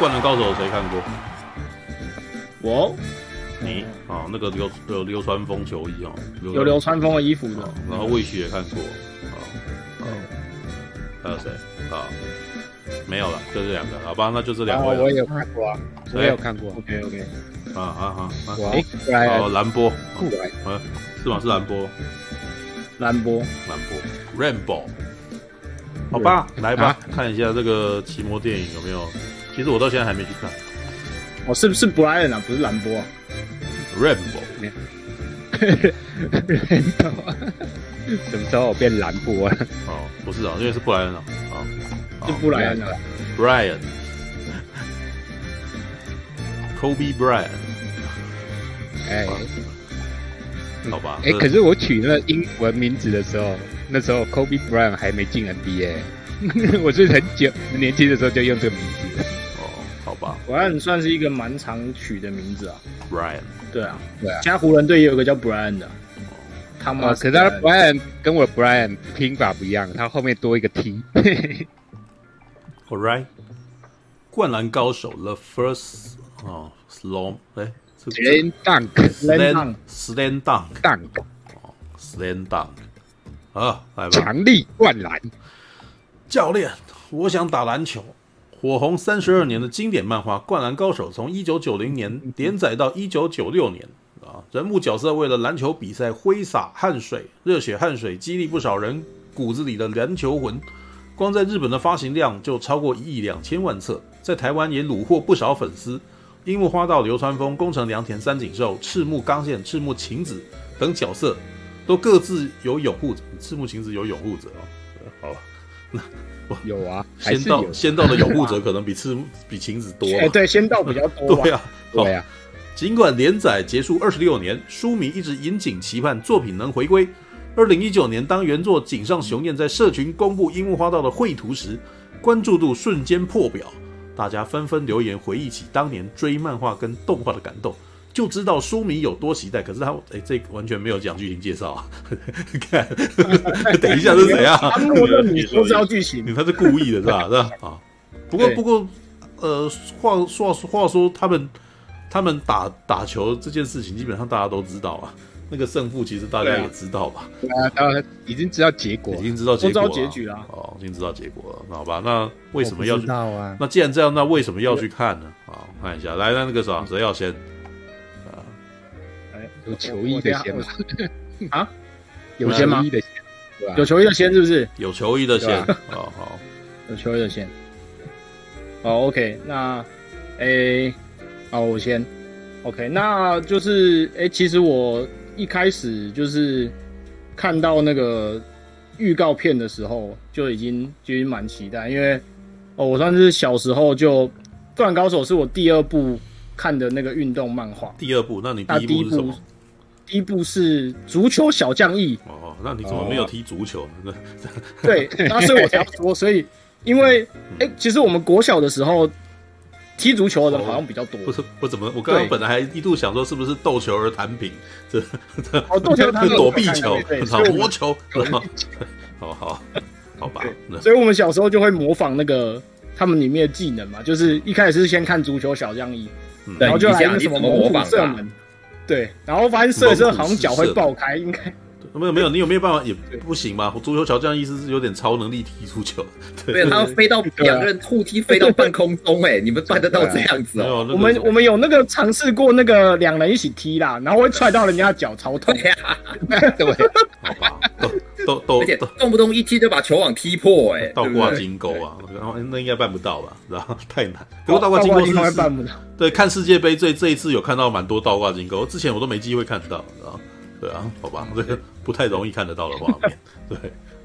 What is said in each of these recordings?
灌篮高手谁看过？我？你。啊，那个流有流川枫球衣哦，有流川枫。的衣服的，然后魏旭也看过。啊，嗯，还有谁？啊？没有了，就这两个，好吧，那就这两位。我也有看过啊，我也有看过。OK OK，啊啊啊！哎，哦，蓝波，来，嗯，是吗？是蓝波，蓝波，蓝波，Rainbow。好吧，来吧，看一下这个奇摩电影有没有。其实我到现在还没去看。哦，是不是 Brian 啊？不是兰波啊，Rainbow。什么时候变兰波了？哦，不是啊，因为是布莱恩啊。啊是布莱恩啊，Brian，Kobe Bryant。哎，好吧。哎，可是我取那个英文名字的时候，那时候 Kobe Bryant 还没进 NBA，我是很久年轻的时候就用这个名字。吧。Brian 算是一个蛮常取的名字啊。Brian。对啊，对啊。现在湖人队也有个叫 Brian 的。他们，可是他 Brian 跟我 Brian 拼法不一样，他后面多一个 T。All right，灌篮高手 The First 哦 s l o m 哎，Slam Dunk Slam Dunk Dunk 哦，Slam Dunk 啊，来吧，强力灌篮教练，我想打篮球。火红三十二年的经典漫画《灌篮高手》从一九九零年连载到一九九六年啊，人物角色为了篮球比赛挥洒汗水，热血汗水激励不少人骨子里的篮球魂。光在日本的发行量就超过一亿两千万册，在台湾也虏获不少粉丝。樱木花道、流川枫、宫城良田、三井寿、赤木刚宪、赤木晴子等角色，都各自有拥护者。赤木晴子有拥护者哦。好了，有啊，仙道仙道的拥护者可能比赤比晴子多。哎，对，仙道比较多。对啊，对啊。尽管连载结束二十六年，书迷一直引颈期盼作品能回归。二零一九年，当原作井上雄彦在社群公布樱木花道的绘图时，关注度瞬间破表，大家纷纷留言回忆起当年追漫画跟动画的感动，就知道书迷有多期待。可是他，哎，这完全没有讲剧情介绍啊！看，等一下是谁啊？你不知道剧情，他是故意的，是吧？是吧？啊，不过不过，呃，话话话说，他们他们打打球这件事情，基本上大家都知道啊。那个胜负其实大家也知道吧？啊，当然已经知道结果，已经知道结果了，结局了。哦，已经知道结果了，那好吧？那为什么要去？知道啊。那既然这样，那为什么要去看呢？啊，看一下，来，那那个啥，谁要先？啊，有球衣的先吧。啊？有球衣的先，有球衣的先是不是？有球衣的先。好好，有球衣的先。好，OK，那，诶，好，我先。OK，那就是，诶，其实我。一开始就是看到那个预告片的时候，就已经就已经蛮期待，因为哦，我算是小时候就《灌篮高手》是我第二部看的那个运动漫画。第二部？那你第一部是什么？第一部是《足球小将翼》。哦，那你怎么没有踢足球对，那所以我才要说，所以因为哎、欸，其实我们国小的时候。踢足球的人好像比较多。不是，我怎么？我刚刚本来还一度想说，是不是斗球而弹平？这哦，斗球弹 躲避球，魔球。好好好吧。所以我们小时候就会模仿那个他们里面的技能嘛，就是一开始是先看足球小将一，然后就来一个什么模仿射门。对，然后发现射的时候好像脚会爆开，应该。没有没有，你有没有办法也不行嘛？足球桥这样意思是有点超能力踢出球，对，他要飞到两个人互踢飞到半空中，哎，你们办得到这样子哦？我们我们有那个尝试过那个两人一起踢啦，然后会踹到人家脚超痛。呀，对，好吧，都都而且动不动一踢就把球网踢破，哎，倒挂金钩啊，然后那应该办不到吧？然后 太难，不过倒挂金钩应该办不到。对，看世界杯这这一次有看到蛮多倒挂金钩，之前我都没机会看到，知道对啊，好吧，这个不太容易看得到的画面，对，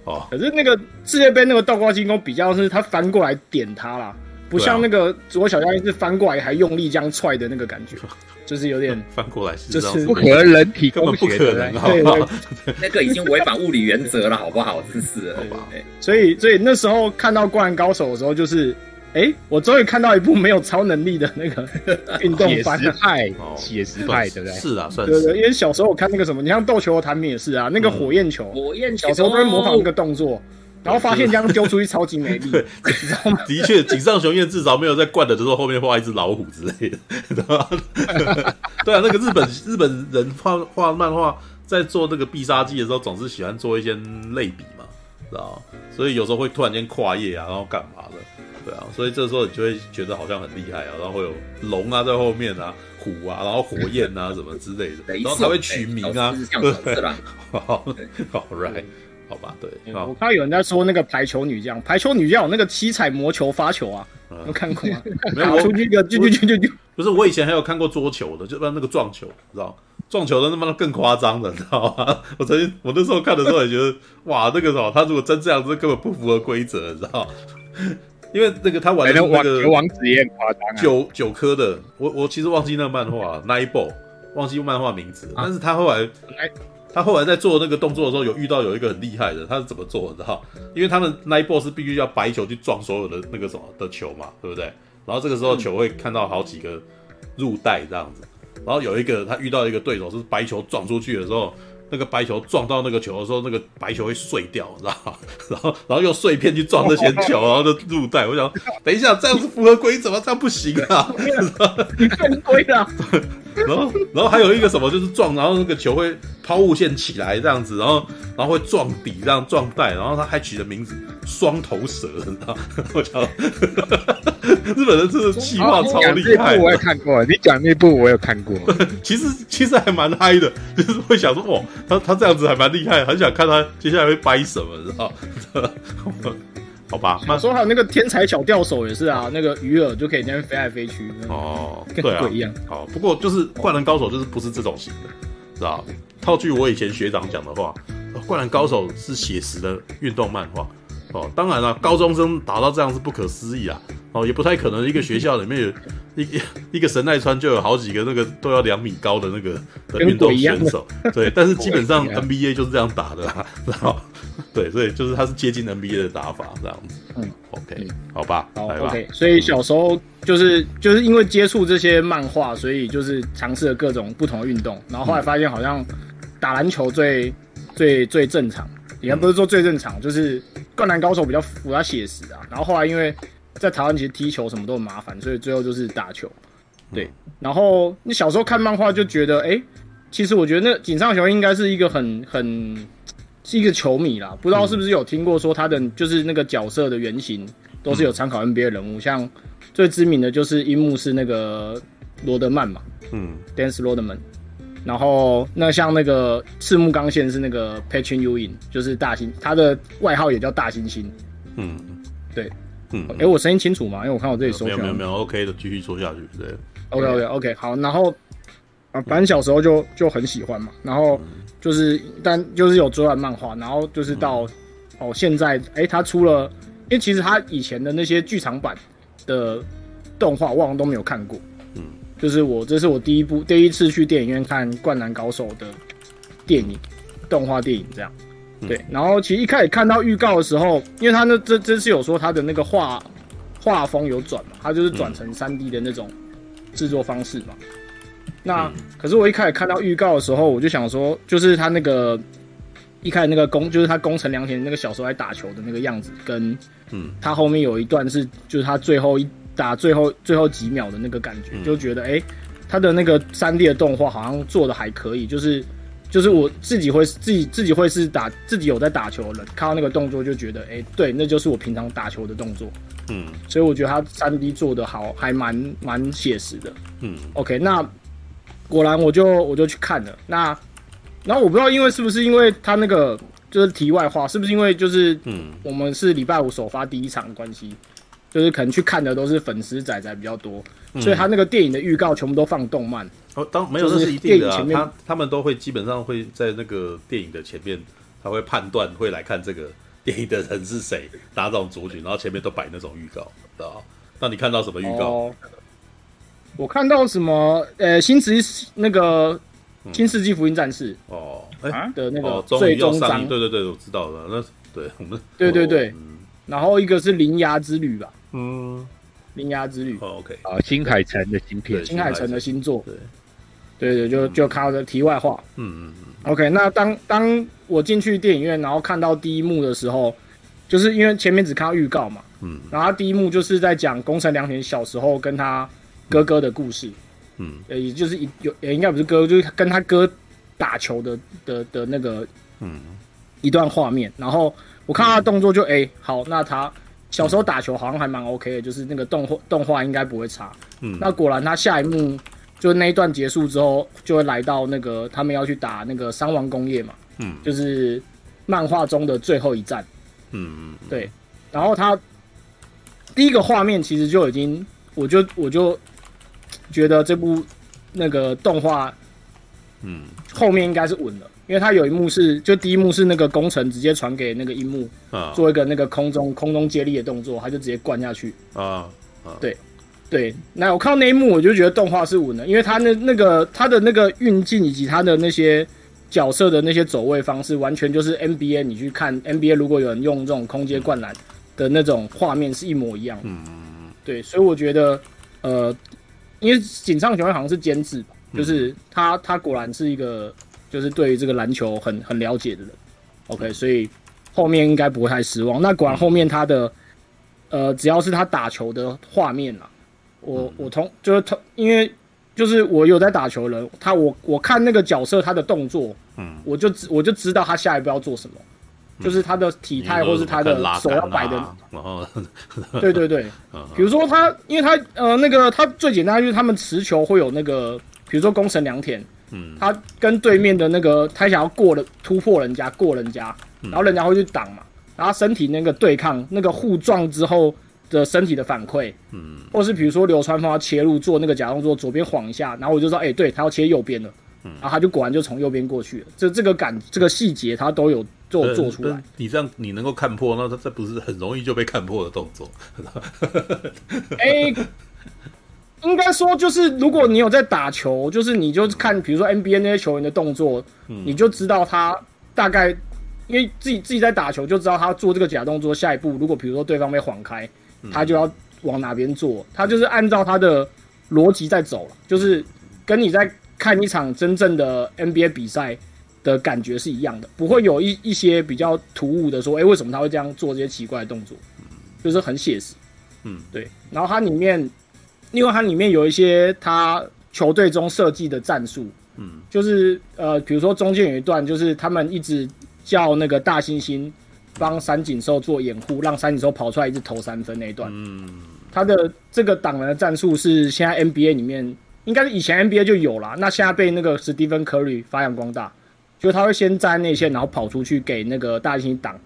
哦。可是那个世界杯那个倒挂金钩比较是他翻过来点他啦，不像那个足球小将翼是翻过来还用力这样踹的那个感觉，就是有点 翻过来，就是不可能人体根本不可能，对对，那个已经违反物理原则了，好不好？真是，好吧。所以所以那时候看到灌篮高手的时候，就是。哎，我终于看到一部没有超能力的那个运动番了，派，写实派，对不对？是啊，算是。对对，因为小时候我看那个什么，你像斗球的弹屏也是啊，那个火焰球，火焰球，小时候都会模仿那个动作，然后发现这样丢出去超级美丽，对，你知道吗？的确，井上雄彦至少没有在灌的时候后面画一只老虎之类的，对吧？对啊，那个日本日本人画画漫画，在做那个必杀技的时候，总是喜欢做一些类比嘛，知道？所以有时候会突然间跨页啊，然后干嘛的？对啊，所以这时候你就会觉得好像很厉害啊，然后会有龙啊在后面啊，虎啊，然后火焰啊什么之类的，然后才会取名啊，对，好，right。好吧，对，嗯、我看到有人在说那个排球女将，排球女将有那个七彩魔球发球啊，嗯、有看过吗？没有，出去一个就就就就就，不是，我以前还有看过桌球的，就不然那个撞球，知道撞球的那么更夸张的，你知道吗？我曾经我那时候看的时候也觉得，哇，那个什么，他如果真这样子，根本不符合规则，你知道因为那个他玩的那个王子也很夸张，九九颗的，我我其实忘记那个漫画，Nine Ball，忘记漫画名字，啊、但是他后来。他后来在做那个动作的时候，有遇到有一个很厉害的，他是怎么做的？哈？因为他们那一波是必须要白球去撞所有的那个什么的球嘛，对不对？然后这个时候球会看到好几个入袋这样子，然后有一个他遇到一个对手是白球撞出去的时候。那个白球撞到那个球的时候，那个白球会碎掉，你知道吗？然后，然后用碎片去撞那些球，然后就入袋。我想，等一下，这样子符合规则吗？这样不行啊！你犯规了。然后，然后还有一个什么，就是撞，然后那个球会抛物线起来这样子，然后，然后会撞底，这样撞袋。然后他还取的名字“双头蛇”，你知道？我想！日本人真的企划超厉害。我也看过，你讲那部我有看过。其实，其实还蛮嗨的，就是会想说，哦。他他这样子还蛮厉害，很想看他接下来会掰什么，知道？好吧。那说还有那个天才小钓手也是啊，那个鱼饵就可以那边飞来飞去。哦，跟鬼一样。好，不过就是灌篮高手就是不是这种型的，知道？套句我以前学长讲的话，灌篮高手是写实的运动漫画。哦，当然了，高中生打到这样是不可思议啊！哦，也不太可能一个学校里面有一一一个神奈川就有好几个那个都要两米高的那个的运动选手，对，但是 基本上 NBA 就是这样打的啦，然后对，所以就是他是接近 NBA 的打法这样子。嗯，OK，好吧，好，OK。所以小时候就是就是因为接触这些漫画，所以就是尝试了各种不同的运动，然后后来发现好像打篮球最最最正常。应该不是说最正常，就是灌篮高手比较比较写实啊。然后后来因为在台湾其实踢球什么都很麻烦，所以最后就是打球。对，然后你小时候看漫画就觉得，哎、欸，其实我觉得那井上雄应该是一个很很是一个球迷啦。不知道是不是有听过说他的就是那个角色的原型都是有参考 NBA 人物，像最知名的就是樱木是那个罗德曼嘛，嗯，Dance Rodman。然后那像那个赤木刚宪是那个 Patrick Ewing，就是大猩，他的外号也叫大猩猩。嗯，对，嗯，哎、欸，我声音清楚吗？因为我看我这里收。没有没有没有，OK 的，继续说下去。对，OK OK OK，好。然后啊，反正小时候就就很喜欢嘛。然后就是，但就是有追完漫画，然后就是到、嗯、哦现在，哎、欸，他出了，因为其实他以前的那些剧场版的动画，我好像都没有看过。就是我，这是我第一部第一次去电影院看《灌篮高手》的电影，动画电影这样。对，然后其实一开始看到预告的时候，因为他那这这次有说他的那个画画风有转嘛，他就是转成三 D 的那种制作方式嘛。那可是我一开始看到预告的时候，我就想说，就是他那个一开始那个宫，就是他宫城良田那个小时候在打球的那个样子，跟嗯，他后面有一段是就是他最后一。打最后最后几秒的那个感觉，就觉得哎、欸，他的那个三 D 的动画好像做的还可以，就是就是我自己会自己自己会是打自己有在打球的人，看到那个动作就觉得哎、欸，对，那就是我平常打球的动作。嗯，所以我觉得他三 D 做的好，还蛮蛮写实的。嗯，OK，那果然我就我就去看了。那然后我不知道，因为是不是因为他那个就是题外话，是不是因为就是嗯，我们是礼拜五首发第一场的关系。就是可能去看的都是粉丝仔仔比较多，嗯、所以他那个电影的预告全部都放动漫。哦，当没有这是一定的啊，他他们都会基本上会在那个电影的前面，他会判断会来看这个电影的人是谁，哪种族群，然后前面都摆那种预告，知道？那你看到什么预告？哦，我看到什么？呃，新世那个新世纪福音战士哦，哎、欸、的那个最终章，对对对，我知道了。那对我们对对对，嗯、然后一个是铃芽之旅吧。嗯，铃芽之旅。哦、OK，啊，新海诚的新片，新海诚的新作。对，对对，就就看到这题外话。嗯嗯嗯。OK，那当当我进去电影院，然后看到第一幕的时候，就是因为前面只看到预告嘛，嗯，然后他第一幕就是在讲宫城良田小时候跟他哥哥的故事，嗯，呃，也就是一有也应该不是哥，就是跟他哥打球的的的那个，嗯，一段画面。然后我看他的动作就，哎、嗯，好，那他小时候打球好像还蛮 OK 的，就是那个动画动画应该不会差。嗯，那果然他下一幕就那一段结束之后，就会来到那个他们要去打那个三王工业嘛，嗯，就是漫画中的最后一战。嗯，对，然后他第一个画面其实就已经，我就我就觉得这部那个动画，嗯，后面应该是稳了，因为他有一幕是，就第一幕是那个工程直接传给那个樱木，啊，做一个那个空中空中接力的动作，他就直接灌下去，啊啊，对对，那我看到那一幕，我就觉得动画是稳的，因为他那那个他的那个运镜以及他的那些。角色的那些走位方式，完全就是 NBA。你去看 NBA，如果有人用这种空接灌篮的那种画面，是一模一样的。嗯，对，所以我觉得，呃，因为井上雄彦好像是监制吧，就是他，他果然是一个，就是对于这个篮球很很了解的人。OK，所以后面应该不会太失望。那果然后面他的，呃，只要是他打球的画面啊，我我同就是同，因为。就是我有在打球的人，他我我看那个角色他的动作，嗯，我就知我就知道他下一步要做什么，嗯、就是他的体态或是他的手要摆的，然后，对对对，比如说他，因为他呃那个他最简单就是他们持球会有那个，比如说宫城良田，嗯，他跟对面的那个他想要过的突破人家过人家，然后人家会去挡嘛，然后身体那个对抗那个互撞之后。的身体的反馈，嗯，或是比如说流川枫要切入做那个假动作，左边晃一下，然后我就说，哎、欸，对他要切右边了，嗯，然后他就果然就从右边过去了，这这个感这个细节他都有做做出来。你这样你能够看破，那他这不是很容易就被看破的动作？哎、欸，应该说就是如果你有在打球，就是你就看比如说 NBA 那些球员的动作，嗯，你就知道他大概因为自己自己在打球就知道他做这个假动作，下一步如果比如说对方被晃开。他就要往哪边做，他就是按照他的逻辑在走了，就是跟你在看一场真正的 NBA 比赛的感觉是一样的，不会有一一些比较突兀的说，哎，为什么他会这样做这些奇怪的动作？就是很写实，嗯，对。然后它里面，因为它里面有一些他球队中设计的战术，嗯，就是呃，比如说中间有一段，就是他们一直叫那个大猩猩。帮三井寿做掩护，让三井寿跑出来一直投三分那一段。嗯，他的这个挡人的战术是现在 NBA 里面应该是以前 NBA 就有了，那现在被那个史蒂芬·科里发扬光大，就他会先站内线，然后跑出去给那个大猩猩挡，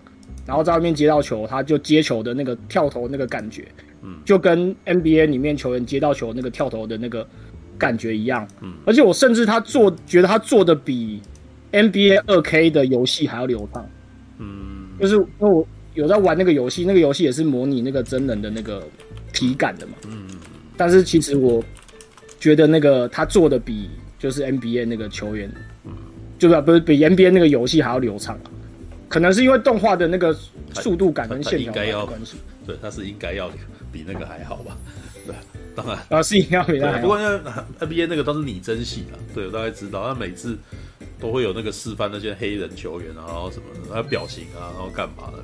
然后在外面接到球，他就接球的那个跳投那个感觉，嗯，就跟 NBA 里面球员接到球那个跳投的那个感觉一样。嗯，而且我甚至他做觉得他做的比 NBA 二 K 的游戏还要流畅。嗯。就是因为我有在玩那个游戏，那个游戏也是模拟那个真人的那个体感的嘛。嗯。但是其实我觉得那个他做的比就是 NBA 那个球员，嗯，就是不是比 NBA 那个游戏还要流畅啊？可能是因为动画的那个速度感跟线条有关系。对，他是应该要比那个还好吧？对，当然啊，是应该比那个。不过 NBA 那个都是拟真系啊，对，我大概知道，他每次。都会有那个示范那些黑人球员啊，然后什么的，他表情啊，然后干嘛的，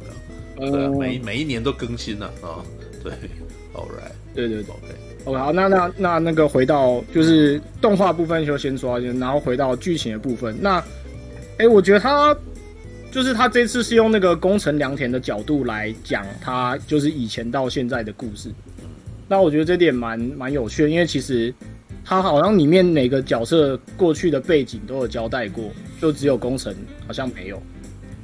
这样，对啊，每每一年都更新了啊，对，All right，对对对，OK，OK，好，那那那那个回到就是动画部分就先说，然后回到剧情的部分，那，哎，我觉得他就是他这次是用那个宫城良田的角度来讲他就是以前到现在的故事，那我觉得这点蛮蛮有趣的，因为其实。他好像里面每个角色过去的背景都有交代过，就只有宫城好像没有。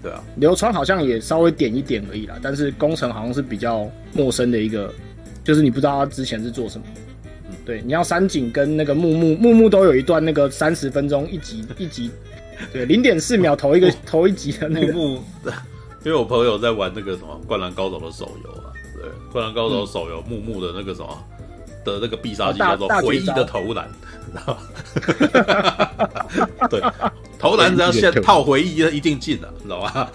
对啊，流川好像也稍微点一点而已啦，但是宫城好像是比较陌生的一个，就是你不知道他之前是做什么。嗯，对，你要山井跟那个木木木木都有一段那个三十分钟一集一集，对，零点四秒投一个投一集的那个。木木，因为我朋友在玩那个什么《灌篮高手》的手游啊，对，《灌篮高手》手游木木的那个什么。的那个必杀技叫做回忆的投篮，然后，对，投篮只要先套回忆，一定进了，知道吧？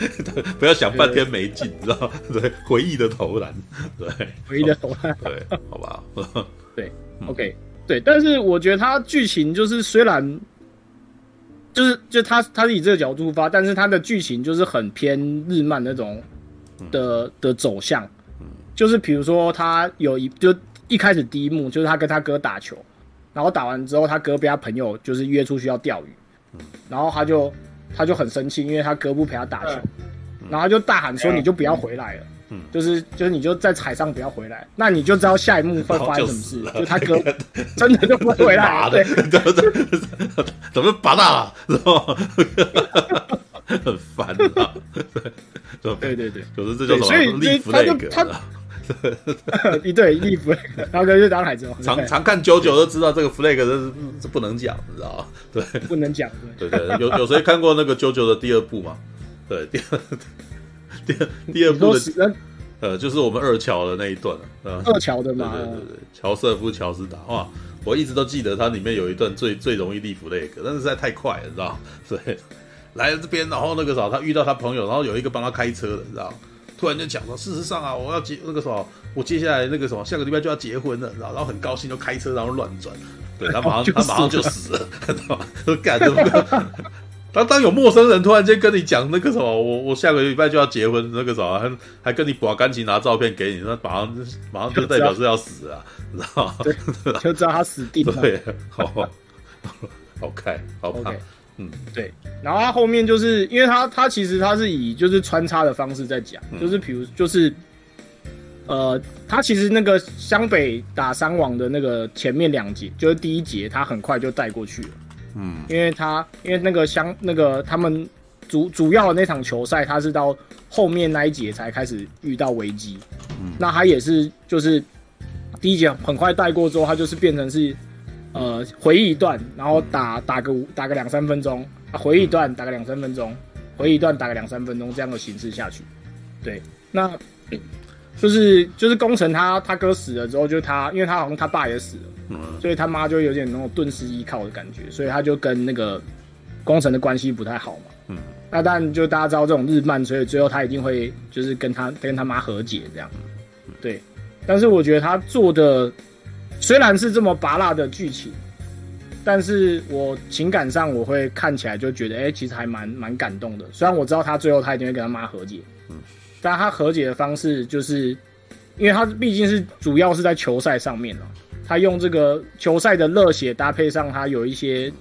不要想半天没进，知道？对，回忆的投篮，对，回忆的投篮，对，好吧？对，OK，对，但是我觉得它剧情就是虽然，就是就他他是以这个角度出发，但是他的剧情就是很偏日漫那种的的走向，就是比如说他有一就一开始第一幕就是他跟他哥打球，然后打完之后他哥被他朋友就是约出去要钓鱼，然后他就他就很生气，因为他哥不陪他打球，然后他就大喊说：“你就不要回来了。”嗯，就是就是你就在海上不要回来，那你就知道下一幕会发生什么事。就他哥真的就不会回来，对，怎么怎么拔大了，是吧？很烦啊，对 对对，就是这叫什么？立一对立弗雷格，然后就当海贼王。常常看九九都知道这个 flag 是是不能讲，你知道吗？对，不能讲。对对，有有谁看过那个九九的第二部吗？对，第二。第第二部的呃，就是我们二乔的那一段呃，二乔的嘛，对对对对，乔瑟夫乔斯达哇，我一直都记得它里面有一段最最容易立 flag，，但是实在太快了，你知道？所以来了这边，然后那个时候他遇到他朋友，然后有一个帮他开车的，你知道？突然就讲说，事实上啊，我要结那个什么，我接下来那个什么，下个礼拜就要结婚了，然后然后很高兴就开车然后乱转，对他马上、哦、他马上就死了，知道吗？都干这么。当当有陌生人突然间跟你讲那个什么，我我下个礼拜就要结婚，那个什么还还跟你把钢琴拿照片给你，那马上马上就代表是要死啊，知道吗？对，就知道他死定了。对，好，好看，好看，嗯，对。然后他后面就是因为他他其实他是以就是穿插的方式在讲，就是比如就是呃，他其实那个湘北打三王的那个前面两节，就是第一节他很快就带过去了。嗯，因为他因为那个相那个他们主主要的那场球赛，他是到后面那一节才开始遇到危机。嗯，那他也是就是第一节很快带过之后，他就是变成是呃回忆一段，然后打打个打个两三分钟，啊回忆一段打个两三分钟，回忆一段打个两三分钟这样的形式下去。对，那就是就是工程他他哥死了之后，就他因为他好像他爸也死了。所以他妈就有点那种顿时依靠的感觉，所以他就跟那个工程的关系不太好嘛。嗯，那但就大家知道这种日漫，所以最后他一定会就是跟他跟他妈和解这样。对，但是我觉得他做的虽然是这么拔辣的剧情，但是我情感上我会看起来就觉得，哎、欸，其实还蛮蛮感动的。虽然我知道他最后他一定会跟他妈和解，嗯，但他和解的方式就是，因为他毕竟是主要是在球赛上面了。他用这个球赛的热血搭配上他有一些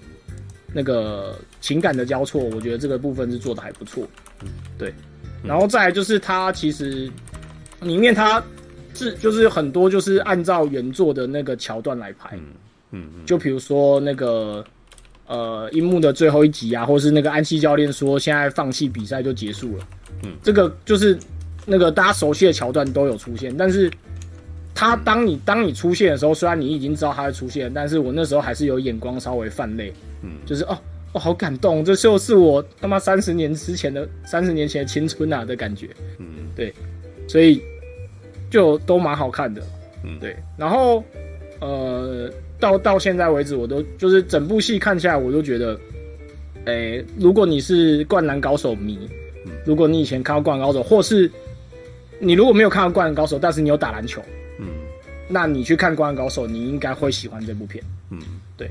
那个情感的交错，我觉得这个部分是做的还不错。对，然后再来就是他其实里面他是就是很多就是按照原作的那个桥段来拍，嗯，就比如说那个呃樱木的最后一集啊，或是那个安西教练说现在放弃比赛就结束了，嗯，这个就是那个大家熟悉的桥段都有出现，但是。他当你当你出现的时候，虽然你已经知道他会出现，但是我那时候还是有眼光稍微泛泪，嗯，就是哦哦好感动，这就是我他妈三十年之前的三十年前的青春啊的感觉，嗯，对，所以就都蛮好看的，嗯，对，然后呃到到现在为止，我都就是整部戏看下来，我都觉得，哎、欸，如果你是灌篮高手迷，如果你以前看过灌篮高手，或是你如果没有看过灌篮高手，但是你有打篮球。嗯那你去看《灌篮高手》，你应该会喜欢这部片。嗯，对。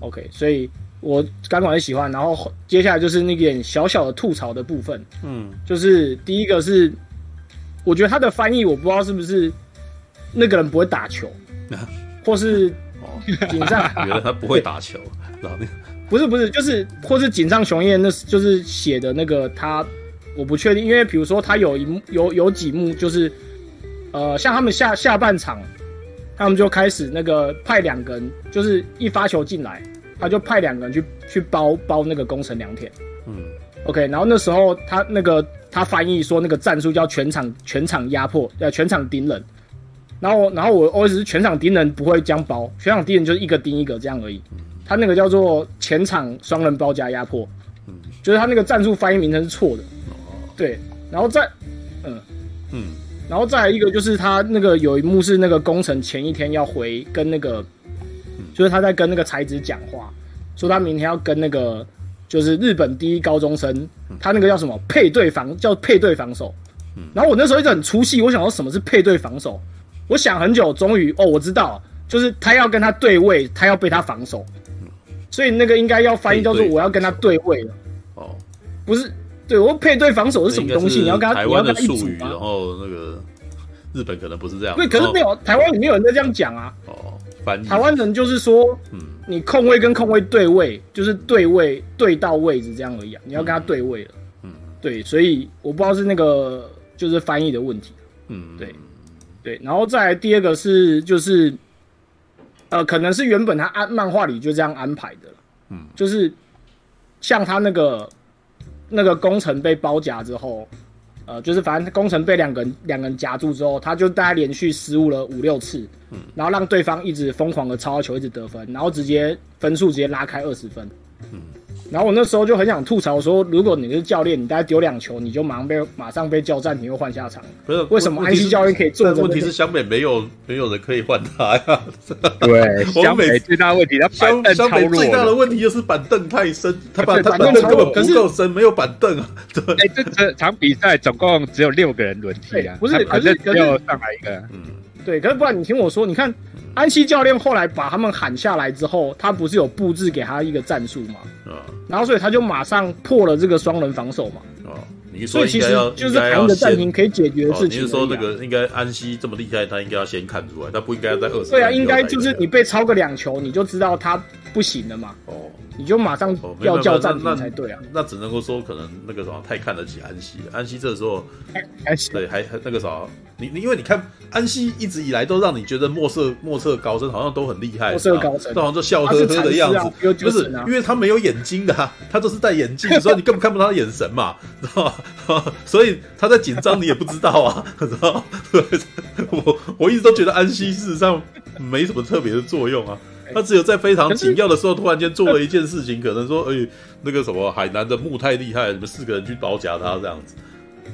OK，所以我刚刚很喜欢。然后接下来就是那点小小的吐槽的部分。嗯，就是第一个是，我觉得他的翻译我不知道是不是那个人不会打球，或是 井上 原来他不会打球，不是不是，就是或是井上雄彦，那就是写的那个他，我不确定，因为比如说他有一幕有有几幕就是。呃，像他们下下半场，他们就开始那个派两个人，就是一发球进来，他就派两个人去去包包那个宫城良田。嗯，OK，然后那时候他那个他翻译说那个战术叫全场全场压迫，呃，全场盯人。然后然后我我只是全场盯人不会将包，全场盯人就是一个盯一个这样而已。他那个叫做前场双人包夹压迫，嗯，就是他那个战术翻译名称是错的。对，然后再嗯嗯。然后再来一个，就是他那个有一幕是那个工程前一天要回跟那个，就是他在跟那个才子讲话，说他明天要跟那个就是日本第一高中生，他那个叫什么配对防叫配对防守。然后我那时候一直很出戏，我想说什么是配对防守？我想很久，终于哦我知道，就是他要跟他对位，他要被他防守，所以那个应该要翻译叫做我要跟他对位了。哦，不是。对我配对防守是什么东西？你要跟他台湾的术你要跟他一组语，然吗？后那个日本可能不是这样。对，可是没有台湾里面有人在这样讲啊。哦，台湾人就是说，嗯你控位跟控位对位，就是对位对到位置这样而已啊。你要跟他对位了，嗯对，所以我不知道是那个就是翻译的问题。嗯，对对，然后再来第二个是就是，呃，可能是原本他安漫画里就这样安排的了，嗯。就是像他那个那个工程被包夹之后，呃，就是反正工程被两个人两个人夹住之后，他就大概连续失误了五六次，嗯然后让对方一直疯狂的抄球，一直得分，然后直接分数直接拉开二十分，嗯然后我那时候就很想吐槽说，如果你是教练，你大概丢两球，你就马上被马上被叫暂停又换下场。不是为什么安西教练可以做问题是湘北没有没有人可以换他呀。对，我湘北最大的问题，他湘板凳湘北最大的的。问题就是板凳太深，他把他板凳根本不够深，没有板凳啊。对，哎，这这场比赛总共只有六个人轮替啊对，不是反正可是只有上来一个。嗯对，可是不然你听我说，你看安西教练后来把他们喊下来之后，他不是有布置给他一个战术嘛？啊然后所以他就马上破了这个双人防守嘛。啊，你所以其说应该要实就是应该要谈一个暂停可以解决的哦，事情、你是说这个应该安西这么厉害，他应该要先看出来，他不应该在二十。对啊，应该就是你被超个两球，你就知道他不行了嘛，哦。你就马上要叫暂没有那停才对啊。那只能够说可能那个什么太看得起安西了，安西这个时候还行，对还还那个啥，你你因为你看安西一直以来都让你觉得莫测莫测高深，好像都很厉害，莫测高深都好像就笑呵呵的样子，不是啊因为他没有眼睛的、啊，他都是戴眼镜，所以你根本看不到他的眼神嘛，知道吗？所以他在紧张你也不知道啊，知道吗？对，我我一直都觉得安西事实上没什么特别的作用啊。他只有在非常紧要的时候，突然间做了一件事情，可能说，哎，那个什么海南的木太厉害，你们四个人去包夹他这样子。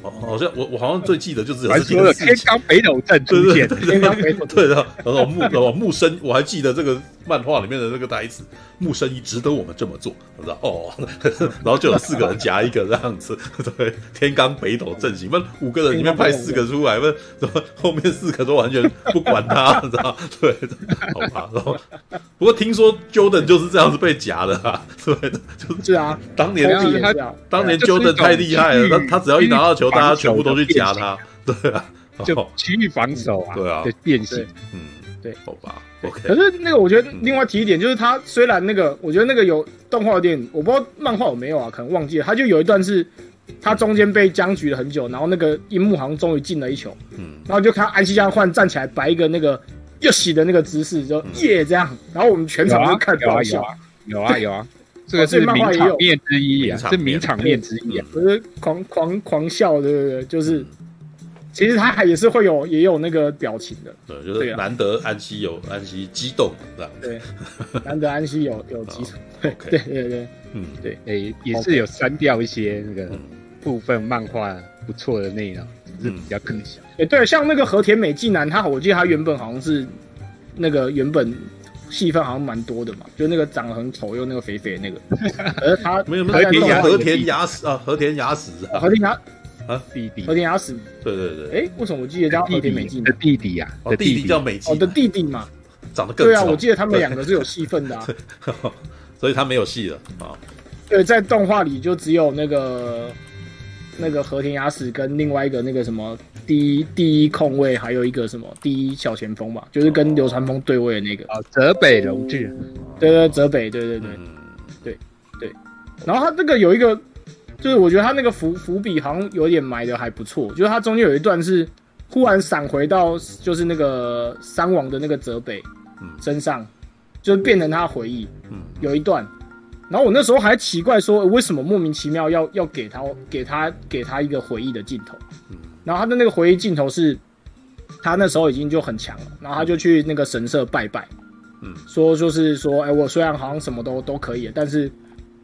好，好像我我好像最记得就是有天件事情。罡北斗阵出现，对对对天罡北斗对的，然后木然后木生，我还记得这个漫画里面的那个台词，木生一值得我们这么做，我知道哦，然后就有四个人夹一个这样子，对，天罡北斗阵型，那五个人里面派四个出来，问怎么后面四个都完全不管他，你知道？对，好吧，然后不过听说 Jordan 就是这样子被夹的啊，对，就是是啊，当年他。当年 Jordan 太厉害了，他他只要一拿到球，大家全部都去夹他，对啊，就哦区域防守啊，对啊的变形。嗯，对好吧，OK，可是那个，我觉得另外提一点，就是他虽然那个，我觉得那个有动画电影，我不知道漫画有没有啊，可能忘记了。他就有一段是，他中间被僵局了很久，然后那个樱木好像终于进了一球，嗯然后就看安西加换站起来摆一个那个又洗的那个姿势，就耶这样，然后我们全场就看爆笑，有啊有啊有啊有啊，这个是名场面之一啊，是名场面之一啊。就是狂狂狂笑，对对对，就是其实他还也是会有也有那个表情的，对，就是难得安西有安西激动这样，对，难得安西有 有激动，对对对对。嗯。诶，也是有删掉一些那个嗯。部分漫画不错的内容，只是比较可惜。欸，对，像那个和田美纪男，他我记得他原本好像是那个原本戏份好像蛮多的嘛，就那个长得很丑又那个肥肥的那个，而他没有没有和田雅史啊，和田雅史啊，和田雅弟弟。和田雅史，对对对，哎，为什么我记得叫和田美纪男？弟的弟弟啊，哦，的弟弟。叫美纪哦，的弟弟嘛，长得更对啊，我记得他们两个是有戏份的啊。所以他没有戏了啊，对，在动画里就只有那个那个和田雅史跟另外一个那个什么第一第一控卫，还有一个什么第一小前锋吧，就是跟流川枫对位的那个。啊，泽北龙志，对对，泽北，对对对。嗯然后他这个有一个，就是我觉得他那个伏伏笔好像有点埋的还不错，就是他中间有一段是忽然闪回到就是那个三王的那个泽北嗯身上，就是变成他回忆。嗯有一段，然后我那时候还奇怪说，为什么莫名其妙要要给他给他给他一个回忆的镜头？嗯然后他的那个回忆镜头是，他那时候已经就很强了，然后他就去那个神社拜拜，嗯说就是说，哎，我虽然好像什么都都可以，但是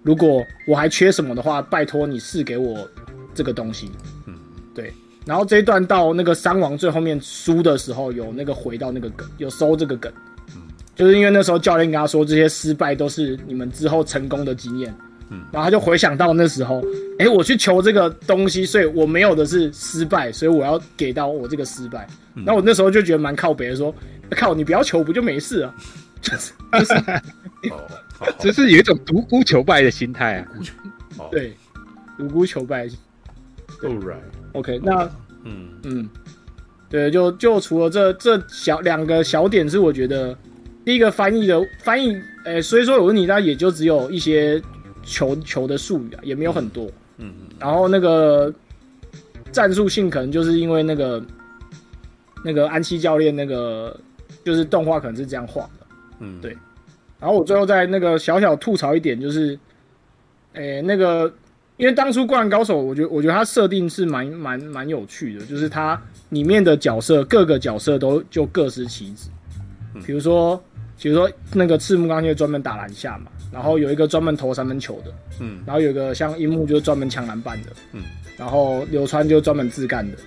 如果我还缺什么的话，拜托你赐给我这个东西。嗯对。然后这一段到那个三王最后面输的时候，有那个回到那个梗，有收这个梗，嗯就是因为那时候教练跟他说，这些失败都是你们之后成功的经验。嗯然后他就回想到那时候，哎，我去求这个东西，所以我没有的是失败，所以我要给到我这个失败。嗯那我那时候就觉得蛮靠北的，说靠，你不要求不就没事了？就是就是哦，只是有一种独孤求败的心态啊。哦对，独孤求败。All right，OK，那嗯嗯，对，就就除了这这小两个小点是我觉得第一个翻译的翻译，诶，所以说有问题，但也就只有一些球球的术语啊，也没有很多。嗯然后那个战术性可能就是因为那个那个安西教练那个就是动画可能是这样画的。嗯，对。然后我最后再那个小小吐槽一点，就是，诶，那个因为当初《灌篮高手》，我觉得我觉得它设定是蛮蛮蛮有趣的，就是它里面的角色各个角色都就各司其职，嗯。比如说比如说那个赤木刚宪专门打篮下嘛，然后有一个专门投三分球的，嗯。然后有一个像樱木就是专门抢篮板的，嗯，然后流川就专门自干的，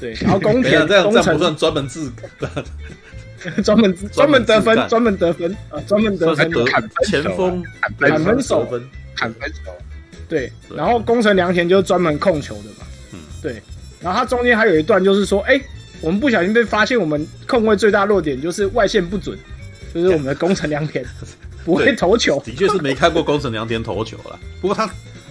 对，然后宫田宫这样这样不城算专门自 专门专门得分专专门得分啊专门得分得砍分前锋砍砍分手砍分手，对，对。然后宫城良田就是专门控球的嘛，嗯。对，然后他中间还有一段就是说，哎、我们不小心被发现，我们控卫最大弱点就是外线不准，就是我们的宫城良田 不会投球，的确是没看过宫城良田投球啦。不过他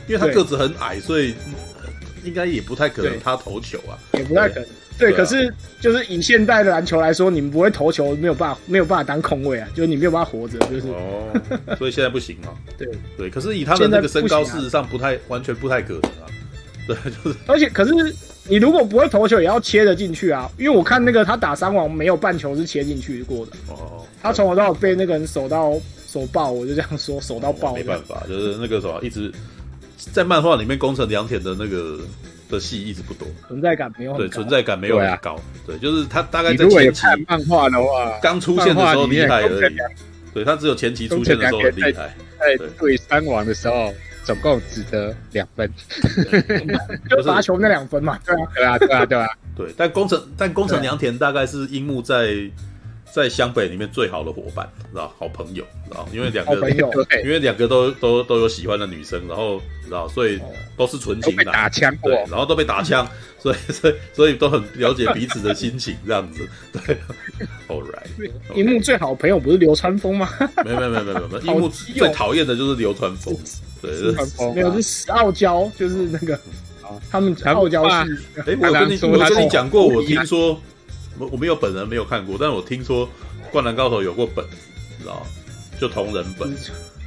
因为他个子很矮，所以呃应该也不太可能他投球啊。也不太可能。对，可是就是以现代的篮球来说，你们不会投球，没有办法，没有办法当空位啊，就是你没有办法活着，就是、哦，所以现在不行嘛。对。对，可是以他的那个身高，事实上不太完全不太可能啊。对，就是而且可是你如果不会投球，也要切得进去啊，因为我看那个他打三网没有半球是切进去过的，哦，他从头到尾被那个人守到手爆，我就这样说，手到爆。没办法，就是那个什么，一直在漫画里面宫城良田的那个的戏一直不多，存在感没有很对，高存在感没有很高。对，就是他大概在前期漫画的话，刚出现的时候厉害而已。对他只有前期出现的时候很厉害。在对三王的时候，总共只得两分。就罚球那两分嘛，对啊，对啊，对啊，对啊。对，但工程但工程良田大概是樱木在在湘北里面最好的伙伴，知道好朋友，知道因为两个因为两个都都都有喜欢的女生，然后知道所以都是纯情的。打男，枪对，然后都被打枪，所以所以所以都很了解彼此的心情，这样子，对，All right，樱木最好的朋友不是流川枫吗？没有没有没有没有没有，樱木最讨厌的就是流川枫，对，没有，是死傲娇，就是那个哦他们傲娇是。哎，我跟你我跟你讲过，我听说我我没有本人没有看过，但是我听说《灌篮高手》有过本子，你知道吗？就同人本，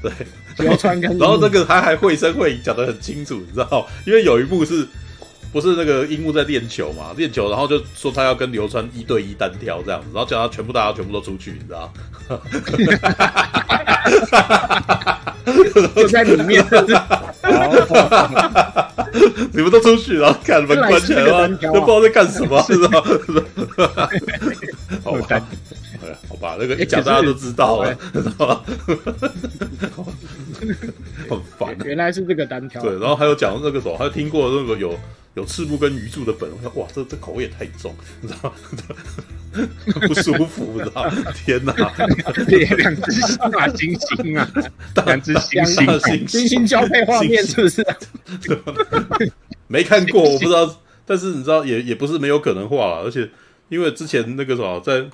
对。然后这个他还绘声绘影讲得很清楚，你知道？因为有一幕是不是那个樱木在练球嘛？练球，然后就说他要跟流川一对一单挑这样子，然后叫他全部大家全部都出去，你知道？就在里面，你们都出去，然后看门关起来的话，原来是这都不知道在干什么，知道？好吧好吧，那个一讲大家都知道了，知道吧？很烦。原来是这个单挑。对，然后还有讲那个什么，还有听过那个有有赤木跟鱼柱的本，我想哇，这这口味也太重，你知道吗？不舒服，你知道吗？天哪！两只星啊，星星啊，两只星星啊，大猩星星交配画面是不是？没看过，我不知道。但是你知道，也也不是没有可能画了，而且因为之前那个什么，在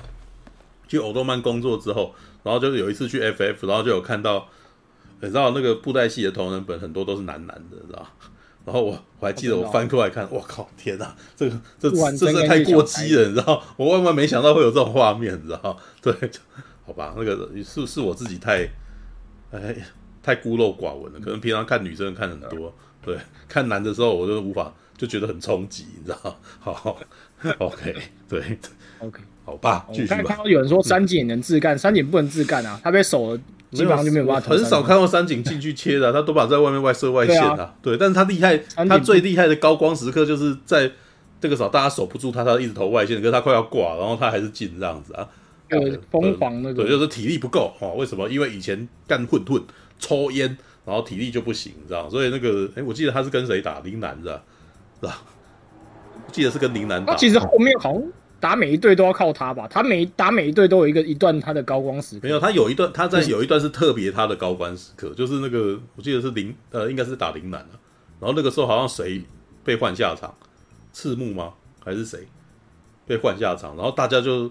去欧动漫工作之后，然后就有一次去 FF，然后就有看到，你知道那个布袋戏的同人本很多都是男男的，知道。然后我我还记得我翻过来看，我靠，天哪，这个这这这太过激了，你知道？我万万没想到会有这种画面，你知道？对，好吧，那个是是我自己太哎太孤陋寡闻了，可能平常看女生看很多，对，看男的时候我就无法就觉得很冲击，你知道？好，OK，对，OK，好吧，继续吧。我看到有人说三井也能自干，三井不能自干啊，他被守了。基本上就没有办法。很少看到三井进去切的、啊，他都把在外面外射外线啊。对，但是他厉害，他最厉害的高光时刻就是在这个时候大家守不住他，他一直投外线，可是他快要挂，然后他还是进这样子啊。对，疯狂那个。对，就是体力不够哦。为什么？因为以前干混混、抽烟，然后体力就不行，你知道？所以那个，哎，我记得他是跟谁打？林南是吧？是吧？我记得是跟林南打。他其实后面好像。打每一队都要靠他吧，他每打每一队都有一个一段他的高光时刻。没有，他有一段他在有一段是特别他的高光时刻，就是那个我记得是林呃，应该是打林南了。然后那个时候好像谁被换下场，赤木吗？还是谁被换下场？然后大家就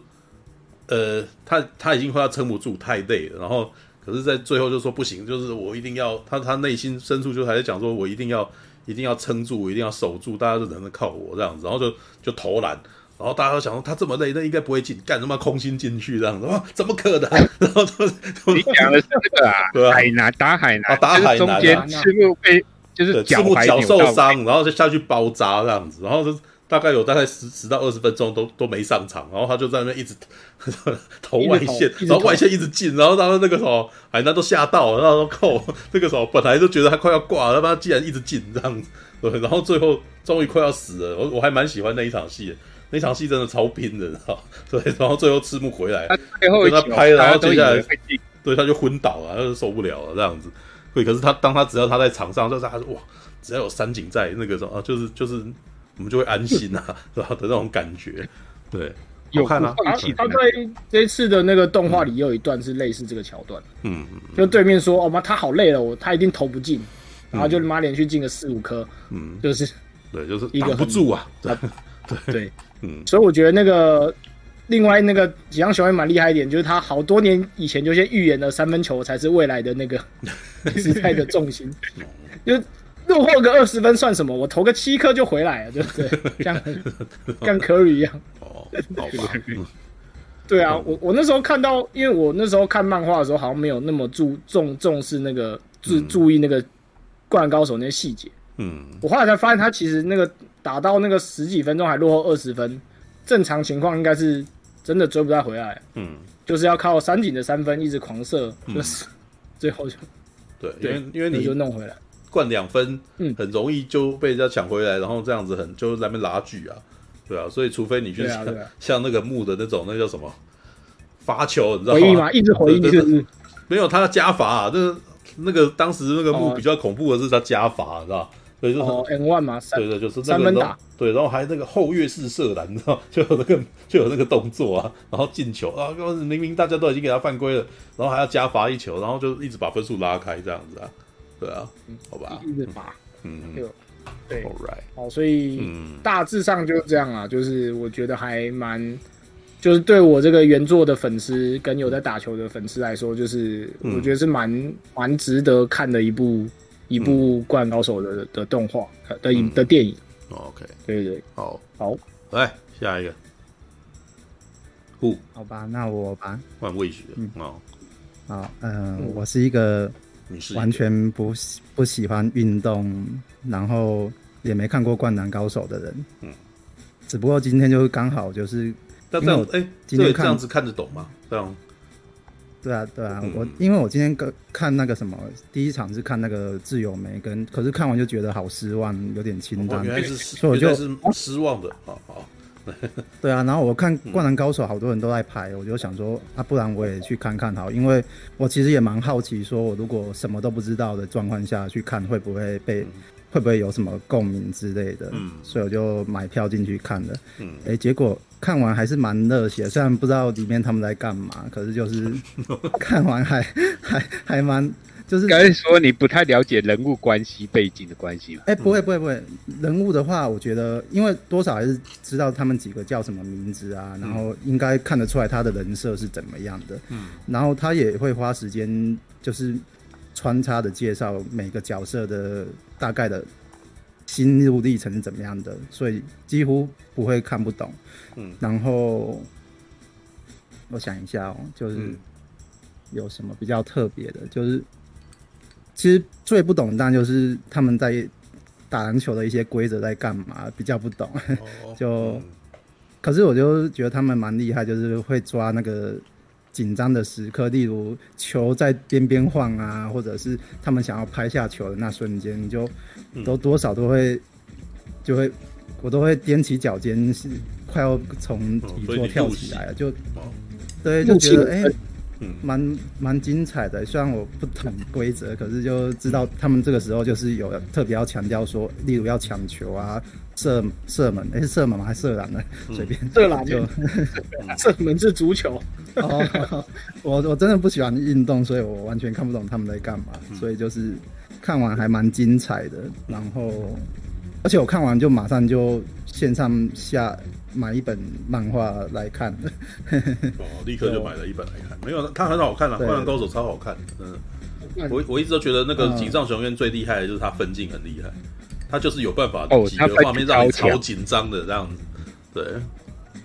呃，他他已经快要撑不住，太累了。然后可是，在最后就说不行，就是我一定要他他内心深处就还在讲说，我一定要一定要撑住，我一定要守住，大家都只能靠我这样子，然后就就投篮。然后大家都想说他这么累，那应该不会进，干什么空心进去这样子？啊，怎么可能？然后就你讲的是这个啊，对啊海南打海南，啊、打海南，中间赤木被就是赤木脚受伤，然后就下去包扎这样子，然后就大概有大概十十到二十分钟都都没上场，然后他就在那边一直 投外线，然后外线一直进，然后他们那个什么海南都吓到了，然后说扣那个时候本来就觉得他快要挂了，他竟然一直进这样子，对，然后最后终于快要死了，我我还蛮喜欢那一场戏的。那场戏真的超拼的，知道？对，然后最后赤木回来，跟他拍，然后接下来，对，他就昏倒了，他就受不了了，这样子。对，可是他当他只要他在场上，就是他说哇，只要有三井在那个时候，就是就是我们就会安心啊，是吧？的那种感觉。对，有看啊。他他在这一次的那个动画里，也有一段是类似这个桥段。嗯，就对面说哦妈，他好累了，我他一定投不进，然后就妈连续进个四五颗，嗯，就是对，就是挡不住啊，对对。嗯，所以我觉得那个另外那个吉阳雄也蛮厉害一点，就是他好多年以前就先预言了三分球才是未来的那个 时代的重心，就落后个二十分算什么？我投个七颗就回来了，对不对？像 像 Curry 一样。哦，好吧。对啊，我我那时候看到，因为我那时候看漫画的时候，好像没有那么注重重视那个注注意那个灌篮高手那些细节。嗯，我后来才发现，他其实那个打到那个十几分钟还落后二十分，正常情况应该是真的追不太回来。嗯，就是要靠山井的三分一直狂射，就是 最后就对，因为因为你就弄回来，灌两分，嗯，很容易就被人家抢回来，然后这样子很就在那边拉锯啊，对啊，所以除非你去像像那个木的那种，那叫什么罚球，你知道吗？一直回应就是。没有他加罚啊，就是那个当时那个木比较恐怖的是他加罚，知道。对，就是 N one 嘛，对对，就是三分打，对，然后还那个后越式射篮，你知道，就有那个就有那个动作啊，然后进球啊，明明大家都已经给他犯规了，然后还要加罚一球，然后就一直把分数拉开这样子啊，对啊，好吧，一直罚，嗯，对，All right，好，所以大致上就是这样啊，就是我觉得还蛮，就是对我这个原作的粉丝跟有在打球的粉丝来说，就是我觉得是蛮蛮值得看的一部。一部《灌篮高手》的的动画的影的电影，OK，对对，好，好，来下一个，好吧，那我吧，换位置，嗯，好，好，嗯，我是一个完全不不喜欢运动，然后也没看过《灌篮高手》的人，嗯，只不过今天就刚好就是，那这样，哎，今天这样子看得懂吗？这样。对啊，对啊，我因为我今天看那个什么，第一场是看那个自由梅跟，可是看完就觉得好失望，有点清淡，所以我就是失望的。好好，对啊，然后我看《灌篮高手》，好多人都在拍，我就想说，啊，不然我也去看看好，因为我其实也蛮好奇，说我如果什么都不知道的状况下去看，会不会被，会不会有什么共鸣之类的？嗯，所以我就买票进去看了。嗯，哎，结果。看完还是蛮热血，虽然不知道里面他们在干嘛，可是就是 看完还还还蛮就是。刚才说你不太了解人物关系背景的关系吗？哎、欸，不会不会不会，人物的话，我觉得因为多少还是知道他们几个叫什么名字啊，然后应该看得出来他的人设是怎么样的。嗯，然后他也会花时间就是穿插的介绍每个角色的大概的。心路历程是怎么样的，所以几乎不会看不懂。嗯，然后我想一下哦，就是有什么比较特别的，就是其实最不懂当然就是他们在打篮球的一些规则在干嘛，比较不懂。哦、就、嗯、可是我就觉得他们蛮厉害，就是会抓那个。紧张的时刻，例如球在边边晃啊，或者是他们想要拍下球的那瞬间，你就都多少都会就会我都会踮起脚尖，是快要从底座跳起来了，就对，就觉得哎，蛮蛮精彩的。虽然我不懂规则，可是就知道他们这个时候就是有特别要强调说，例如要抢球啊。射射门，哎、欸，是射门吗？还是射篮呢？随便。射篮 就 射门是足球。哦，我我真的不喜欢运动，所以我完全看不懂他们在干嘛。嗯、所以就是看完还蛮精彩的。然后，而且我看完就马上就线上下买一本漫画来看。哦，立刻就买了一本来看。没有，它很好看啊，《灌篮高手》超好看。嗯，我我一直都觉得那个井上雄彦最厉害的就是他分镜很厉害。他就是有办法哦几个画面让你超紧张的这样子，对，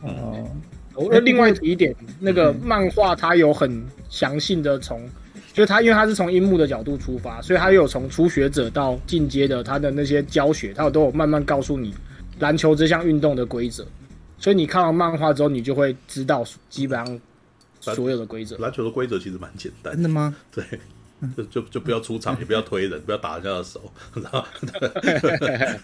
哦，我另外提一点，那个漫画它有很详细的从，就是它因为它是从樱木的角度出发，所以它有从初学者到进阶的他的那些教学，它有都有慢慢告诉你篮球这项运动的规则，所以你看完漫画之后，你就会知道基本上所有的规则。篮球的规则其实蛮简单真的吗？对，就就就不要出场，也不要推人，不要打人家的手，然后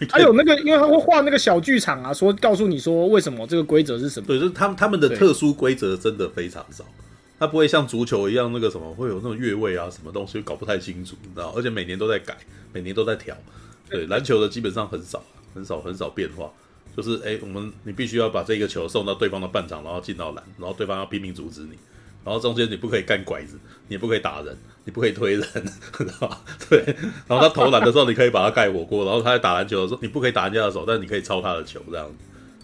还有那个，因为他会画那个小剧场啊，说告诉你说为什么这个规则是什么。对，就是他们他们的特殊规则真的非常少，他不会像足球一样那个什么会有那种越位啊什么东西搞不太清楚，你知道？而且每年都在改，每年都在调。对，篮球的基本上很少，很少很少变化。就是哎，我们你必须要把这个球送到对方的半场，然后进到篮，然后对方要拼命阻止你，然后中间你不可以干拐子，你也不可以打人，你不可以推人，知道吧？对，然后他投篮的时候，你可以把他盖火锅，然后他在打篮球的时候，你不可以打人家的手，但你可以抄他的球，这样子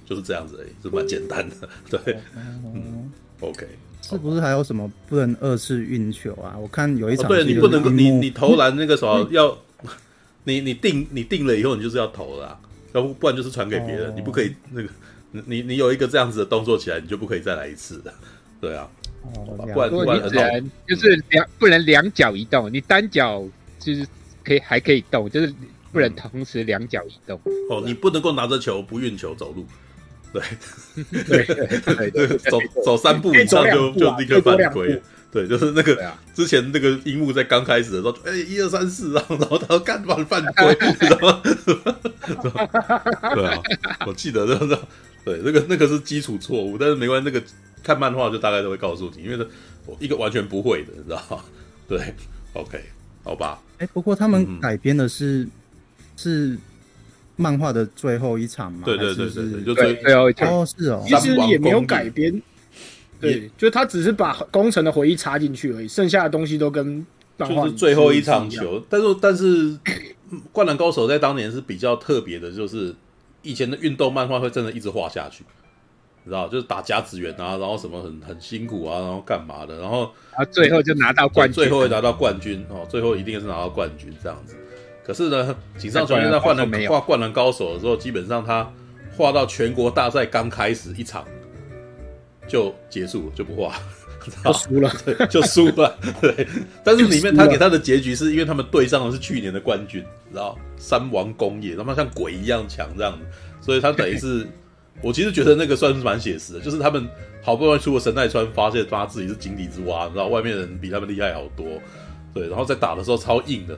就是这样子而已，是蛮简单的。对，嗯，OK。是不是还有什么不能二次运球啊？我看有一哦，场、对你不能够，你你投篮那个时嗯候要，你你定你定了以后，你就是要投了、啊，要不不然就是传给别人，哦。你不可以那个，你你有一个这样子的动作起来，你就不可以再来一次的，对啊，哦，不然不然很好，你只能就是两不能两脚移动，你单脚就是可以还可以动，就是不能同时两脚移动。哦，你不能够拿着球不运球走路，对，对对对对，走走三步以上就就立刻犯规，对，就是那个啊之前那个樱木在刚开始的时候，哎，一二三四，然 后然后他干嘛犯规，你知道吗？对啊，我记得就是，对，那个那个是基础错误，但是没关系，那个看漫画就大概都会告诉你，因为我一个完全不会的，你知道吗？对，OK，好吧，哎、不过他们改编的是、是漫画的最后一场嘛？对对对对对，是就对，最最后一场哦，是哦其，实也没有改编，也对，就他只是把工程的回忆插进去而已，剩下的东西都跟就是最后一场。球，但是但是《灌篮高手》在当年是比较特别的，就是以前的运动漫画会真的一直画下去，你知道，就是打甲子园啊，然后什么很很辛苦啊，然后干嘛的，然后啊最后就拿到冠军，最后会拿到冠军哦，最后一定是拿到冠军这样子。可是呢，井上雄彦在换了画《灌篮高手》的时候，基本上他画到全国大赛刚开始一场就结束了，就不画。都输了，对，就输了。对，但是里面他给他的结局是因为他们对上的是去年的冠军，你知道三王工业，他妈像鬼一样强这样子，所以他等于是，我其实觉得那个算是蛮写实的，就是他们好不容易出了神奈川，发现他自己是井底之蛙，你知道外面人比他们厉害好多，对，然后在打的时候超硬的，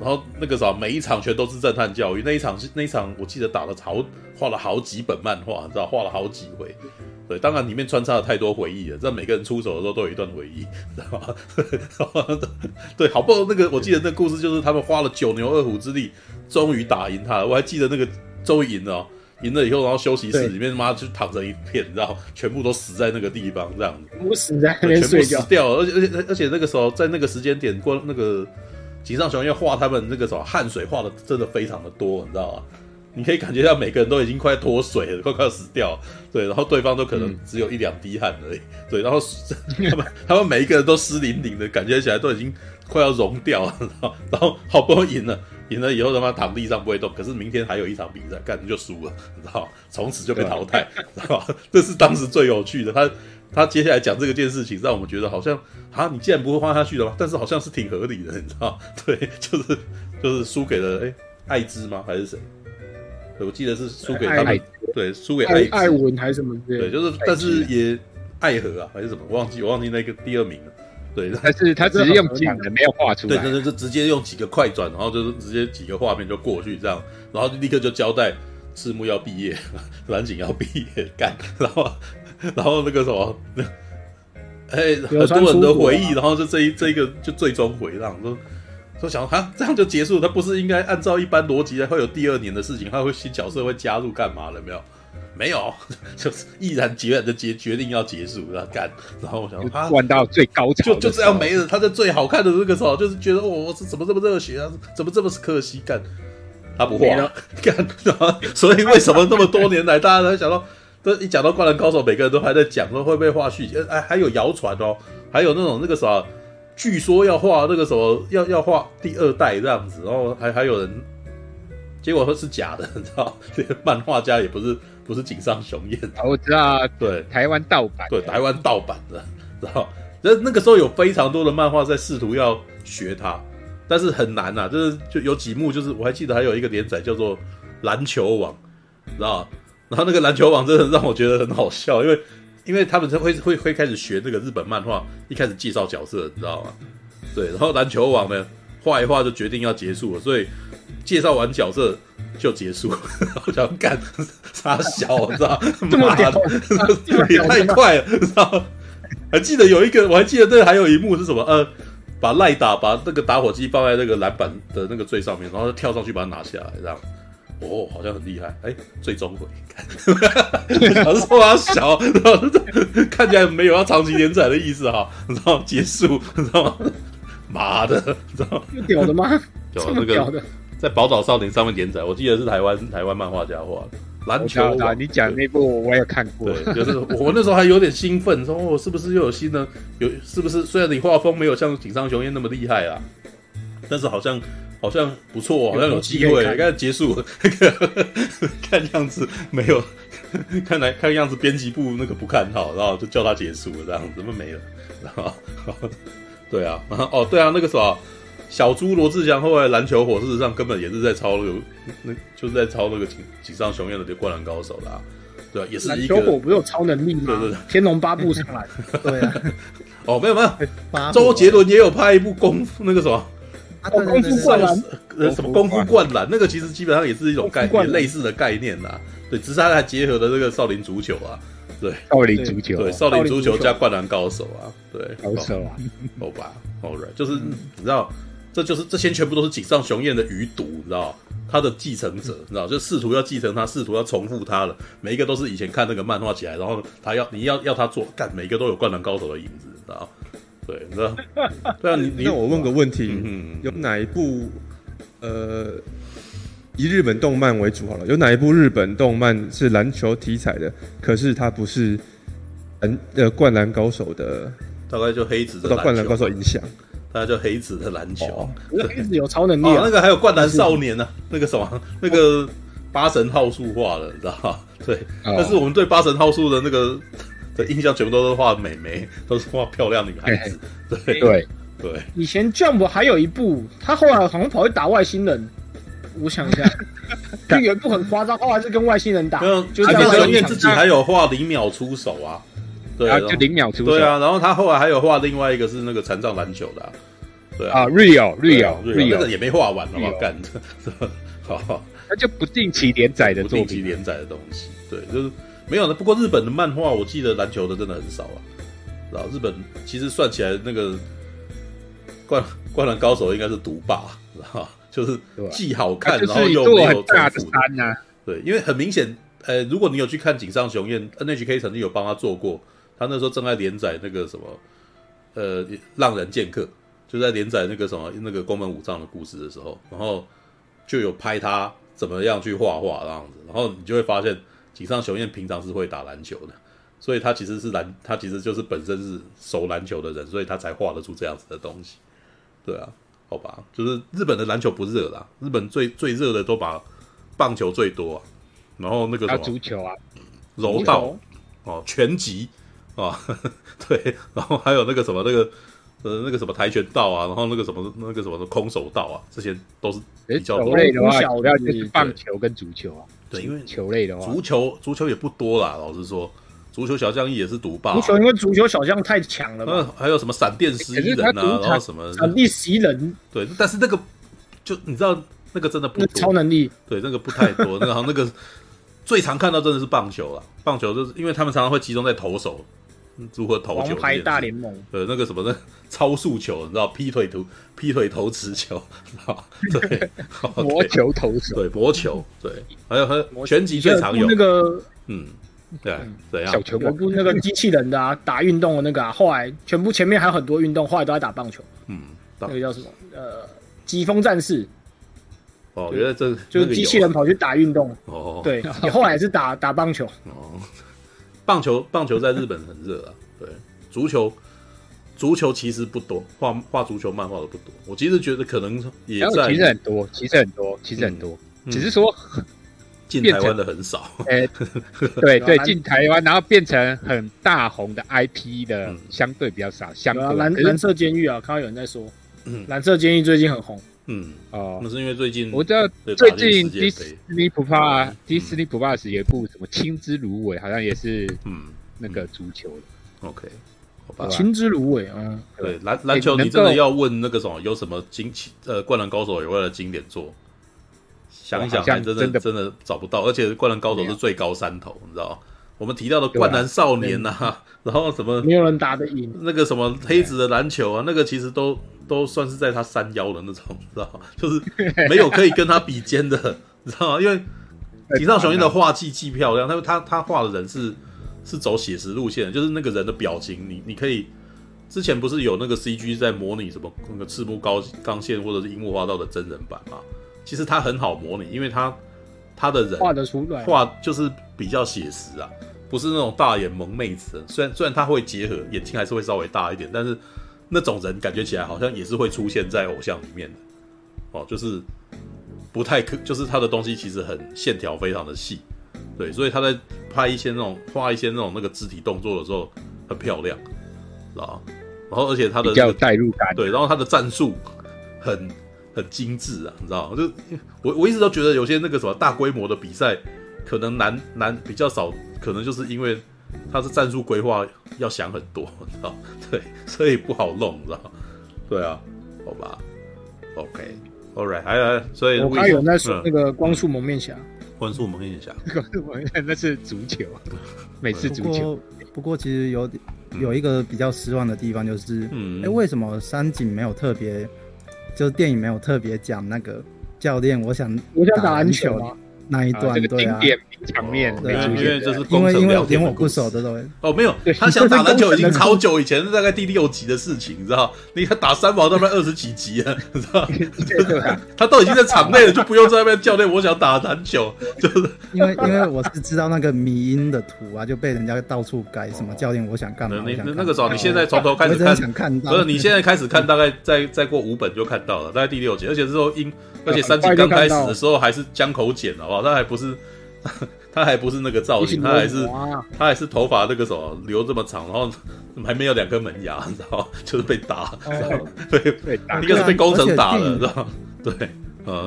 然后那个时候每一场全都是震撼教育，那一场是那一场我记得打了好画了好几本漫画，你知道画了好几回。对，当然里面穿插了太多回忆了，这每个人出手的时候都有一段回忆，知道吗？对，好不容易那个，我记得那个故事就是他们花了九牛二虎之力，终于打赢他了。我还记得那个终于赢了、哦，赢了以后，然后休息室里面妈就躺成一片，你知道，全部都死在那个地方，这样子，我死在那边全部睡觉死。掉了。而且而且而且那个时候在那个时间点，过那个井上雄彦画他们那个什么汗水画的真的非常的多，你知道吗？你可以感觉到每个人都已经快脱水了，快 快要死掉，对，然后对方都可能只有一两滴汗而已，对，然后 他们他们每一个人都湿淋淋的，感觉起来都已经快要融掉了，然后然后好不容易赢了，赢了以后他妈躺地上不会动，可是明天还有一场比赛，干就输了，你知道，从此就被淘汰，知道吧？这是当时最有趣的，他他接下来讲这个件事情，让我们觉得好像啊，你既然不会画下去了吗？但是好像是挺合理的，你知道，对，就是就是输给了哎艾滋吗？还是谁？我记得是输给他们，对，输给艾艾文还是什么之类的？对，就是，但是也爱河啊，还是什么，我忘记，我忘记那个第二名了。对，但是他只是用讲的，没有画出来。对，就是，就直接用几个快转，然后就是直接几个画面就过去这样，然后就立刻就交代赤木要毕业，蓝井要毕业干，然后然后那个什么，哎、欸，很多人的回忆，然后就这一这一个就最终回让说。说想啊，这样就结束？他不是应该按照一般逻辑来会有第二年的事情？他会新角色会加入干嘛了？没有，没有，就是毅然决然的决决定要结束，要干。然后我想说，啊，玩到最高潮，就就这样没了。他在最好看的那个时候，就是觉得哦，我是怎么这么热血啊？怎么这么可惜？干，他不画，干。然后，所以为什么那么多年来，大家都想到，都一讲到灌篮高手，每个人都还在讲说会不会画续集？哎，还有谣传哦，还有那种那个啥。据说要画那个什么，要要画第二代这样子，然后还还有人结果说是假的，你知道？这个漫画家也不是不是井上雄彦，我知道，对，台湾盗版，对，台湾盗版的，知道？那那个时候有非常多的漫画在试图要学他，但是很难啊，就是就有几幕，就是我还记得还有一个连载叫做《篮球王》，知道？然后那个篮球王真的让我觉得很好笑，因为因为他们会会会开始学那个日本漫画，一开始介绍角色，你知道吗？对，然后篮球王呢画一画就决定要结束了，所以介绍完角色就结束了，好像干傻小，你知道？这么屌，也太快了，你知道？还记得有一个，我还记得这还有一幕是什么？呃，把赖打把那个打火机放在那个篮板的那个最上面，然后跳上去把它拿下来，这样。哦，好像很厉害。哎，最终回，老是说他小，然后看起来没有要长期连载的意思哈。然后结束，你知道吗？妈的，你知道吗？有屌的吗？有那个在宝岛少年上面连载，我记得是台湾台湾漫画家画的。篮球啊，你讲那部我也看过，对，就是我那时候还有点兴奋，说哦，是不是又有新的？有是不是？虽然你画风没有像井上雄彦那么厉害啊，但是好像好像不错，好像有机会。刚结束，那 个看样子没有，看来看样子编辑部那个不看好，然后就叫他结束了，这样子怎么没了？然后对啊，哦对啊，那个什么。小猪罗志祥后来篮球火，事实上根本也是在抄那个，那就是在抄那个井井上雄彦的《灌篮高手》啦，对啊，也是一个。篮球火不是有超能力吗？对对对，天龙八部上来，对啊。哦，没有没有，周杰伦也有拍一部功夫那个什么，功夫灌篮，呃，什么功夫灌篮？那个其实基本上也是一种概念，类似的概念啦。对，只是他还结合了这个少林足球啊，对，少林足球，对，少林足球加灌篮高手啊，对，高手啊，好吧，All right，就是你知道。这就是这些全部都是井上雄彦的余毒，你知道？他的继承者，你知道？就试图要继承他，试图要重复他了，每一个都是以前看那个漫画起来，然后他要你要要他做干，每一个都有灌篮高手的影子，你知道？对，你知道？对啊，你你那我问个问题，嗯，有哪一部呃以日本动漫为主好了？有哪一部日本动漫是篮球题材的？可是它不是嗯呃灌篮高手的，大概就黑子受到灌篮高手影响。那叫黑子的篮球，黑子有超能力啊！那个还有灌篮少年呢，那个什么，那个八神号数化的，你知道吧？对，但是我们对八神号数的那个的印象，全部都是画美眉，都是画漂亮女孩子。对对对。以前 Jump 还有一部，他后来好像跑去打外星人，我想一下，就有一部很夸张，后来是跟外星人打，就是因为自己还有画零秒出手啊。对啊，就零秒出手。对啊，然后他后来还有画另外一个是那个残障篮球的，对啊，Real Real Real，那个也没画完，好不好干的？好，那就不定期连载的作品，不定期连载的东西，对，就是没有的。不过日本的漫画，我记得篮球的真的很少啊。然后日本其实算起来，那个灌灌篮高手应该是独霸，哈，就是既好看，然后又没有大的山啊。对，因为很明显，呃，如果你有去看井上雄彦，NHK 曾经有帮他做过。他那时候正在连载那个什么，呃，浪人剑客，就在连载那个什么那个宫本武藏的故事的时候，然后就有拍他怎么样去画画这样子，然后你就会发现井上雄彦平常是会打篮球的，所以他其实是篮，他其实就是本身是熟篮球的人，所以他才画得出这样子的东西。对啊，好吧，就是日本的篮球不热啦，日本最最热的都把棒球最多啊，然后那个什么足球啊，柔道哦，拳击。啊，对，然后还有那个什么那个呃那个什么跆拳道啊，然后那个什么那个什么空手道啊，这些都是比较多。球类的话，主要就是棒球跟足球啊。对，因为球类的话，足球足球也不多啦。老实说，足球小将也是独霸。足球因为足球小将太强了嘛。还有什么闪电十一人啊，然后什么闪电十一人。对，但是那个就你知道那个真的不多。超能力。对，那个不太多。那个好像那个最常看到真的是棒球了。棒球就是因为他们常常会集中在投手。如何投球？王牌大联盟，呃，那个什么呢？超速球，你知道？劈腿投，劈腿投持球，啊，对，魔球投手，对，魔球，对，还有还有拳击最常有那个，嗯，对，怎样？小球我不那个机器人的啊，打运动的那个啊，后来全部前面还有很多运动，后来都在打棒球，嗯，那个叫什么？呃，疾风战士。哦，原来这就是机器人跑去打运动，哦，对，你后来是打打棒球，哦。棒球，棒球在日本很热啊。对，足球，足球其实不多，画画足球漫画的不多。我其实觉得可能也在，其实很多，其实很多，其实很多。只是说进台湾的很少。哎，对 对，进台湾然后变成很大红的 IP 的相对比较少。相对蓝蓝色监狱啊，看到有人在说，蓝色监狱最近很红。嗯哦，那是因为最近我知道最近迪士尼 Plus 迪士尼 Plus 有一部什么《青之芦苇》，好像也是嗯那个足球的。OK，好吧，青之芦苇啊，对篮篮球，你真的要问那个什么有什么经呃灌篮高手以外的经典作？想一想，还真的真的找不到，而且灌篮高手是最高山头，你知道我们提到的灌篮少年呐，然后什么没有人打得赢那个什么黑子的篮球啊，那个其实都。都算是在他山腰的那种，知道吗？就是没有可以跟他比肩的，你知道吗？因为井上雄彦的画技既漂亮，他他他画的人是是走写实路线，就是那个人的表情，你你可以之前不是有那个 CG 在模拟什么那个赤木高刚宪或者是樱木花道的真人版嘛？其实他很好模拟，因为他他的人画得出来，画就是比较写实啊，不是那种大眼萌妹子。虽然虽然他会结合眼睛还是会稍微大一点，但是。那种人感觉起来好像也是会出现在偶像里面的，哦，就是不太可，就是他的东西其实很线条非常的细，对，所以他在拍一些那种画一些那种那个肢体动作的时候很漂亮，知道？然后而且他的、那个、比较有代入感，对，然后他的战术很很精致啊，你知道吗？就我我一直都觉得有些那个什么大规模的比赛可能男男比较少，可能就是因为。他是战术规划要想很多，知道？对，所以不好弄，知道？对啊，好吧，OK，All right，还有，所以我还有在说那个光速蒙面侠，光速蒙面侠，光速蒙面侠那是足球，每次足球。不过其实有有一个比较失望的地方，就是，嗯，哎，为什么山井没有特别，就是电影没有特别讲那个教练，我想我想打篮球啊。那一段对啊，场面对，因为这是因为因为连我不熟的都哦，没有，他想打篮球已经 超久以前是，大概第六集的事情，你知道？你看打三毛都快二十几集了，你知道？他都已经在场内了，就不用在那边教练。我想打篮球，就是因为因为我是知道那个迷音的图啊，就被人家到处改什么教练，我想干嘛？你那个时候，你现在从头开始看到，不是？你现在开始看，大概再再过五本就看到了，大概第六集，而且之后因。而且三集刚开始的时候还是江口剪，好不好？他还不是，他还不是那个造型，他还是他还是头发那个什么留这么长，然后 还没有两颗门牙，你知道 就是被打，被被打，一个是被工程打了，知道对，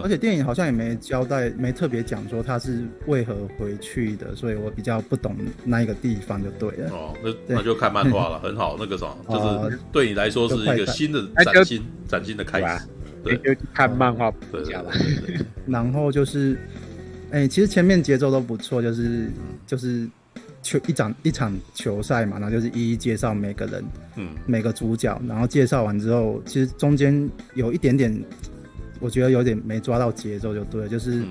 而且电影好像也没交代，没特别讲说他是为何回去的，所以我比较不懂那一个地方就对了。哦，那那就看漫画了，很好，那个什么，就是对你来说是一个新的崭新崭新的开始。对，就看漫画比较吧。然后就是，哎、欸，其实前面节奏都不错，就是就是球一场一场球赛嘛，然后就是一一介绍每个人，嗯，每个主角，然后介绍完之后，其实中间有一点点，我觉得有点没抓到节奏，就对了，就是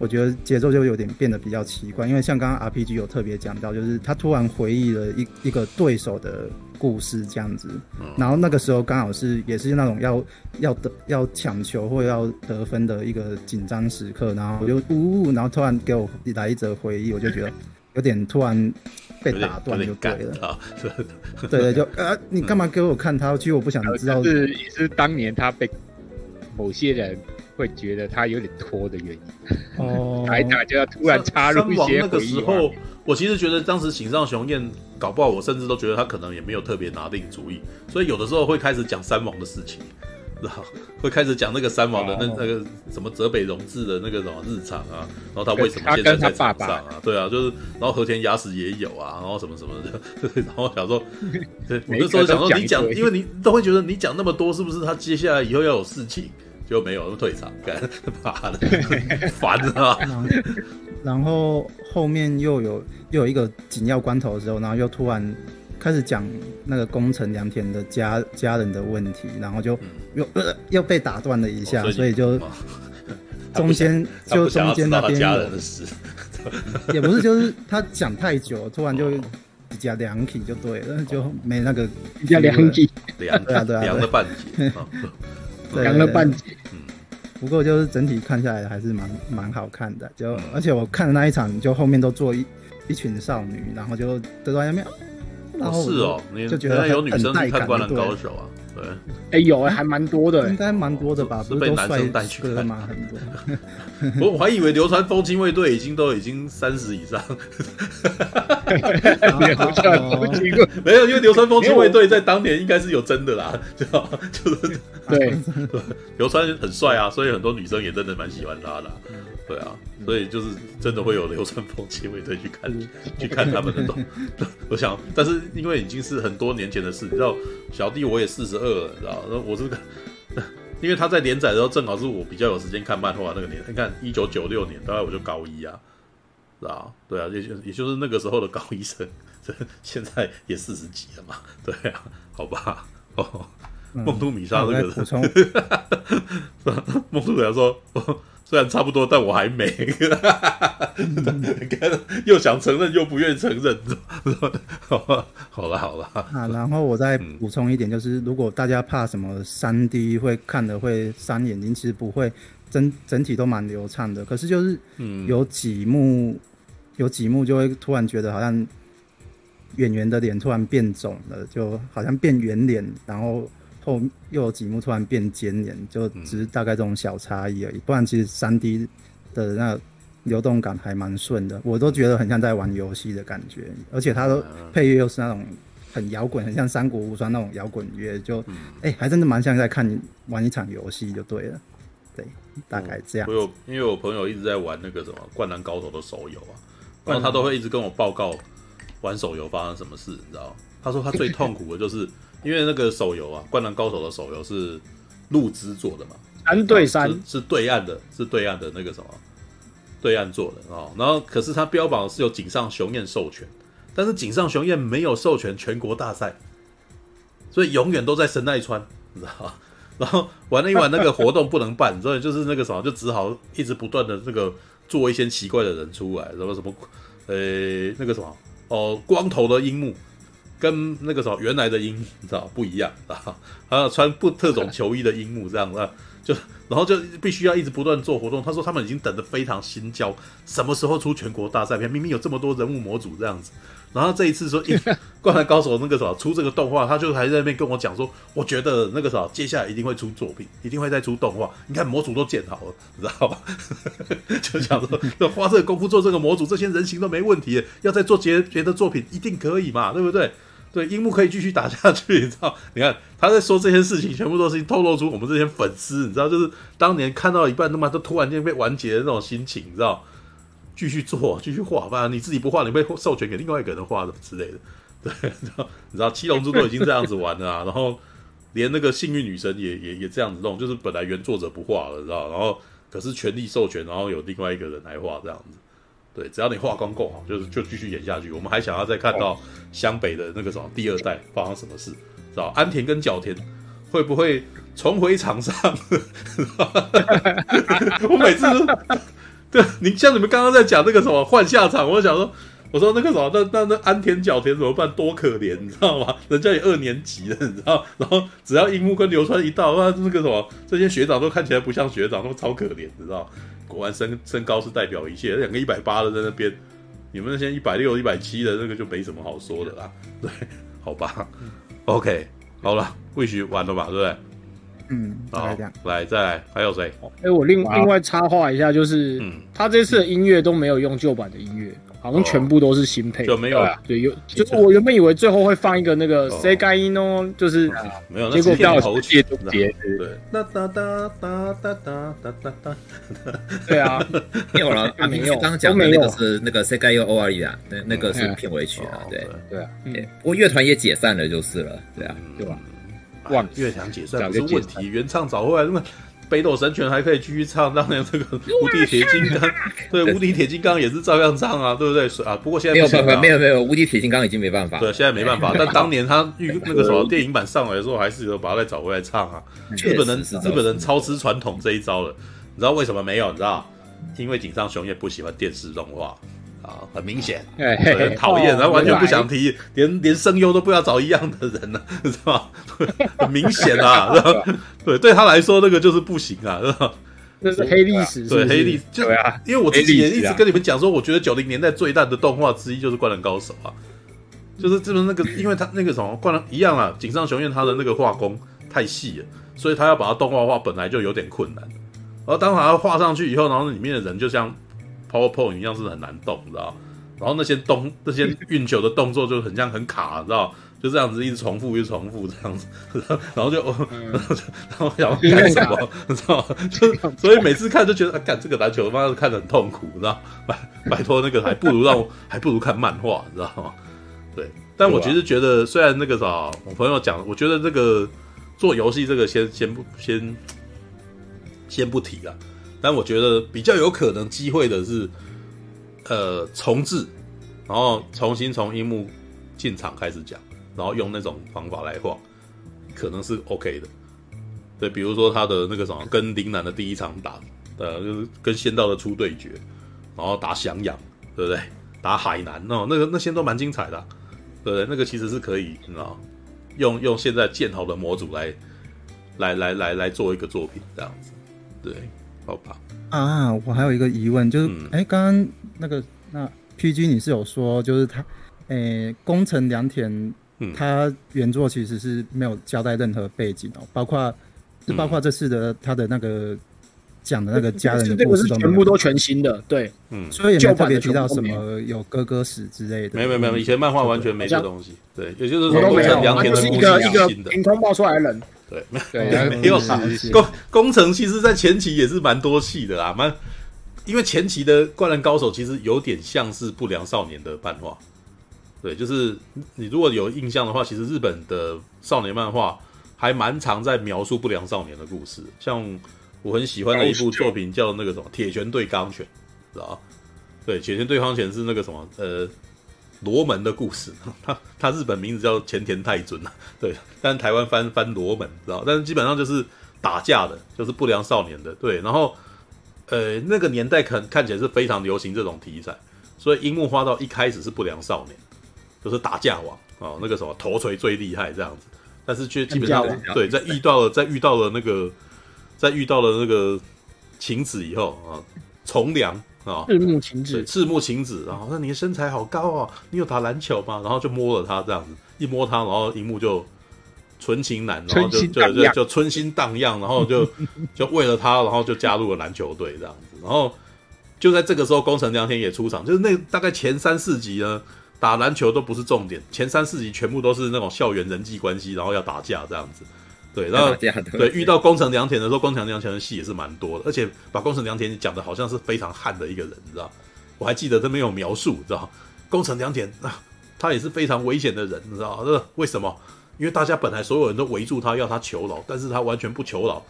我觉得节奏就有点变得比较奇怪，因为像刚刚 RPG 有特别讲到，就是他突然回忆了一一个对手的。故事这样子，然后那个时候刚好是也是那种要要得要抢球或要得分的一个紧张时刻，然后我就呜呜，然后突然给我来一则回忆，我就觉得 有点突然被打断就对了，对对，就呃，你干嘛给我看他？其实我不想知道，是也是当年他被某些人会觉得他有点拖的原因哦，打一打就要突然插入一些回忆。我其实觉得当时井上雄彦搞不好，我甚至都觉得他可能也没有特别拿定主意，所以有的时候会开始讲三王的事情，然 后会开始讲那个三王的那那个什么泽北荣治的那个什么日常啊，然后他为什么现在在场上啊？对啊，就是然后和田雅史也有啊，然后什么什么的，然后想说，对，我那时候想说你讲，因为你都会觉得你讲那么多，是不是他接下来以后要有事情就没有那么退场？干 妈的，烦啊！然后后面又有又有一个紧要关头的时候，然后又突然开始讲那个宫城良田的家家人的问题，然后就又、嗯呃、又被打断了一下，哦、所以 就中间就中间那边家人的事，也不是就是他讲太久，突然就比较凉体就对了，就没那个比较凉体，凉对啊对啊，凉了半截，凉了半截。不过就是整体看下来还是蛮蛮好看的，就而且我看的那一场，就后面都坐一一群少女，然后就都在那边，然后是哦，你就觉得有女生很带感去看《灌篮高手》啊？对，哎、有哎、还蛮多的、哎应该蛮多的吧？是被男生带去看。哥吗？很多。我 我还以为流川枫精卫队已经都已经三十以上，流川枫经过 没有，因为流川枫精卫队在当年应该是有真的啦，就就是对，流川很帅啊，所以很多女生也真的蛮喜欢他的啊、对啊，所以就是真的会有流川枫亲卫队去看去看他们那种，我想，但是因为已经是很多年前的事，你知道，小弟我也四十二了，你知道，那我是个，因为他在连载的时候正好是我比较有时间看漫画那个年代，你看一九九六年，大概我就高一啊，是吧？对啊，也就也就是那个时候的高一生，现在也四十几了嘛，对啊，好吧，哦。梦都米莎这个人，补充，梦都人说，虽然差不多，但我还没。又想承认又不愿意承认，好了好了。啊，然后我再补充一点，就是如果大家怕什么三 D 会看的会伤眼睛，其实不会，整整体都蛮流畅的。可是就是有几幕，有几幕就会突然觉得好像演员的脸突然变肿了，就好像变圆脸，然后。后又有几幕突然变尖脸，就只是大概这种小差异而已。不然其实三 D 的那个流动感还蛮顺的，我都觉得很像在玩游戏的感觉。而且它的配乐又是那种很摇滚，很像《三国无双》那种摇滚乐，就哎、欸，还真的蛮像在看你玩一场游戏就对了。对，大概这样。我有因为我朋友一直在玩那个什么《灌篮高手》的手游啊，然后他都会一直跟我报告玩手游发生什么事，你知道？他说他最痛苦的就是。因为那个手游啊，《灌篮高手》的手游是陆之做的嘛，三对三是，是对岸的，是对岸的那个什么，对岸做的哦。然后可是他标榜是有井上雄彦授权，但是井上雄彦没有授权全国大赛，所以永远都在神奈川，你知道吗？然后玩了一玩那个活动不能办，所以就是那个什么，就只好一直不断的这个做一些奇怪的人出来，什么什么，呃，那个什么哦，光头的樱木。跟那个什么原来的樱木你知道不一样啊，还有穿不特种球衣的樱木这样子，就然后就必须要一直不断做活动。他说他们已经等得非常心焦，什么时候出全国大赛片？明明有这么多人物模组这样子，然后这一次说一 灌篮高手那个什么出这个动画，他就还在那边跟我讲说，我觉得那个什么接下来一定会出作品，一定会再出动画。你看模组都建好了，你知道吧？就想说要花这个功夫做这个模组，这些人形都没问题，要再做别别的作品一定可以嘛，对不对？对，樱木可以继续打下去，你知道？你看他在说这些事情，全部都是透露出我们这些粉丝，你知道，就是当年看到一半，他妈都突然间被完结的那种心情，你知道？继续做，继续画，不然你自己不画，你被授权给另外一个人画的之类的。对，你知道？你知道七龙珠都已经这样子玩了啊，然后连那个幸运女神也也也这样子弄，就是本来原作者不画了，知道？然后可是权力授权，然后有另外一个人来画这样子。对，只要你画工够好，就是就继续演下去。我们还想要再看到湘北的那个什么第二代发生什么事，知道安田跟角田会不会重回场上？我每次都 对你像你们刚刚在讲那个什么换下场，我就想说，我说那个什么，那那那安田角田怎么办？多可怜，你知道吗？人家也二年级了，你知道？然后只要樱木跟流川一到，那那个什么，这些学长都看起来不像学长，都超可怜，你知道？果然身身高是代表一切，两个一百八的在那边，你们那些一百六、一百七的那个就没什么好说的啦。对，好吧。OK，好了，Wish 完了吧，对不对？嗯，好，来这样，来再来，还有谁？哎、欸，我另另外插话一下，就是、嗯、他这次的音乐都没有用旧版的音乐。好像全部都是新配，就没有啊？对，有就是我原本以为最后会放一个那个谁该音哦，就是没有，结果到头接都接，对，哒哒哒哒哒哒哒哒哒，对啊，没有了，没有，刚刚讲的那个是那个谁该用 O R E 啊，那那个是片尾曲啊，对。对。啊，不过乐团也解散了就是了，对啊，对吧？哇，乐团解散不是问题，原唱找回来那么。北斗神拳还可以继续唱，当年这个 无敌铁金刚，对，无敌铁金刚也是照样唱啊，对不对？啊，不过现在没有办法，没有没有，无敌铁金刚已经没办法。对，现在没办法。但当年他预那个什么电影版上来的时候，还是有把它再找回来唱啊。日本人日本人超吃传统这一招了，你知道为什么没有？你知道？因为井上雄彦不喜欢电视动画。啊，很明显，很讨厌，然后完全不想提，连连声优都不要找一样的人了，是吧？很明显啊，对，对他来说那个就是不行啊，是吧？那是黑历史，对黑历史，就因为我自己也一直跟你们讲说，我觉得九零年代最烂的动画之一就是《灌篮高手》啊，就是这边那个，因为他那个什么灌篮一样啊，井上雄彦他的那个画工太细了，所以他要把它动画化本来就有点困难。然后当他画上去以后，然后里面的人就像 PowerPoint 一样是很难动，你知道？然后那些动那些运球的动作就很像很卡，你知道？就这样子一直重复，一直重复这样子，然后就，然后就，然后想 干什么，你知道？就 所以每次看就觉得，啊，干这个篮球他妈的看得很痛苦，你知道？拜拜托那个还不如让我，还不如看漫画，你知道吗？对，但我其实觉得，虽然那个啥，我朋友讲，我觉得这个做游戏这个先先不先先不提了，但我觉得比较有可能机会的是，呃，重置，然后重新从樱木进场开始讲。然后用那种方法来画，可能是 OK 的。对，比如说他的那个什么，跟陵南的第一场打，呃，就是跟仙道的初对决，然后打翔阳，对不对？打海南哦，那个那些都蛮精彩的，对不对？那个其实是可以，你知道，用用现在建好的模组来，来来来来做一个作品这样子，对，好吧？啊，我还有一个疑问，就是，哎、嗯，刚刚那个那 PG 你是有说，就是他，诶，宫城良田。他原作其实是没有交代任何背景哦，包括就包括这次的他的那个讲的那个家人的故事都全部都全新的，对，嗯，所以也没有特别提到什么有。哥哥死之类的，没有没有没有，以前漫画完全没这东西，对，也就是说宫城良田的故事一个一个凭空冒出来的人，对，对，没有工工程其实在前期也是蛮多戏的啦，蛮因为前期的灌篮高手其实有点像是不良少年的漫画。对，就是你如果有印象的话，其实日本的少年漫画还蛮常在描述不良少年的故事。像我很喜欢的一部作品叫那个什么《铁拳对钢拳》，知道吧？对，《铁拳对钢拳》是那个什么呃罗门的故事，他他日本名字叫前田太尊啊，对，但台湾翻翻罗门，知道？但是基本上就是打架的，就是不良少年的，对。然后呃那个年代看看起来是非常流行这种题材，所以樱木花道一开始是不良少年。就是打架王哦，那个什么头锤最厉害这样子，但是却基本上对，在遇到了在遇到了那个在遇到了那个晴子以后啊，从良啊，赤木晴子，赤木晴子，然后说你的身材好高哦，你有打篮球吗？然后就摸了他这样子，一摸他，然后樱木就纯情男，然后就就就就春心荡漾，然后就 就为了他，然后就加入了篮球队这样子，然后就在这个时候，宫城良田也出场，就是那大概前三四集呢。打篮球都不是重点，前三四集全部都是那种校园人际关系，然后要打架这样子。对，然后对遇到宫城良田的时候，宫城良田的戏也是蛮多的，而且把宫城良田讲的好像是非常悍的一个人，你知道？我还记得他没有描述，你知道？宫城良田啊，他也是非常危险的人，你知道？这为什么？因为大家本来所有人都围住他要他求饶，但是他完全不求饶。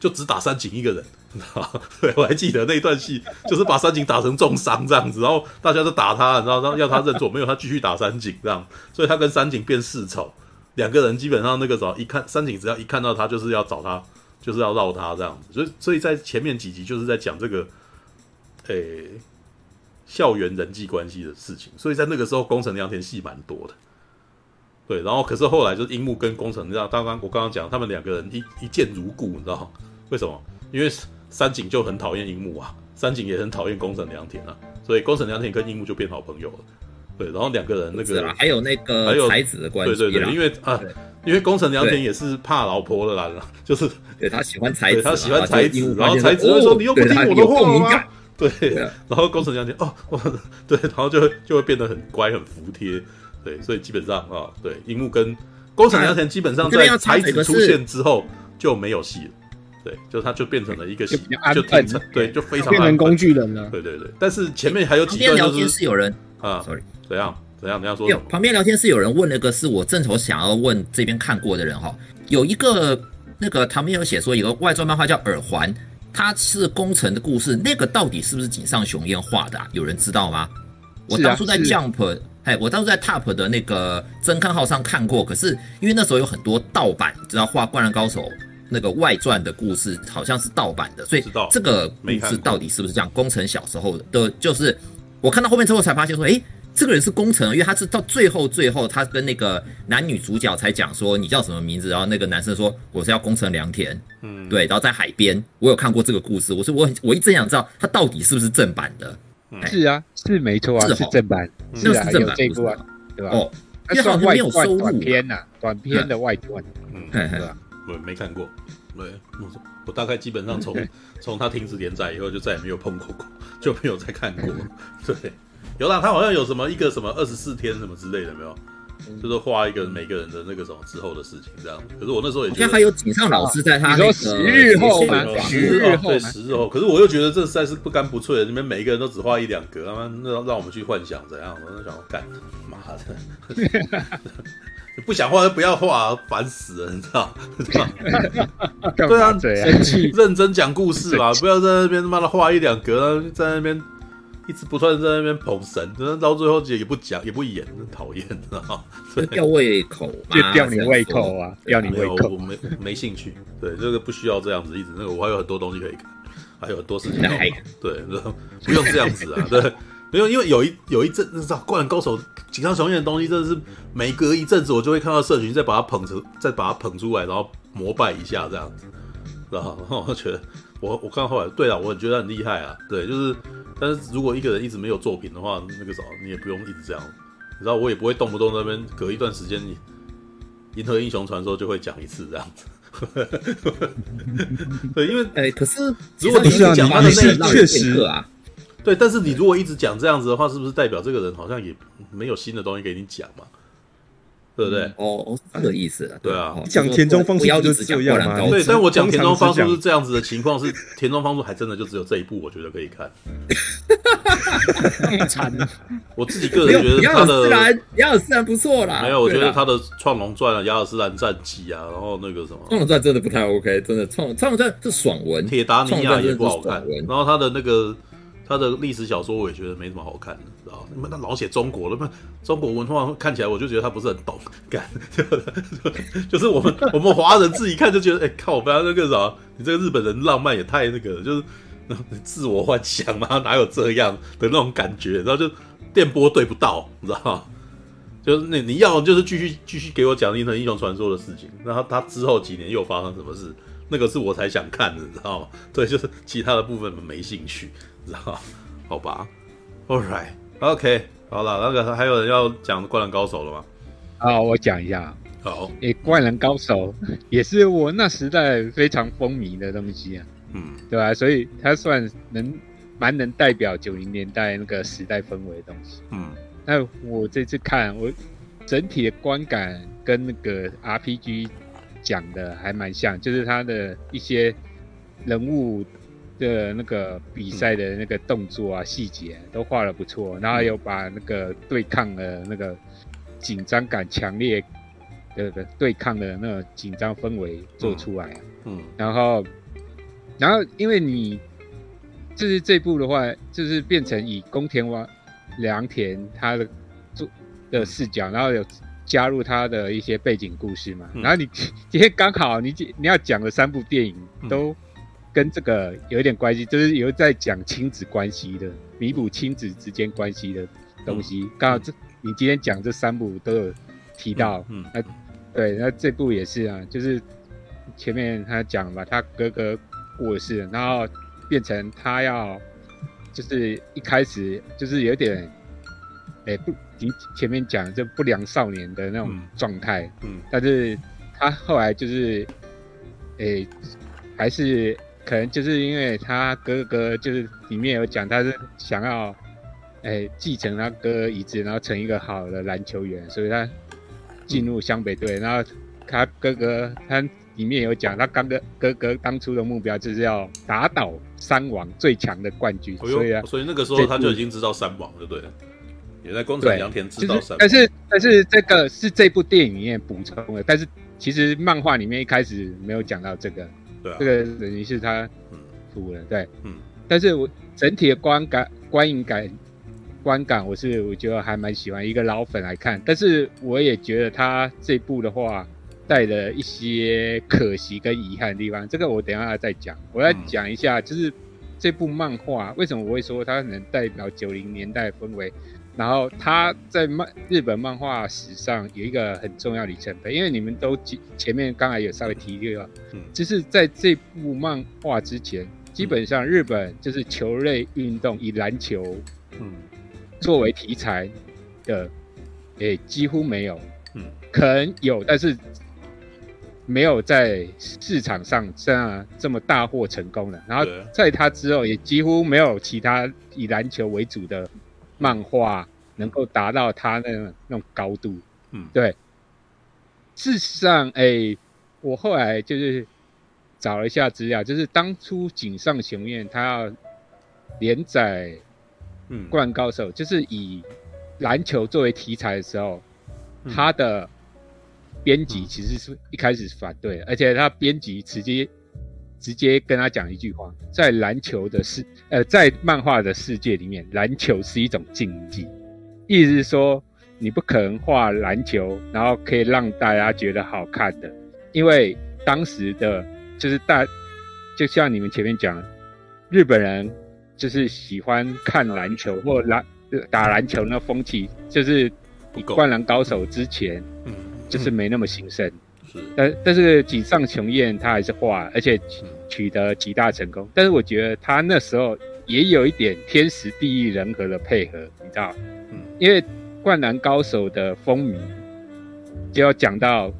就只打三井一个人，你知道对，我还记得那段戏，就是把三井打成重伤这样子，然后大家都打他，然后然后要他认错，没有他继续打三井这样，所以他跟三井变世仇，两个人基本上那个时候一看三井，只要一看到他就是要找他，就是要绕他这样子，所以所以在前面几集就是在讲这个，诶、校园人际关系的事情，所以在那个时候宫城良田戏蛮多的。对，然后可是后来就是樱木跟宫城，你知道，刚刚我刚刚讲他们两个人一一见如故，你知道为什么？因为三井就很讨厌樱木啊，三井也很讨厌宫城良田啊，所以宫城良田跟樱木就变好朋友了。对，然后两个人那个还有那个还有才子的关系，对对对，因为啊，因为宫城良田也是怕老婆的啦，就是对他喜欢才子，他喜欢才子，然后才子会说你又不听我的话吗？对，然后宫城良田哦，对，然后就会就会变得很乖很服帖。对，所以基本上啊，对，樱木跟宫城良田基本上在才子出现之后就没有戏了。对，就他就变成了一个戏，就变成对，就非常变成工具人了。对对对，但是前面还有几段聊天是有人。啊，sorry，怎样怎样？你要说旁边聊天室有人问那个，是我正愁想要问这边看过的人哈，有一个那个旁边有写说，有个外传漫画叫耳环，它是宫城的故事，那个到底是不是井上雄彦画的？有人知道吗？我当初在 Jump。哎，我当初在 Top 的那个增刊号上看过，可是因为那时候有很多盗版，你知道画《灌篮高手》那个外传的故事好像是盗版的，所以这个故事到底是不是这样？宫城小时候的，就是我看到后面之后才发现说，哎，这个人是工程，因为他是到最后最后他跟那个男女主角才讲说你叫什么名字，然后那个男生说我是要工程良田，嗯，对，然后在海边，我有看过这个故事，我说我很我一直想知道他到底是不是正版的。是啊，是没错啊，是正版，那是正版，这部啊，对吧？哦，因为好像没有收入短片呐，短片的外传，嗯，对吧？我没看过，对，我我大概基本上从 从他停止连载以后，就再也没有碰过过，就没有再看过。对，有啦，他好像有什么一个什么二十四天什么之类的，没有？就是画一个每个人的那个什么之后的事情这样。可是我那时候也觉得好像还有井上老师在他那个你说十日后吗十日后对十日后，可是我又觉得这实在是不干不脆的，你们每一个人都只画一两格，他妈那让我们去幻想怎样？我就想干，妈的，你不想画就不要画，烦死了，你知道？对啊，生气认真讲故事吧，不要在那边他妈的画一两格，在那边一直不断在那边捧神，到最后也不讲也不演，讨厌，知道吗？吊胃口嘛，就吊你胃口啊，吊你胃口。我没没兴趣，对这个不需要这样子，一直那个我还有很多东西可以看，还有很多事情要忙，对，不用这样子啊，对，没有，因为有一有一阵，你知道《灌篮高手》井上雄彦的东西，真的是每隔一阵子我就会看到社群再把它捧出，再把它捧出来，然后膜拜一下这样子，然后 我觉得我我看后来，对啊，我觉得很厉害啊，对，就是。但是如果一个人一直没有作品的话，那个时候你也不用一直这样，你知道我也不会动不动那边隔一段时间，你《银河英雄传说》就会讲一次这样子。对，因为哎、欸，可是如果你是讲他的内容确实啊，对，但是你如果一直讲这样子的话，是不是代表这个人好像也没有新的东西给你讲嘛？对不对？嗯、哦，这个意思啊。对啊，讲田中芳树就是这样吗？对，但我讲田中芳树是这样子的情况，是田中芳树还真的就只有这一部，我觉得可以看。惨，我自己个人觉得他的亚尔斯兰不错啦。没有，我觉得他的《创龙传》啊，《亚尔斯兰战记》啊，然后那个什么《创龙传》真的不太 OK，真的《创创龙传》是爽文，《铁达尼亚》也不好看。然后他的那个。他的历史小说我也觉得没什么好看的，知道你们那老写中国的，那中国文化看起来我就觉得他不是很懂，干，就是我们我们华人自己看就觉得，哎、欸、靠，不要那个啥，你这个日本人浪漫也太那个了，就是自我幻想嘛，哪有这样的那种感觉？然后就电波对不到，你知道吗？就是那你要就是继续继续给我讲《银河英雄传说》的事情，然后他之后几年又发生什么事，那个是我才想看的，你知道吗？对，就是其他的部分没兴趣。知道，好吧，All right，OK，okay, 好了，那个还有人要讲《灌篮高手》了吗？啊，我讲一下。好，诶，《灌篮高手》也是我那时代非常风靡的东西啊，嗯，对吧？所以它算能蛮能代表九零年代那个时代氛围的东西。嗯，那我这次看，我整体的观感跟那个 RPG 讲的还蛮像，就是它的一些人物。的那个比赛的那个动作啊，细节都画的不错，然后有把那个对抗的那个紧张感强烈的对抗的那种紧张氛围做出来，嗯，然后，然后因为你就是这部的话，就是变成以宫田王良田他的做的视角，然后有加入他的一些背景故事嘛，然后你 今天刚好你你要讲的三部电影都。跟这个有一点关系，就是有在讲亲子关系的，弥补亲子之间关系的东西。刚、嗯、好这你今天讲这三部都有提到，嗯，那、嗯啊、对，那这部也是啊，就是前面他讲吧，他哥哥过世，然后变成他要，就是一开始就是有点，哎、欸、不，你前面讲这不良少年的那种状态，嗯，但是他后来就是，哎、欸，还是。可能就是因为他哥哥，就是里面有讲他是想要，哎，继承他哥哥遗志，然后成一个好的篮球员，所以他进入湘北队。然后他哥哥，他里面有讲，他刚哥哥哥当初的目标就是要打倒三王最强的冠军，所以啊，所以那个时候他就已经知道三王了，对，也在宫城良田知道山王。但是但是这个是这部电影里面补充的，但是其实漫画里面一开始没有讲到这个。对啊、这个等于是他涂了，对，嗯，但是我整体的观感、观影感、观感，我是我觉得还蛮喜欢。一个老粉来看，但是我也觉得他这部的话带了一些可惜跟遗憾的地方。这个我等一下再讲。我要讲一下，就是这部漫画为什么我会说它能代表九零年代氛围。然后他在漫日本漫画史上有一个很重要里程碑，因为你们都前面刚才有稍微提到了，嗯，就是在这部漫画之前，基本上日本就是球类运动以篮球，嗯，作为题材的诶，几乎没有，嗯，可能有，但是没有在市场上这样这么大获成功的。然后在他之后，也几乎没有其他以篮球为主的漫画能够达到他那种那种高度。嗯，对。事实上，诶，我后来就是找了一下资料，就是当初井上雄彦他要连载。嗯，灌篮高手就是以篮球作为题材的时候，嗯、他的编辑其实是一开始是反对的，而且他编辑直接直接跟他讲一句话，在篮球的世呃，在漫画的世界里面，篮球是一种竞技，意思是说你不可能画篮球，然后可以让大家觉得好看的，因为当时的就是大，就像你们前面讲，日本人。就是喜欢看篮球或篮打篮球那风气，就是比灌篮高手之前，嗯，就是没那么兴盛。是，但但是井上雄彦他还是画，而且取得极大成功。但是我觉得他那时候也有一点天时地利人和的配合，你知道？嗯，因为灌篮高手的风靡，就要讲到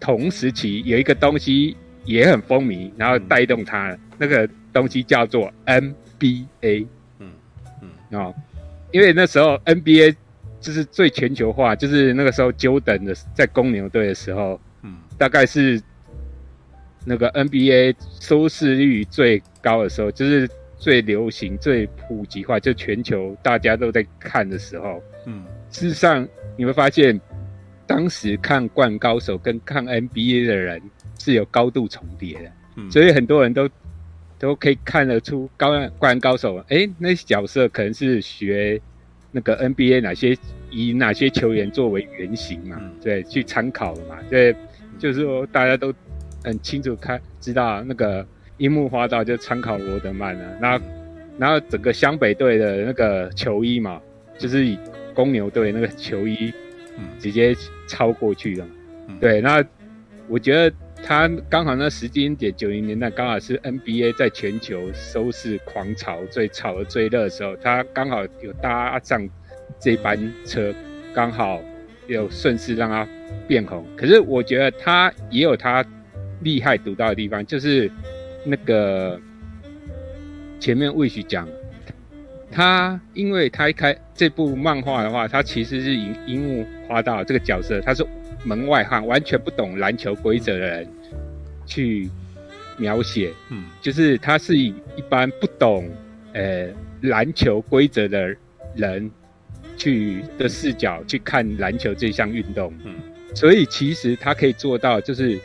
同时期有一个东西也很风靡，然后带动他，那个东西叫做 N。B A，嗯嗯啊，因为那时候 N B A 就是最全球化，就是那个时候 Jordan 的在公牛队的时候，嗯，大概是那个 N B A 收视率最高的时候，就是最流行、最普及化，就全球大家都在看的时候，嗯，事实上你会发现，当时看《灌篮高手》跟看 N B A 的人是有高度重叠的，嗯，所以很多人都。都可以看得出高灌篮高手，哎、欸，那些角色可能是学那个 NBA 哪些以哪些球员作为原型嘛？嗯、对，去参考的嘛？对，就是说大家都很清楚看知道那个樱木花道就参考罗德曼了，然后然后整个湘北队的那个球衣嘛，就是以公牛队那个球衣直接超过去的，嗯、对，那我觉得。他刚好那时间点，九零年代刚好是 NBA 在全球收视狂潮最炒的最热的时候，他刚好有搭上这班车，刚好有顺势让他变红。可是我觉得他也有他厉害独到的地方，就是那个前面魏许讲，他因为他一开这部漫画的话，他其实是樱樱木花道这个角色，他是。门外汉完全不懂篮球规则的人去描写，嗯，就是他是以一般不懂呃篮球规则的人去的视角去看篮球这项运动，嗯，所以其实他可以做到，就是，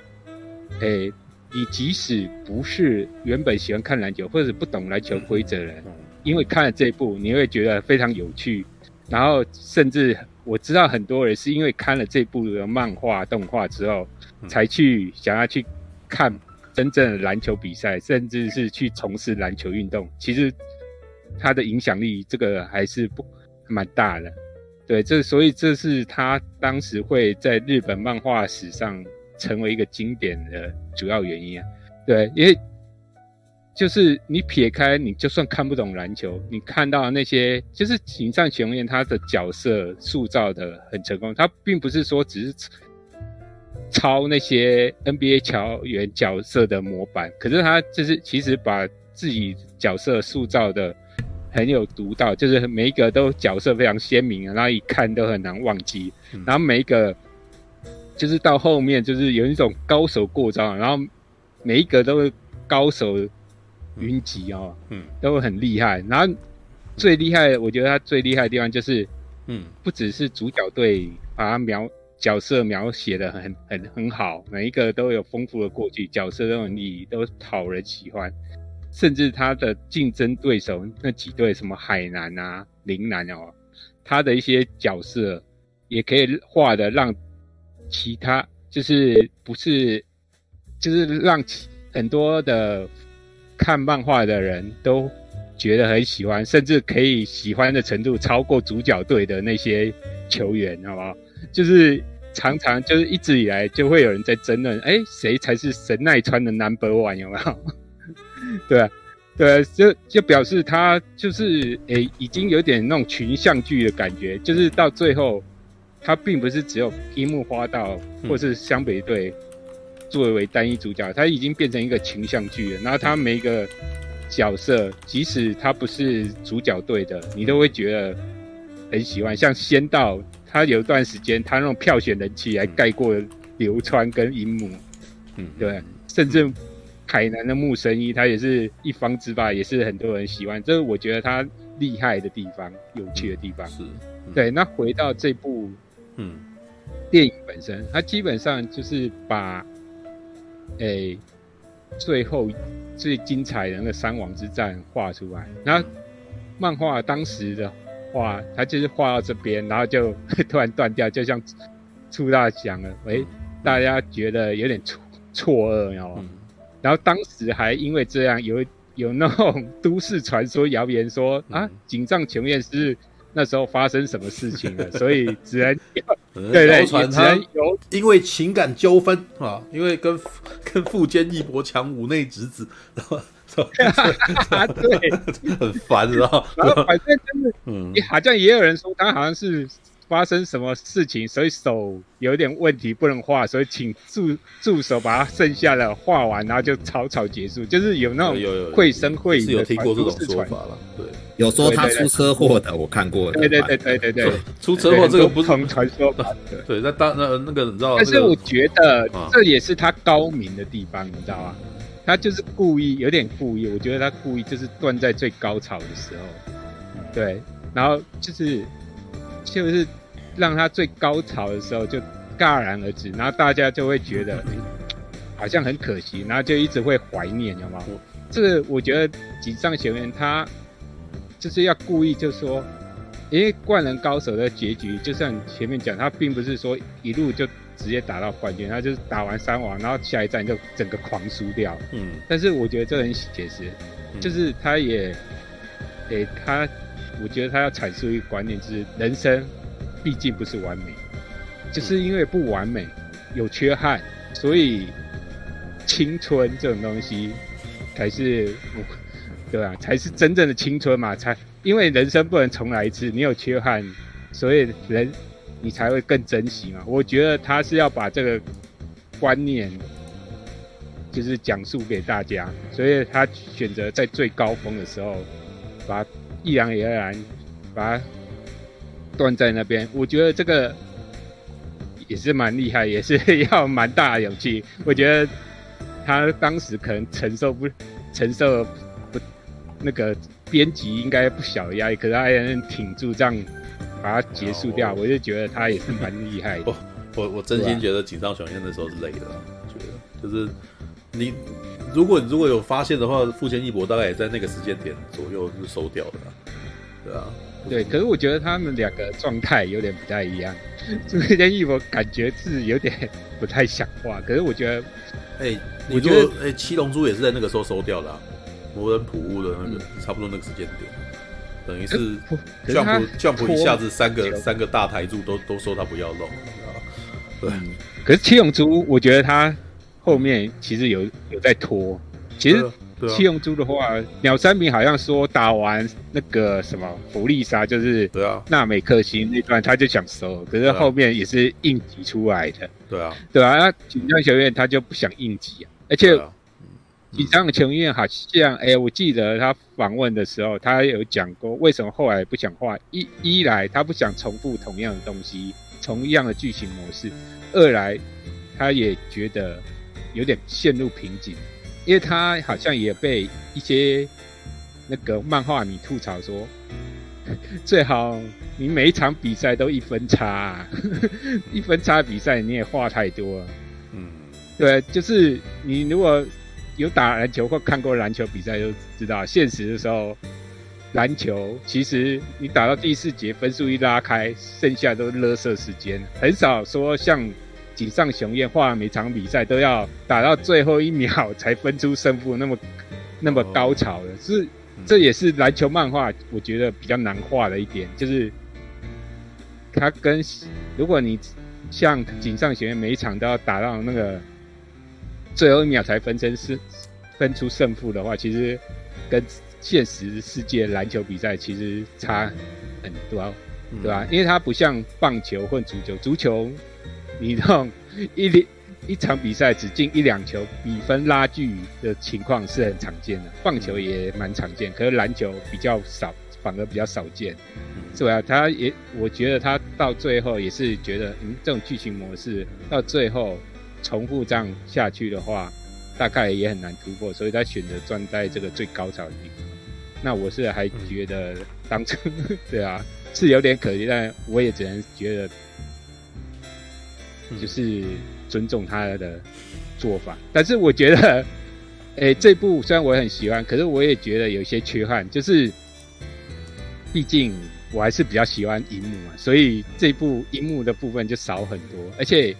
诶，你即使不是原本喜欢看篮球或者不懂篮球规则的人，因为看了这一部，你会觉得非常有趣，然后甚至。我知道很多人是因为看了这部的漫画动画之后，才去想要去看真正的篮球比赛，甚至是去从事篮球运动。其实他的影响力这个还是不蛮大的，对，这所以这是他当时会在日本漫画史上成为一个经典的主要原因啊，对，因为。就是你撇开，你就算看不懂篮球，你看到那些就是井上雄彦他的角色塑造的很成功，他并不是说只是抄那些 NBA 球员角色的模板，可是他就是其实把自己角色塑造的很有独到，就是每一个都角色非常鲜明，然后一看都很难忘记，然后每一个就是到后面就是有一种高手过招，然后每一个都是高手。云集哦，嗯，都很厉害。然后最厉害，我觉得他最厉害的地方就是，嗯，不只是主角队把他描角色描写的很很很好，每一个都有丰富的过去，角色都很厉，都讨人喜欢。甚至他的竞争对手那几队，什么海南啊、陵南哦，他的一些角色也可以画的让其他就是不是，就是让很多的。看漫画的人都觉得很喜欢，甚至可以喜欢的程度超过主角队的那些球员，好不好？就是常常就是一直以来就会有人在争论，哎，谁才是神奈川的 Number One？有没有？对啊，对啊，就就表示他就是诶，已经有点那种群像剧的感觉，就是到最后它并不是只有樱木花道或是湘北队作为单一主角，它已经变成一个群像剧了。然后它每一个角色，即使他不是主角队的，你都会觉得很喜欢。像仙道，他有一段时间他那种票选人气还盖过流川跟樱木，嗯，对，甚至海南的木神一，他也是一方之霸，也是很多人喜欢。这是我觉得他厉害的地方，有趣的地方。是，对。那回到这部。嗯，电影本身，它基本上就是把，诶、欸，最后最精彩的那个三王之战画出来。然后漫画当时的话，它就是画到这边，然后就 突然断掉，就像出大奖了。诶、欸，大家觉得有点错错愕，你知道吗？然后当时还因为这样有有那种 都市传说谣言说啊，井上雄彦是。那时候发生什么事情了？所以只能对 对，只能有因为情感纠纷啊，因为跟跟富坚义博抢五内直子，然后 对，很烦，然后反正就是，嗯，好像也有人说他好像是。发生什么事情，所以手有点问题不能画，所以请助助手把他剩下的画完，然后就草草结束。就是有那种绘声绘影的，有听过这种说法了。对，有说他出车祸的，我看过。对对对对对对，出车祸这个不同传说吧？对，那当那那个你知道？但是我觉得这也是他高明的地方，你知道吗？他就是故意有点故意，我觉得他故意就是断在最高潮的时候，对，然后就是。就是让他最高潮的时候就戛然而止，然后大家就会觉得好像很可惜，然后就一直会怀念，有吗？这个我觉得井上雄彦他就是要故意就说，因为灌篮高手的结局就像前面讲，他并不是说一路就直接打到冠军，他就是打完三王，然后下一站就整个狂输掉。嗯，但是我觉得这很写实，就是他也给他。我觉得他要阐述一个观念，就是人生毕竟不是完美，就是因为不完美，有缺憾，所以青春这种东西才是，对吧？才是真正的青春嘛。才因为人生不能重来一次，你有缺憾，所以人你才会更珍惜嘛。我觉得他是要把这个观念就是讲述给大家，所以他选择在最高峰的时候把。毅然而然把它断在那边，我觉得这个也是蛮厉害，也是 要蛮大的勇气。我觉得他当时可能承受不承受那个编辑应该不小的压力，可是他还能挺住这样把它结束掉，我就觉得他也是蛮厉害的。我我我真心觉得井上雄彦那时候是累的，觉得就是你。如果如果有发现的话，富坚义博大概也在那个时间点左右是收掉的，对啊，对。可是我觉得他们两个状态有点不太一样。富坚义博感觉是有点不太想画，可是我觉得，哎、欸，我觉得，哎、欸，七龙珠也是在那个时候收掉的、啊，魔人普乌的那个、嗯、差不多那个时间点，等于是 Jump Jump 一下子三个三个大台柱都都说他不要弄，对。可是七龙珠，我觉得他。后面其实有有在拖，其实七龙珠的话，鸟山明好像说打完那个什么弗利萨，就是对啊，纳美克星那段他就想收，可是后面也是应急出来的，对啊，对啊，那锦上雄彦他就不想应急啊，而且井上雄彦好像哎、欸，我记得他访问的时候，他有讲过为什么后来不想画，一一来他不想重复同样的东西，同样的剧情模式，二来他也觉得。有点陷入瓶颈，因为他好像也被一些那个漫画迷吐槽说，最好你每一场比赛都一分差，啊，一分差比赛你也画太多了。嗯，对，就是你如果有打篮球或看过篮球比赛，就知道现实的时候，篮球其实你打到第四节分数一拉开，剩下都是垃圾时间，很少说像。井上雄彦画每场比赛都要打到最后一秒才分出胜负，那么那么高潮的，是这也是篮球漫画我觉得比较难画的一点，就是他跟如果你像井上雄彦每一场都要打到那个最后一秒才分身是分出胜负的话，其实跟现实世界篮球比赛其实差很多。对吧？因为它不像棒球或足球，足球你让一连一场比赛只进一两球，比分拉锯的情况是很常见的，棒球也蛮常见，可是篮球比较少，反而比较少见，是吧？他也我觉得他到最后也是觉得，嗯，这种剧情模式到最后重复这样下去的话，大概也很难突破，所以他选择站在这个最高潮的地方。那我是还觉得当初，对啊，是有点可惜，但我也只能觉得，就是尊重他的做法。但是我觉得，诶、这部虽然我很喜欢，可是我也觉得有些缺憾，就是毕竟我还是比较喜欢樱木嘛，所以这部樱木的部分就少很多。而且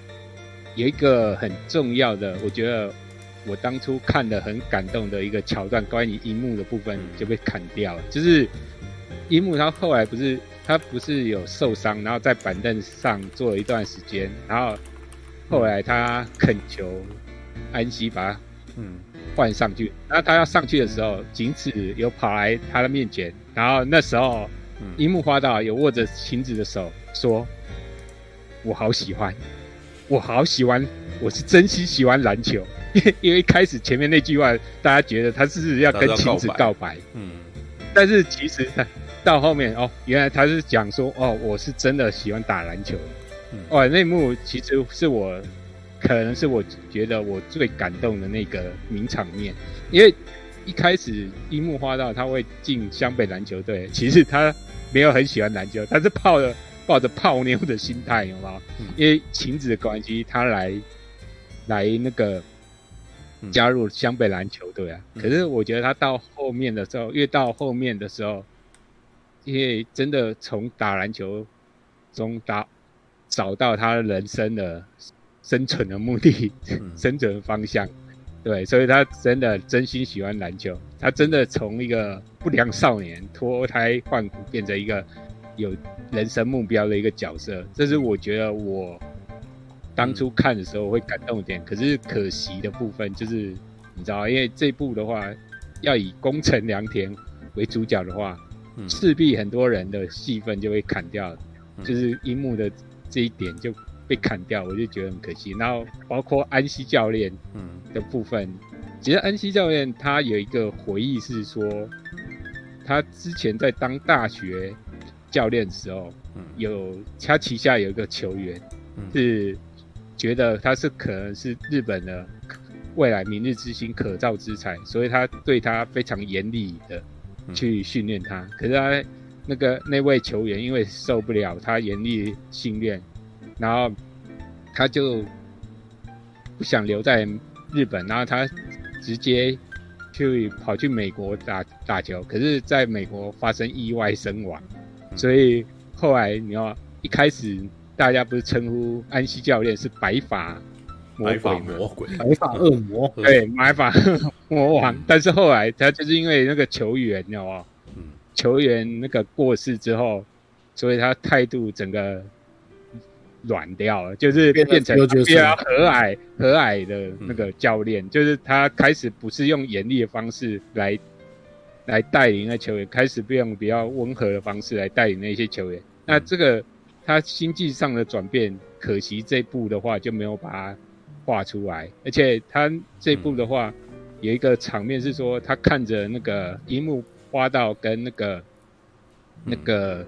有一个很重要的，我觉得。我当初看的很感动的一个桥段，关于樱木的部分就被砍掉了。就是樱木他后来不是他不是有受伤，然后在板凳上坐了一段时间，然后后来他恳求安西把他嗯换上去。然后他要上去的时候，晴子有跑来他的面前，然后那时候樱木花道有握着晴子的手，说：“我好喜欢，我好喜欢，我是真心喜欢篮球。”因为一开始前面那句话，大家觉得他是要跟晴子告白，嗯，但是其实到后面哦，原来他是讲说哦，我是真的喜欢打篮球，嗯，哦，那幕其实是我可能是我觉得我最感动的那个名场面，因为一开始樱木花道他会进湘北篮球队，其实他没有很喜欢篮球，他是抱着抱着泡妞的心态，有吗？嗯，因为晴子的关系，他来来那个。加入湘北篮球队啊，可是我觉得他到后面的时候，越到后面的时候，因为真的从打篮球中打找到他人生的生存的目的、生存的方向，对，所以他真的真心喜欢篮球，他真的从一个不良少年脱胎换骨，变成一个有人生目标的一个角色，这是我觉得我。当初看的时候会感动一点，可是可惜的部分就是，你知道，因为这部的话要以宫城良田为主角的话，势必很多人的戏份就会砍掉，就是樱木的这一点就被砍掉，我就觉得很可惜。然后包括安西教练的部分，其实安西教练他有一个回忆是说，他之前在当大学教练的时候，有他旗下有一个球员是。觉得他是可能是日本的未来明日之星可造之材，所以他对他非常严厉的去训练他。可是他那个那位球员因为受不了他严厉训练，然后他就不想留在日本，然后他直接去跑去美国打打球。可是在美国发生意外身亡，所以后来你要一开始。大家不是称呼安西教练是白发魔鬼魔鬼，白发恶魔，对，白发魔王。但是后来他就是因为那个球员，你知道吗？嗯，球员那个过世之后，所以他态度整个软掉了，就是变成比较和蔼和蔼的那个教练，就是他开始不是用严厉的方式来来带领那球员，开始用比较温和的方式来带领那些球员。那这个。他心境上的转变，可惜这部的话就没有把它画出来。而且他这部的话，有一个场面是说，他看着那个樱木花道跟那个那个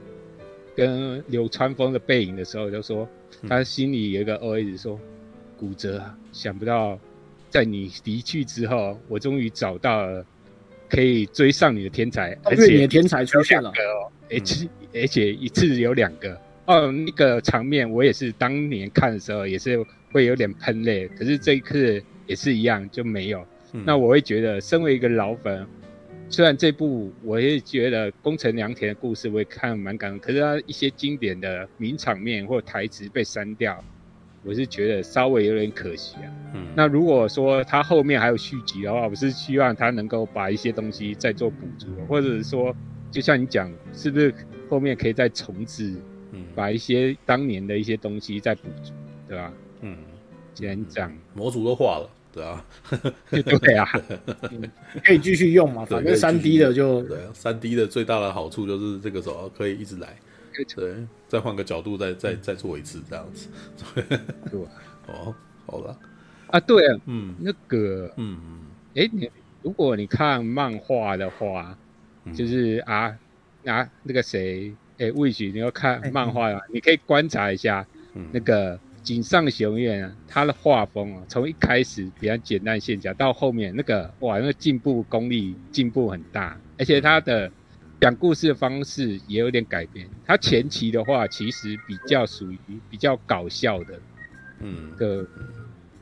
跟流川枫的背影的时候，就说他心里有一个 OS 说：骨折，想不到在你离去之后，我终于找到了可以追上你的天才，而且你的天才出现了，而且而且一次有两个。哦，那个场面我也是当年看的时候也是会有点喷泪，可是这一次也是一样就没有。嗯、那我会觉得，身为一个老粉，虽然这部我也觉得宫城良田的故事我也看蛮感动，可是他一些经典的名场面或台词被删掉，我是觉得稍微有点可惜啊。嗯，那如果说他后面还有续集的话，我是希望他能够把一些东西再做补足，或者是说，就像你讲，是不是后面可以再重置？把一些当年的一些东西再补足，对吧？嗯，既然这样，模组都画了，对啊，对啊，可以继续用嘛，反正三 D 的就对啊，三 D 的最大的好处就是这个时候可以一直来，对，再换个角度再，再再再做一次这样子。对。吧，哦，好了。啊，对啊，嗯，那个，嗯嗯，哎、欸，你如果你看漫画的话，嗯、就是啊啊那个谁，哎、欸，魏许，你要看漫画啊，欸、你可以观察一下，嗯、那个井上雄彦啊，他的画风啊，从一开始比较简单线条，到后面那个哇，那个进步功力进步很大，而且他的讲故事的方式也有点改变。他前期的话，其实比较属于比较搞笑的，嗯的。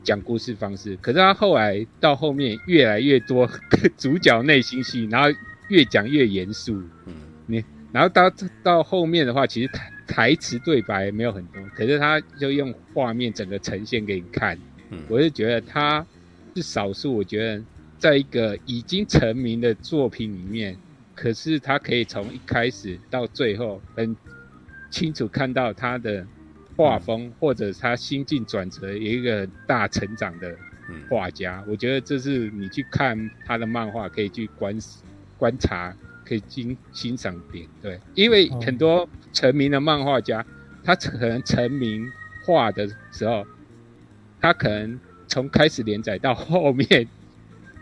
讲故事方式，可是他后来到后面越来越多 主角内心戏，然后越讲越严肃。嗯，你然后到到后面的话，其实台台词对白没有很多，可是他就用画面整个呈现给你看。嗯，我就觉得他是少数，我觉得在一个已经成名的作品里面，可是他可以从一开始到最后很清楚看到他的。画风或者他心境转折，有一个大成长的画家，嗯、我觉得这是你去看他的漫画可以去观观察，可以欣欣赏点。对，因为很多成名的漫画家，他可能成名画的时候，他可能从开始连载到后面，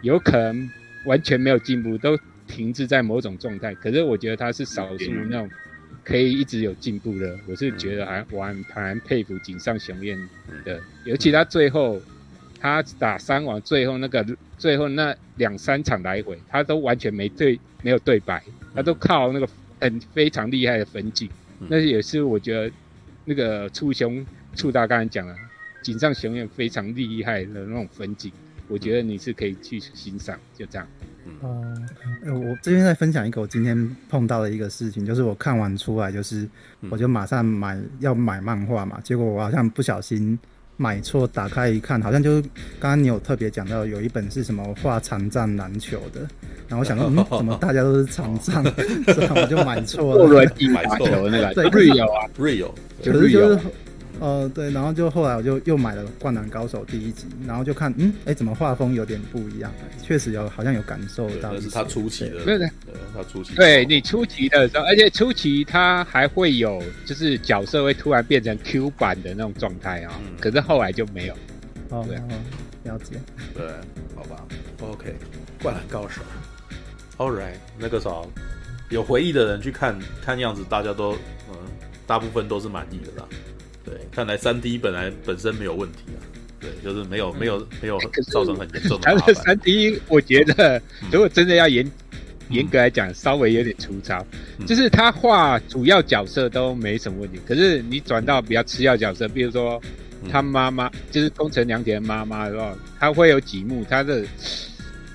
有可能完全没有进步，都停滞在某种状态。可是我觉得他是少数那种。可以一直有进步的，我是觉得还我还蛮佩服井上雄彦的，尤其他最后他打三王最后那个最后那两三场来回，他都完全没对没有对白，他都靠那个很非常厉害的分镜，那也是我觉得那个触雄触大刚才讲了，井上雄彦非常厉害的那种分镜，我觉得你是可以去欣赏，就这样。哦、呃，我这边再分享一个我今天碰到的一个事情，就是我看完出来，就是我就马上买要买漫画嘛，结果我好像不小心买错，打开一看，好像就是刚刚你有特别讲到有一本是什么画长战篮球的，然后我想说，嗯，怎么大家都是长战，所以我就买错了，买错了那个，对，Real 啊，Real，可是就是。呃，对，然后就后来我就又买了《灌篮高手》第一集，然后就看，嗯，哎，怎么画风有点不一样？确实有，好像有感受到。是他初期的，对对，他初期。对你初期的时候，而且初期他还会有，就是角色会突然变成 Q 版的那种状态啊。嗯。可是后来就没有。哦，了解。对，好吧。OK，《灌篮高手》。All right，那个时候有回忆的人去看，看样子大家都，嗯，大部分都是满意的啦。对，看来三 D 本来本身没有问题啊，对，就是没有没有没有造成很严重的。它的三 D 我觉得，如果真的要严严格来讲，稍微有点粗糙。就是他画主要角色都没什么问题，可是你转到比较次要角色，比如说他妈妈，就是宫城良田妈妈的话，他会有几幕他的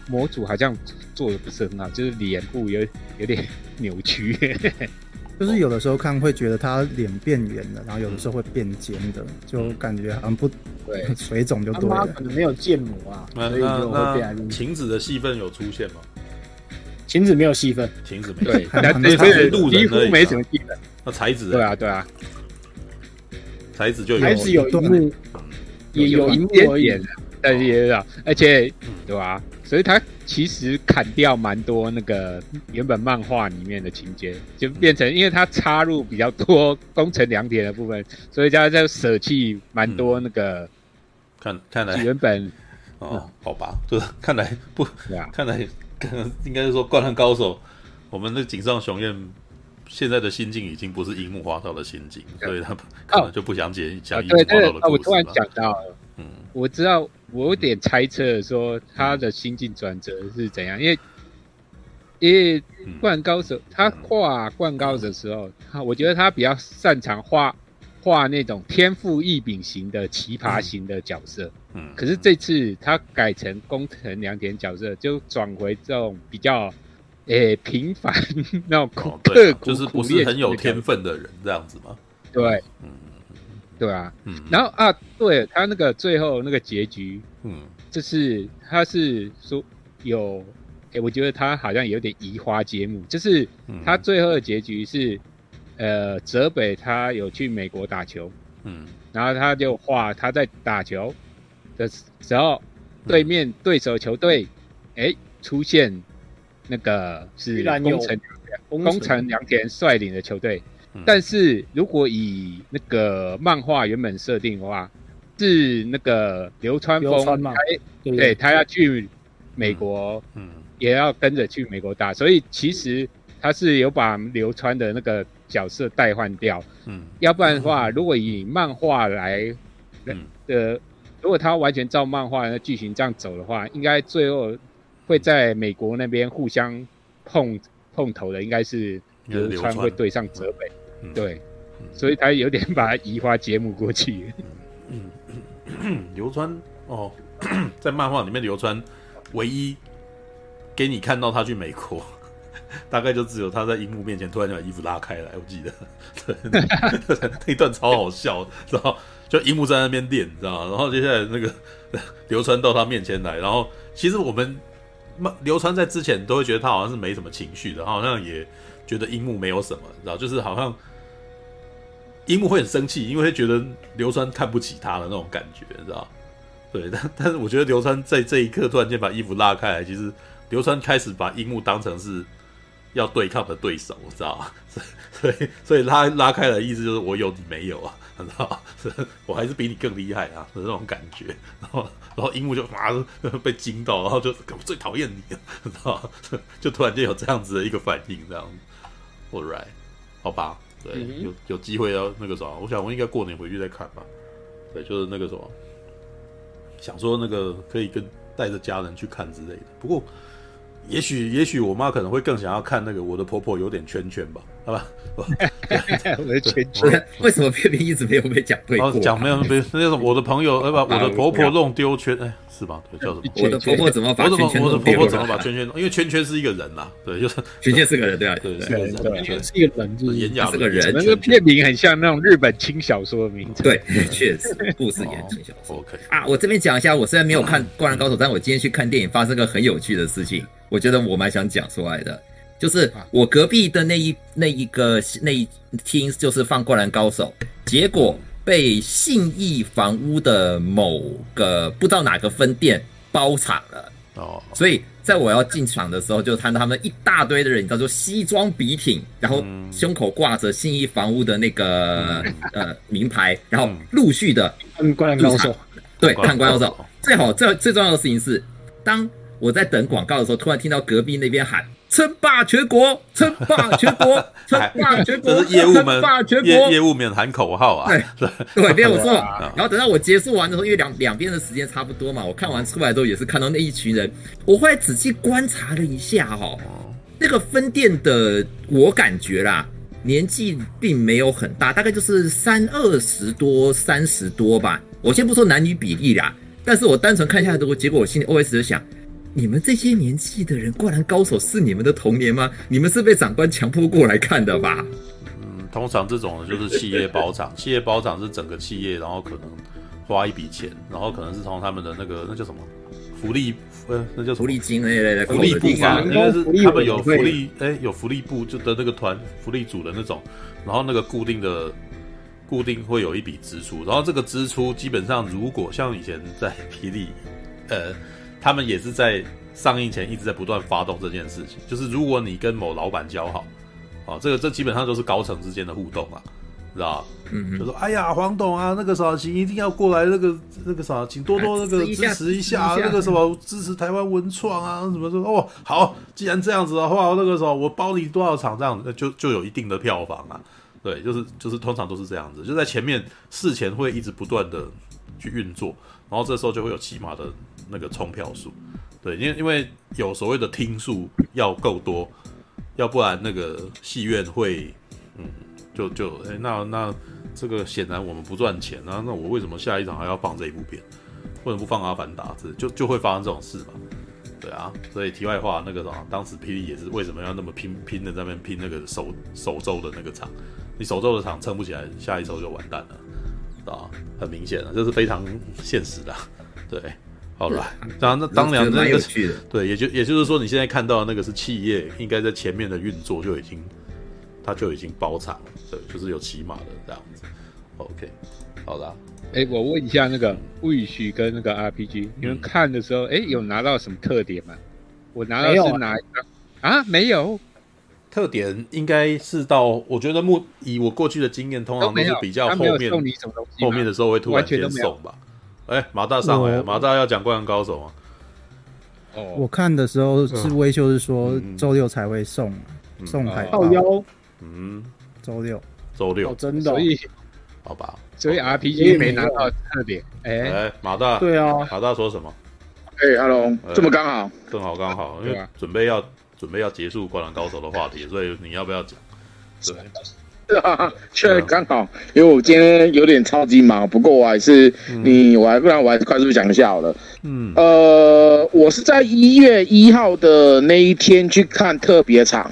模组好像做的不是很好，就是脸部有有点扭曲。就是有的时候看会觉得他脸变圆了，然后有的时候会变尖的，就感觉好像不对，水肿就多了。可能没有建模啊，所以就会变。晴子的戏份有出现吗？晴子没有戏份，晴子没对，几乎没什么戏份。那才子对啊对啊，才子就才子有一幕，也有一点点，但是也啊，而且对吧？所以他其实砍掉蛮多那个原本漫画里面的情节，就变成因为他插入比较多工程良田的部分，所以他就舍弃蛮多那个。嗯、看看来原本哦，好吧，就是看来不，啊、看来可能应该是说《灌篮高手》，我们的井上雄彦现在的心境已经不是樱木花道的心境，所以他可能就不想解讲樱木花道的故事、啊、我突然讲到了，嗯，我知道。我有点猜测说他的心境转折是怎样，因为因为灌高手他画灌高手的时候，他我觉得他比较擅长画画那种天赋异禀型的奇葩型的角色，嗯，可是这次他改成工藤良田角色，就转回这种比较诶平凡那种刻苦，就是不是很有天分的人这样子吗？对，嗯。对啊，嗯，然后啊，对他那个最后那个结局，嗯，就是他是说有，哎，我觉得他好像有点移花接木，就是他最后的结局是，呃，泽北他有去美国打球，嗯，然后他就画他在打球的时候，对面对手球队，哎，出现那个是工程工程良田率领的球队。但是如果以那个漫画原本设定的话，是那个流川枫，他对。他要去美国，嗯，也要跟着去美国打，所以其实他是有把流川的那个角色代换掉，嗯，要不然的话，如果以漫画来，嗯，的，如果他完全照漫画的剧情这样走的话，应该最后会在美国那边互相碰碰头的，应该是流川。会对上泽北。对，所以他有点把移花接木过去。嗯，嗯，流川哦，在漫画里面，流川唯一给你看到他去美国，大概就只有他在樱木面前突然就把衣服拉开来，我记得，对，那一段超好笑，然后就樱木在那边练，你知道吗？然后接下来那个 流川到他面前来，然后其实我们流川在之前都会觉得他好像是没什么情绪的，好像也。觉得樱木没有什么，你知道，就是好像樱木会很生气，因为会觉得流川看不起他的那种感觉，你知道？对，但但是我觉得流川在这一刻突然间把衣服拉开来，其实流川开始把樱木当成是要对抗的对手，你知道？所以所以拉拉开来的意思就是我有你没有啊，你知道？我还是比你更厉害啊的那种感觉。然后然后樱木就啊被惊到，然后就我最讨厌你了，你知道？就突然间有这样子的一个反应，这样子。Alright，好吧，对，嗯、有有机会要那个什么，我想我应该过年回去再看吧。对，就是那个什么，想说那个可以跟带着家人去看之类的。不过，也许也许我妈可能会更想要看那个我的婆婆有点圈圈吧。好吧，我 的圈圈为什么偏偏一直没有被讲对过？讲没有没有，那是我的朋友，呃不，我的婆婆弄丢圈，哎，是吧？对，叫什么？我的婆婆怎么把圈圈？我的婆婆怎么把圈圈？因为圈圈是一个人呐，对，就是圈圈是个人，对啊，对对对，圈圈是一个人，就是演讲是个人。那个片名很像那种日本轻小说的名字，对，确实故事言情小说。OK 啊，我这边讲一下，我虽然没有看《灌篮高手》，但我今天去看电影，发生个很有趣的事情，我觉得我蛮想讲出来的。就是我隔壁的那一那一个那一厅，就是放《灌篮高手》，结果被信义房屋的某个不知道哪个分店包场了哦。所以在我要进场的时候，就看到他们一大堆的人，你知道，就西装笔挺，然后胸口挂着信义房屋的那个 呃名牌，然后陆续的看《灌篮高手》。对，看《灌篮高手》。最好最最重要的事情是，当我在等广告的时候，突然听到隔壁那边喊。称霸全国，称霸全国，称霸全国，这是业务们业业务们喊口号啊！对 对，没有错。然后等到我结束完的时候，因为两两边的时间差不多嘛，我看完出来之后也是看到那一群人。我后来仔细观察了一下哈，那个分店的我感觉啦，年纪并没有很大，大概就是三二十多、三十多吧。我先不说男女比例啦，但是我单纯看下来的结果，我心里 OS 就想。你们这些年纪的人，《灌篮高手》是你们的童年吗？你们是被长官强迫过来看的吧？嗯，通常这种就是企业包场，企业包场是整个企业，然后可能花一笔钱，然后可能是从他们的那个那叫什么福利，呃，那叫什么福利金那类的福利部嘛，应该是他们有福利，哎，有福利部就的那个团福利组的那种，然后那个固定的固定会有一笔支出，然后这个支出基本上如果像以前在霹雳，呃。他们也是在上映前一直在不断发动这件事情，就是如果你跟某老板交好，啊，这个这基本上都是高层之间的互动啊，知道吧？嗯嗯，就说哎呀，黄董啊，那个啥，请一定要过来，那个那个啥，请多多那个支持一下，那个什么支持台湾文创啊，什么什么哦，好，既然这样子的话，那个时候我包你多少场，这样子就就有一定的票房啊，对，就是就是通常都是这样子，就在前面事前会一直不断的去运作，然后这时候就会有起码的。那个冲票数，对，因为因为有所谓的听数要够多，要不然那个戏院会，嗯，就就哎、欸，那那这个显然我们不赚钱啊，那我为什么下一场还要放这一部片？为什么不放《阿凡达》？这就就会发生这种事嘛？对啊，所以题外话，那个什么，当时霹雳也是为什么要那么拼拼的在那边拼那个首首周的那个场？你首周的场撑不起来，下一周就完蛋了，啊，很明显了，这是非常现实的，对。好了，当然那当然那个对，也就也就是说，你现在看到的那个是企业应该在前面的运作就已经，它就已经包场了，对，就是有起码的这样子。OK，好啦，哎、欸，我问一下那个 Wish 跟那个 RPG，你们看的时候，哎、欸，有拿到什么特点吗？我拿到是哪一张啊？没有，特点应该是到，我觉得目以我过去的经验，通常都是比较后面后面的时候会突然间送吧。哎，马大上来，马大要讲《灌篮高手》吗？哦，我看的时候是威秀是说周六才会送送海报。幺，嗯，周六。周六。真的，所以好吧，所以 RPG 没拿到特点。哎，马大，对啊，马大说什么？哎，Hello，这么刚好，正好刚好，因为准备要。准备要结束《灌篮高手》的话题，所以你要不要讲？对，是啊，确实刚好，因为我今天有点超级忙，不过我还是你，我还不然我还是快速讲一下好了。嗯，呃，我是在一月一号的那一天去看特别场，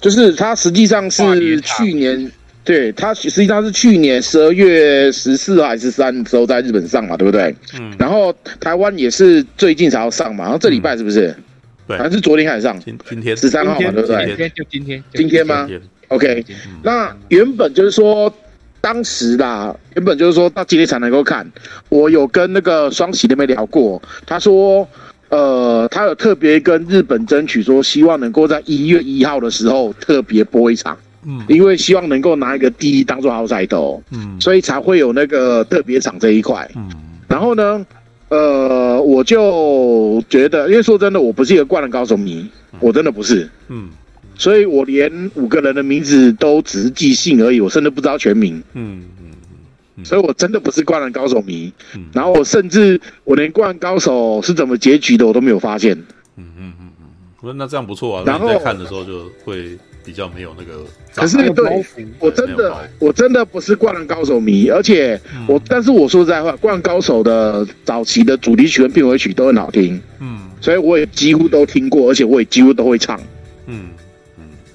就是他实际上是去年，对他实际上是去年十二月十四还是三的时候在日本上嘛，对不对？嗯，然后台湾也是最近才要上嘛，然后这礼拜是不是？对，还是昨天开始上？今今天。十三号嘛，对不对？今天。就今天，今天吗？OK。那原本就是说，当时啦，原本就是说到今天才能够看。我有跟那个双喜那边聊过，他说，呃，他有特别跟日本争取说，希望能够在一月一号的时候特别播一场，嗯，因为希望能够拿一个第一当做好彩头，嗯，所以才会有那个特别场这一块，嗯，然后呢？呃，我就觉得，因为说真的，我不是一个灌篮高手迷，我真的不是，嗯，所以我连五个人的名字都只是记性而已，我甚至不知道全名，嗯嗯嗯，所以我真的不是灌篮高手迷，嗯，然后我甚至我连灌篮高手是怎么结局的我都没有发现，嗯嗯嗯嗯，我说那这样不错啊，然后在看的时候就会。比较没有那个，可是对，我真的我真的不是灌篮高手迷，而且我，但是我说实在话，灌篮高手的早期的主题曲跟片尾曲都很好听，嗯，所以我也几乎都听过，而且我也几乎都会唱，嗯嗯，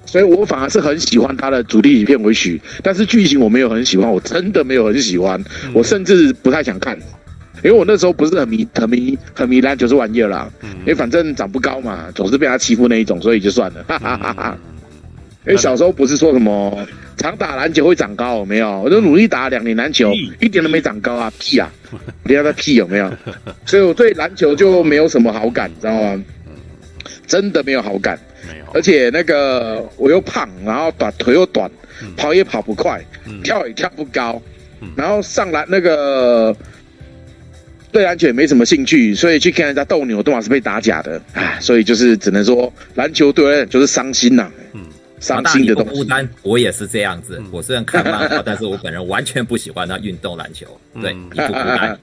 所以我反而是很喜欢他的主题影片尾曲，但是剧情我没有很喜欢，我真的没有很喜欢，我甚至不太想看，因为我那时候不是很迷很迷很迷篮球这玩意儿啦，因为反正长不高嘛，总是被他欺负那一种，所以就算了，哈哈哈哈。因为小时候不是说什么常打篮球会长高，有没有？我就努力打两年篮球，一点都没长高啊！屁啊！你要他屁有没有？所以我对篮球就没有什么好感，你知道吗？真的没有好感。而且那个我又胖，然后短腿又短，跑也跑不快，跳也跳不高，然后上篮那个对篮球也没什么兴趣，所以去看人家斗牛，都嘛是被打假的。唉，所以就是只能说篮球对我来讲就是伤心呐。嗯。伤心的东西。孤单，我也是这样子。我虽然看漫画，但是我本人完全不喜欢那运动篮球。对，你不孤单。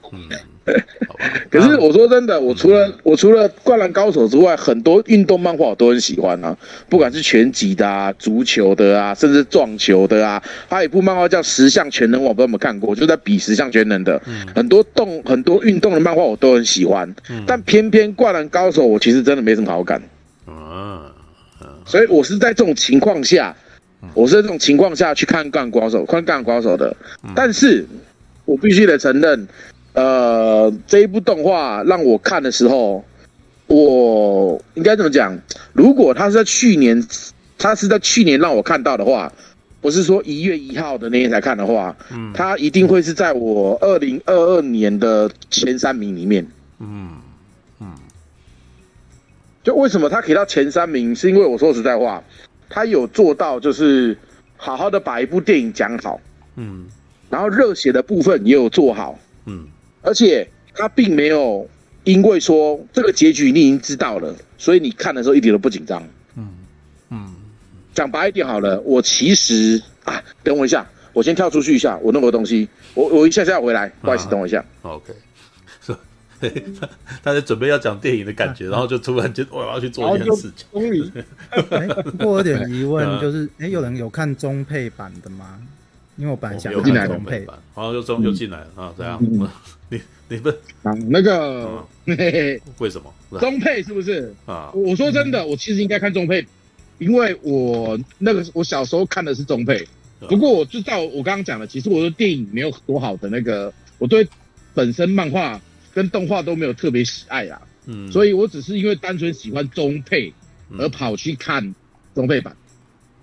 可是我说真的，我除了我除了灌篮高手之外，很多运动漫画我都很喜欢啊。不管是拳击的啊、足球的啊，甚至撞球的啊。还有一部漫画叫《十项全能》，我不知道有没有看过，就在比十项全能的。很多动很多运动的漫画我都很喜欢，但偏偏灌篮高手我其实真的没什么好感啊。所以我是在这种情况下，我是在这种情况下去看《灌篮高手》看《灌篮高手》的。但是，我必须得承认，呃，这一部动画让我看的时候，我应该怎么讲？如果他是在去年，他是在去年让我看到的话，不是说一月一号的那天才看的话，嗯他一定会是在我二零二二年的前三名里面。嗯。就为什么他可以到前三名，是因为我说实在话，他有做到，就是好好的把一部电影讲好，嗯，然后热血的部分也有做好，嗯，而且他并没有因为说这个结局你已经知道了，所以你看的时候一点都不紧张，嗯嗯，讲白一点好了，我其实啊，等我一下，我先跳出去一下，我弄个东西，我我一下下回来，不好意思，等我一下，啊，OK。他 他在准备要讲电影的感觉，然后就突然间我要去做一件事情。我有点疑问，就是哎，有人有看中配版的吗？因为我本来想看中配版，然后就中就进来了啊，这样。你你不那个为什么？中配是不是？啊？我说真的，我其实应该看中配，因为我那个我小时候看的是中配。不过我知道我刚刚讲的，其实我的电影没有多好的那个，我对本身漫画。跟动画都没有特别喜爱啦，嗯，所以我只是因为单纯喜欢中配而跑去看中配版，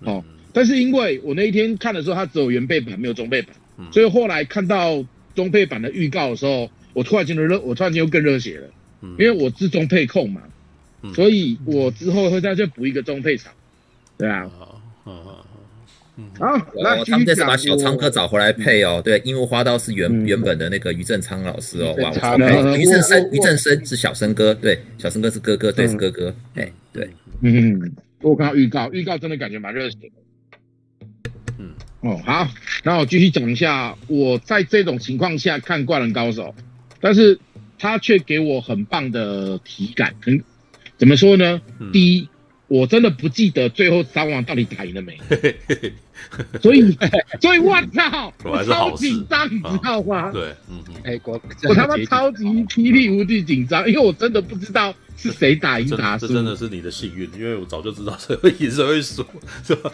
哦，但是因为我那一天看的时候，它只有原配版没有中配版，所以后来看到中配版的预告的时候，我突然间热，我突然间又更热血了，因为我是中配控嘛，所以我之后会再去补一个中配场，对啊，嗯嗯，好，那他们这次把小仓哥找回来配哦，对，樱木花道是原原本的那个于正昌老师哦，哇，于正生于正生是小生哥，对，小生哥是哥哥，对，是哥哥，哎，对，嗯，我看到预告，预告真的感觉蛮热血的。嗯，哦，好，那我继续讲一下，我在这种情况下看《灌篮高手》，但是他却给我很棒的体感，很怎么说呢？第一，我真的不记得最后三王到底打赢了没，所以，所以我操，我超紧张，你知道吗？对，嗯嗯，哎，我我他妈超级霹雳无敌紧张，因为我真的不知道。是谁打赢他？这真的是你的幸运，因为我早就知道谁会赢，谁会输，是吧？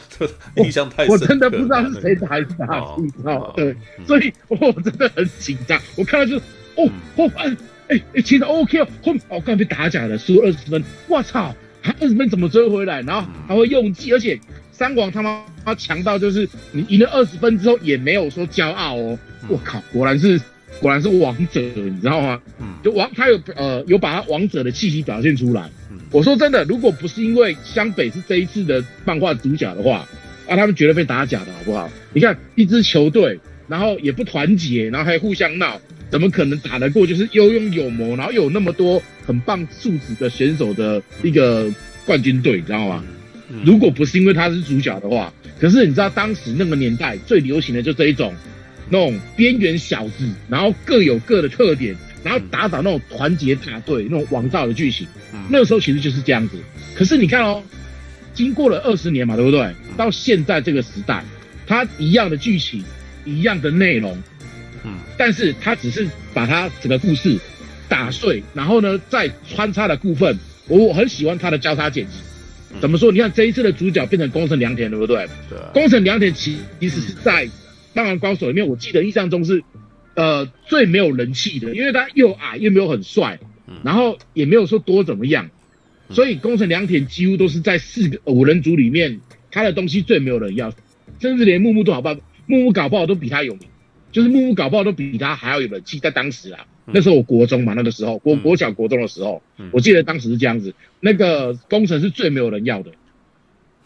印象太深。我真的不知道是谁打赢他，哦，对，所以我真的很紧张。我看到就是，哦，后半，哎哎，其实 OK 哦，后面我，刚被打假了，输二十分，我操，他二十分怎么追回来？然后还会用计，而且三王他妈他强到就是，你赢了二十分之后也没有说骄傲哦，我靠，果然是。果然是王者，你知道吗？嗯，就王他有呃有把他王者的气息表现出来。嗯，我说真的，如果不是因为湘北是这一次的漫画主角的话，啊，他们绝对被打假的好不好？你看一支球队，然后也不团结，然后还互相闹，怎么可能打得过？就是有勇有谋，然后有那么多很棒素质的选手的一个冠军队，你知道吗？如果不是因为他是主角的话，可是你知道当时那个年代最流行的就这一种。那种边缘小子，然后各有各的特点，然后打倒那种团结大队，那种王道的剧情。那个时候其实就是这样子。可是你看哦，经过了二十年嘛，对不对？到现在这个时代，他一样的剧情，一样的内容，嗯，但是他只是把他整个故事打碎，然后呢，再穿插的部分，我我很喜欢他的交叉剪辑。怎么说？你看这一次的主角变成宫城良田，对不对？对。宫城良田其其实是在。当然，高手里面，我记得印象中是，呃，最没有人气的，因为他又矮又没有很帅，然后也没有说多怎么样，所以宫城良田几乎都是在四个五人组里面，他的东西最没有人要，甚至连木木都好不好，木木搞不好都比他有名，就是木木搞不好都比他还要有人气，在当时啊，那时候我国中嘛，那个时候国国小国中的时候，我记得当时是这样子，那个工程是最没有人要的，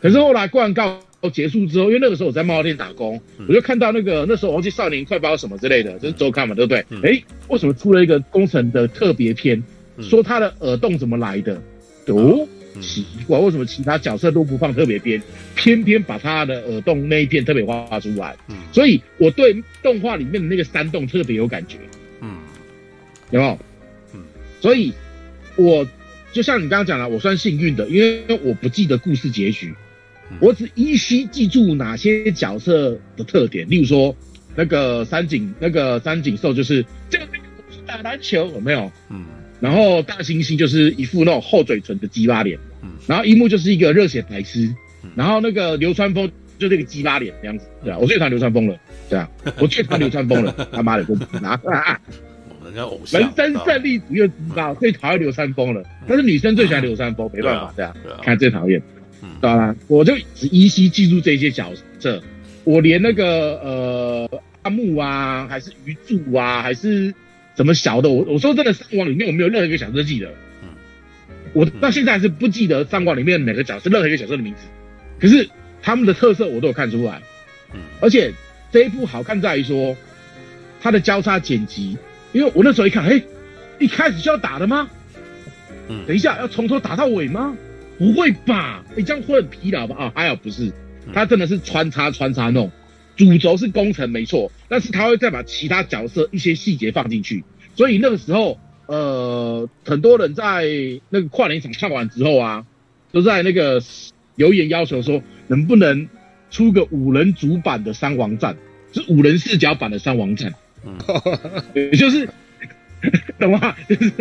可是后来灌告结束之后，因为那个时候我在漫画店打工，我就看到那个那时候忘记少年快报什么之类的，就是周刊嘛，对不对？哎，为什么出了一个工程的特别篇，说他的耳洞怎么来的？哦，奇怪，为什么其他角色都不放特别篇，偏偏把他的耳洞那一片特别画出来？所以我对动画里面的那个山洞特别有感觉。嗯，有没有？嗯，所以我就像你刚刚讲了，我算幸运的，因为我不记得故事结局。我只依稀记住哪些角色的特点，例如说那个三井，那个三井寿就是这个打篮球有没有？嗯，然后大猩猩就是一副那种厚嘴唇的鸡巴脸，嗯，然后樱木就是一个热血白痴，然后那个流川枫就那个鸡巴脸这样子，对啊，我最讨厌流川枫了，对啊，我最讨厌流川枫了，他妈的，都不拿，人家偶像，人生胜利组又知道最讨厌流川枫了，但是女生最喜欢流川枫，没办法，对啊，看最讨厌。当然，我就只依稀记住这些角色，我连那个呃阿木啊，还是鱼柱啊，还是什么小的，我我说真的，三王里面我没有任何一个角色记得，嗯，我到现在还是不记得三王里面每个角色任何一个角色的名字，可是他们的特色我都有看出来，嗯，而且这一部好看在于说它的交叉剪辑，因为我那时候一看，嘿，一开始就要打的吗？嗯，等一下要从头打到尾吗？不会吧？你、欸、这样会很疲劳吧？啊，还好不是，他真的是穿插穿插弄，主轴是工程没错，但是他会再把其他角色一些细节放进去，所以那个时候，呃，很多人在那个跨年场看完之后啊，都在那个留言要求说，能不能出个五人主版的三王战，是五人视角版的三王战，嗯，也就是。懂吗？就 是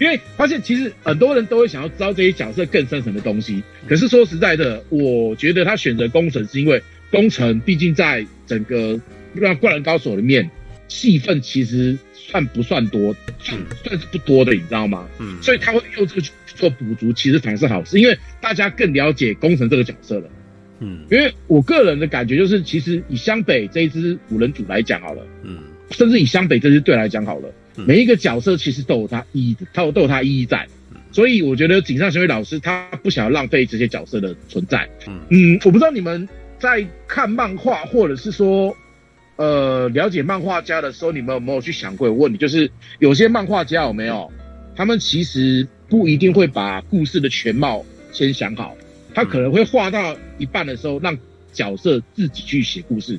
因为发现其实很多人都会想要知道这些角色更深层的东西。可是说实在的，我觉得他选择工程是因为宫城毕竟在整个让灌篮高手里面戏份其实算不算多，算算是不多的，你知道吗？嗯，所以他会用这个去做补足，其实反而是好事，因为大家更了解工程这个角色了。嗯，因为我个人的感觉就是，其实以湘北这一支五人组来讲好了，嗯，甚至以湘北这支队来讲好了。每一个角色其实都有他意义，他都有他意义在。所以我觉得井上雄一老师他不想要浪费这些角色的存在。嗯，我不知道你们在看漫画或者是说，呃，了解漫画家的时候，你们有没有去想过？我问题，就是有些漫画家有没有，他们其实不一定会把故事的全貌先想好，他可能会画到一半的时候，让角色自己去写故事。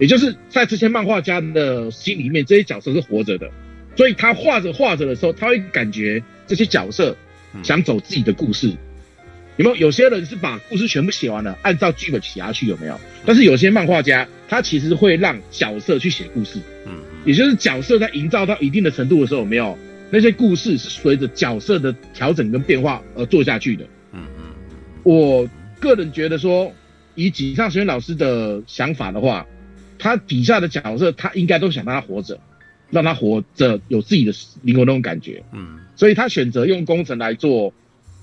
也就是在这些漫画家的心里面，这些角色是活着的，所以他画着画着的时候，他会感觉这些角色。想走自己的故事，有没有？有些人是把故事全部写完了，按照剧本写下去，有没有？但是有些漫画家，他其实会让角色去写故事，嗯，也就是角色在营造到一定的程度的时候，有没有？那些故事是随着角色的调整跟变化而做下去的，嗯嗯。我个人觉得说，以井上雄彦老师的想法的话，他底下的角色，他应该都想让他活着。让他活着有自己的灵魂那种感觉，嗯，所以他选择用工程来做。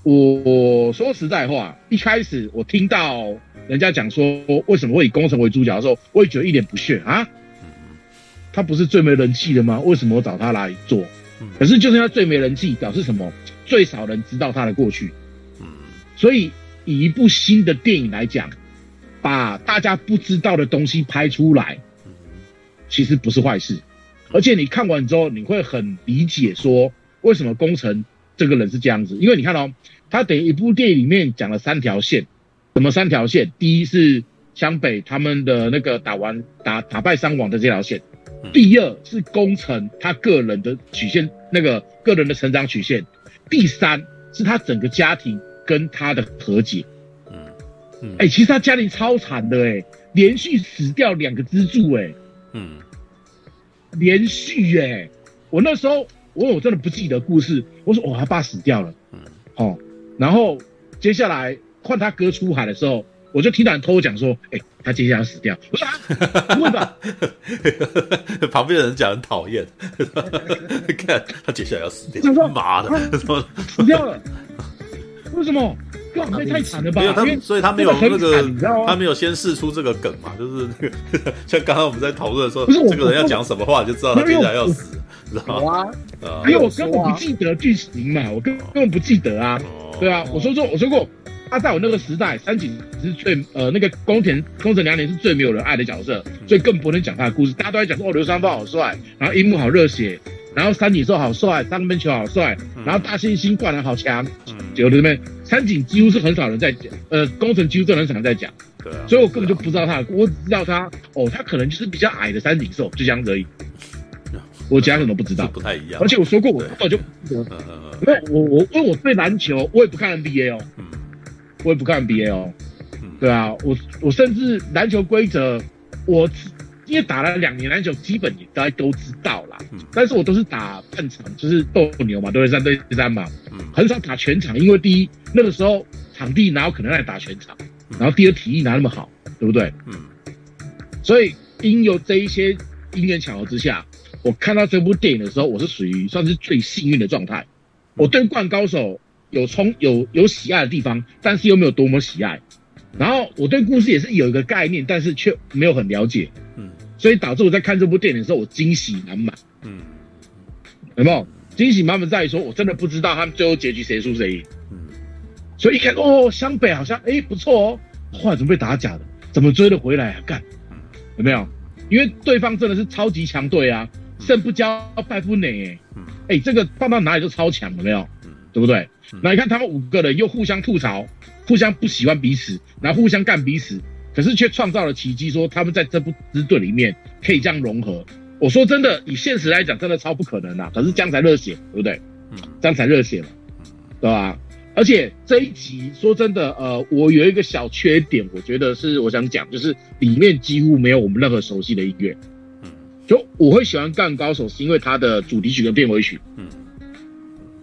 我我说实在话，一开始我听到人家讲说为什么会以工程为主角的时候，我也觉得一脸不屑啊。他不是最没人气的吗？为什么我找他来做？可是就是他最没人气，表示什么？最少人知道他的过去。嗯，所以以一部新的电影来讲，把大家不知道的东西拍出来，其实不是坏事。而且你看完之后，你会很理解说为什么宫城这个人是这样子，因为你看哦，他等于一部电影里面讲了三条线，什么三条线？第一是湘北他们的那个打完打打败山王的这条线，第二是工程他个人的曲线，那个个人的成长曲线，第三是他整个家庭跟他的和解。嗯嗯，哎，其实他家庭超惨的哎，连续死掉两个支柱哎，嗯。连续哎、欸，我那时候我我真的不记得故事。我说哦，他爸死掉了，嗯，哦，然后接下来换他哥出海的时候，我就听到人偷讲说，哎、欸，他接下来要死掉。我说啊，不会吧？旁边的人讲很讨厌，看他接下来要死掉，妈的，死掉了，为什么？太太惨了吧？没有他，所以他没有那个，他没有先试出这个梗嘛，就是那个，像刚刚我们在讨论的时候，这个人要讲什么话，就知道他接下来要死，知道吗？啊，因为我根本不记得剧情嘛，我根根本不记得啊，对啊，我说说，我说过，他在我那个时代，三井是最呃那个宫田宫城良田是最没有人爱的角色，所以更不能讲他的故事，大家都在讲说哦，流川枫好帅，然后樱木好热血。然后三井寿好帅，三分球好帅，然后大猩猩灌篮好强，有的这边三井几乎是很少人在讲，呃，工程几乎都很少人在讲，对啊，所以我根本就不知道他，我只知道他，哦，他可能就是比较矮的三井寿，就这样子而已，我其他什么都不知道，不太一样，而且我说过我根本就，没有我我因为我对篮球我也不看 NBA 哦，我也不看 NBA 哦，对啊，我我甚至篮球规则我。因为打了两年篮球，基本也大家都知道啦。嗯，但是我都是打半场，就是斗牛嘛，都是三对三嘛。嗯，很少打全场，因为第一那个时候场地哪有可能来打全场，然后第二体力哪那么好，对不对？嗯，所以因有这一些因缘巧合之下，我看到这部电影的时候，我是属于算是最幸运的状态。我对灌篮高手有冲有有喜爱的地方，但是又没有多么喜爱。然后我对故事也是有一个概念，但是却没有很了解。嗯。所以导致我在看这部电影的时候，我惊喜满满。嗯，有没有惊喜满满在于说，我真的不知道他们最后结局谁输谁赢。嗯，所以一看哦，湘北好像哎不错哦，后来怎么被打假的？怎么追得回来啊？干，有没有？因为对方真的是超级强队啊，胜不骄败不馁哎。嗯，哎，这个放到哪里都超强，有没有？嗯，对不对？那你看他们五个人又互相吐槽，互相不喜欢彼此，然后互相干彼此。可是却创造了奇迹，说他们在这部支队里面可以这样融合。我说真的，以现实来讲，真的超不可能啊。可是这样才热血，对不对？嗯，这样才热血嘛，对吧？而且这一集说真的，呃，我有一个小缺点，我觉得是我想讲，就是里面几乎没有我们任何熟悉的音乐。嗯，就我会喜欢《干高手》，是因为它的主题曲跟片尾曲。嗯，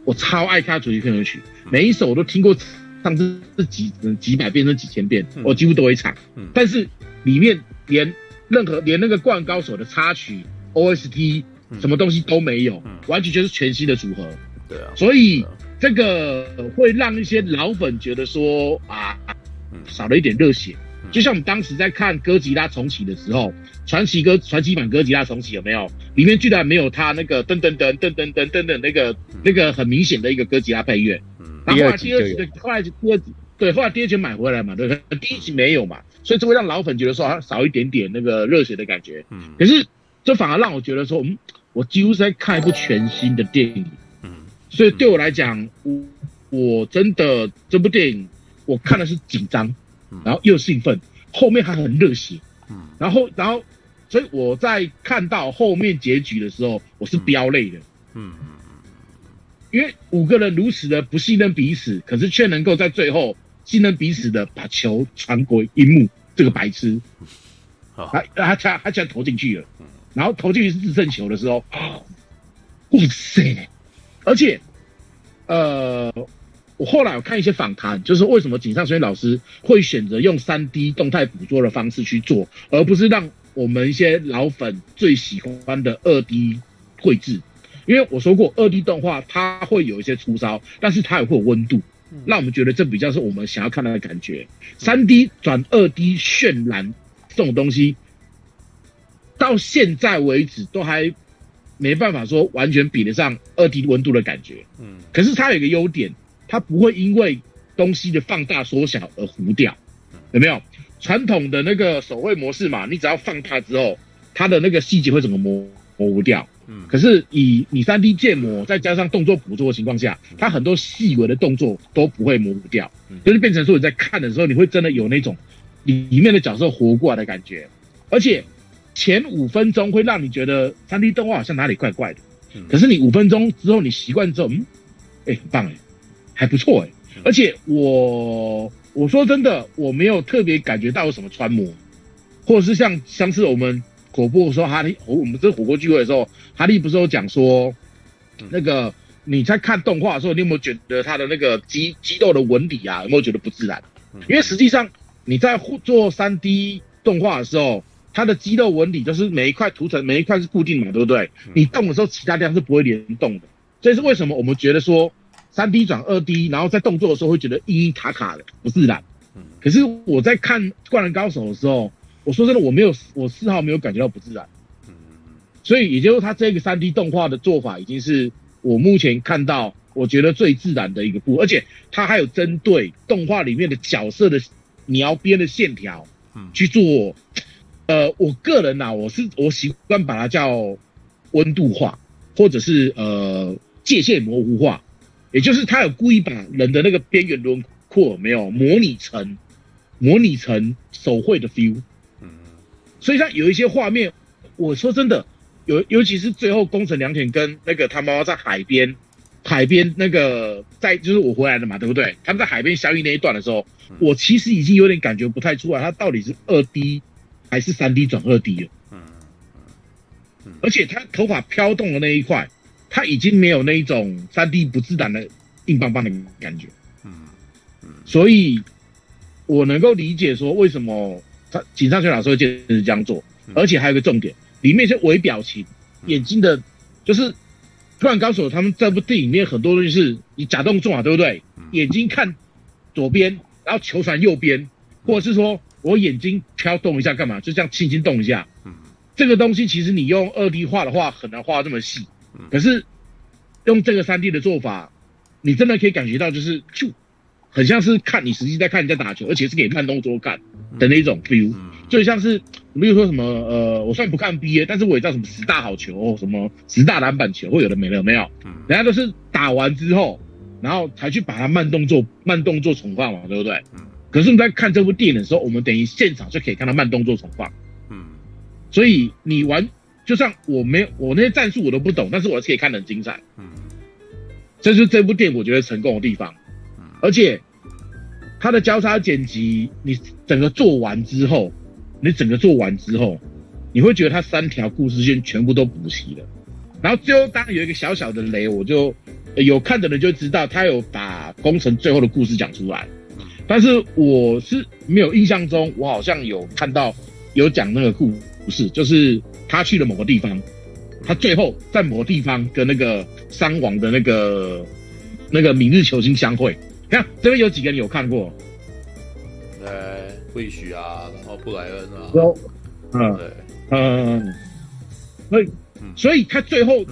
我超爱它主题片尾曲，每一首我都听过。上次是几几百遍是几千遍我几乎都会唱。但是里面连任何连那个灌高手的插曲 ost 什么东西都没有完全就是全新的组合。对啊所以这个会让一些老粉觉得说啊少了一点热血。就像我们当时在看哥吉拉重启的时候传奇哥传奇版哥吉拉重启有没有？里面居然没有他那个噔噔噔噔噔噔噔那个那个很明显的一个哥吉拉配乐。然后后来第二集的后来第二集对，后来第二集买回来嘛，对，第一集没有嘛，所以这会让老粉觉得说少一点点那个热血的感觉。嗯，可是这反而让我觉得说，嗯，我几乎是在看一部全新的电影。嗯，所以对我来讲，我我真的这部电影我看的是紧张，然后又兴奋，后面还很热血。嗯，然后然后，所以我在看到后面结局的时候，我是飙泪的。嗯。因为五个人如此的不信任彼此，可是却能够在最后信任彼此的把球传给樱木这个白痴，他他他他竟然投进去了，然后投进去是制胜球的时候，哇塞！而且，呃，我后来我看一些访谈，就是为什么井上雄彦老师会选择用三 D 动态捕捉的方式去做，而不是让我们一些老粉最喜欢的二 D 绘制。因为我说过，二 D 动画它会有一些粗糙，但是它也会有温度，让我们觉得这比较是我们想要看到的感觉。三 D 转二 D 渲染这种东西，到现在为止都还没办法说完全比得上二 D 温度的感觉。嗯，可是它有一个优点，它不会因为东西的放大缩小而糊掉，有没有？传统的那个手绘模式嘛，你只要放大之后，它的那个细节会怎么模模糊掉？嗯，可是以你三 D 建模再加上动作捕捉的情况下，它很多细微的动作都不会模糊掉，就是变成说你在看的时候，你会真的有那种里面的角色活过来的感觉，而且前五分钟会让你觉得三 D 动画好像哪里怪怪的，可是你五分钟之后你习惯之后，嗯，哎、欸，很棒哎，还不错哎，而且我我说真的，我没有特别感觉到有什么穿模，或者是像像是我们。火锅的时候，哈利，我们这火锅聚会的时候，哈利不是有讲说，那个你在看动画的时候，你有没有觉得他的那个肌肌肉的纹理啊，有没有觉得不自然？因为实际上你在做三 D 动画的时候，它的肌肉纹理就是每一块图层每一块是固定的嘛，对不对？你动的时候，其他地方是不会联动的。这是为什么我们觉得说三 D 转二 D，然后在动作的时候会觉得硬硬卡卡的，不自然。可是我在看《灌篮高手》的时候。我说真的，我没有，我丝毫没有感觉到不自然。嗯，所以也就是他这个三 D 动画的做法，已经是我目前看到我觉得最自然的一个部分，而且他还有针对动画里面的角色的描边的线条，嗯，去做。呃，我个人呐，我是我习惯把它叫温度化，或者是呃界限模糊化，也就是他有故意把人的那个边缘轮廓没有模拟成模拟成手绘的 feel。所以像有一些画面，我说真的，尤尤其是最后宫城良田跟那个他妈妈在海边，海边那个在就是我回来了嘛，对不对？他们在海边相遇那一段的时候，我其实已经有点感觉不太出来，他到底是二 D 还是三 D 转二 D 了。嗯嗯。而且他头发飘动的那一块，他已经没有那一种三 D 不自然的硬邦邦的感觉。嗯嗯。所以，我能够理解说为什么。井上学老师会坚持这样做，而且还有一个重点，里面一些微表情、眼睛的，就是《灌篮高手》他们这部电影里面很多东西是你假动作啊，对不对？眼睛看左边，然后球传右边，或者是说我眼睛飘动一下干嘛？就这样轻轻动一下。这个东西其实你用二 D 画的话很难画这么细，可是用这个三 D 的做法，你真的可以感觉到就是就。很像是看你实际在看人家打球，而且是给慢动作看的那种 feel，就像是比如说什么呃，我虽然不看 NBA，但是我也知道什么十大好球，什么十大篮板球，会有的没了没有？人家都是打完之后，然后才去把它慢动作慢动作重放嘛，对不对？可是我们在看这部电影的时候，我们等于现场就可以看到慢动作重放。嗯，所以你玩就像我没有我那些战术我都不懂，但是我是可以看得很精彩。嗯，这就是这部电影我觉得成功的地方。而且，它的交叉剪辑，你整个做完之后，你整个做完之后，你会觉得它三条故事线全部都补齐了。然后最后当然有一个小小的雷，我就有看的人就知道，他有把工程最后的故事讲出来。但是我是没有印象中，我好像有看到有讲那个故事，就是他去了某个地方，他最后在某个地方跟那个伤亡的那个那个明日球星相会。看这边有几个你有看过？呃，会许啊，然后布莱恩啊，有，嗯，对，嗯，所以，所以他最后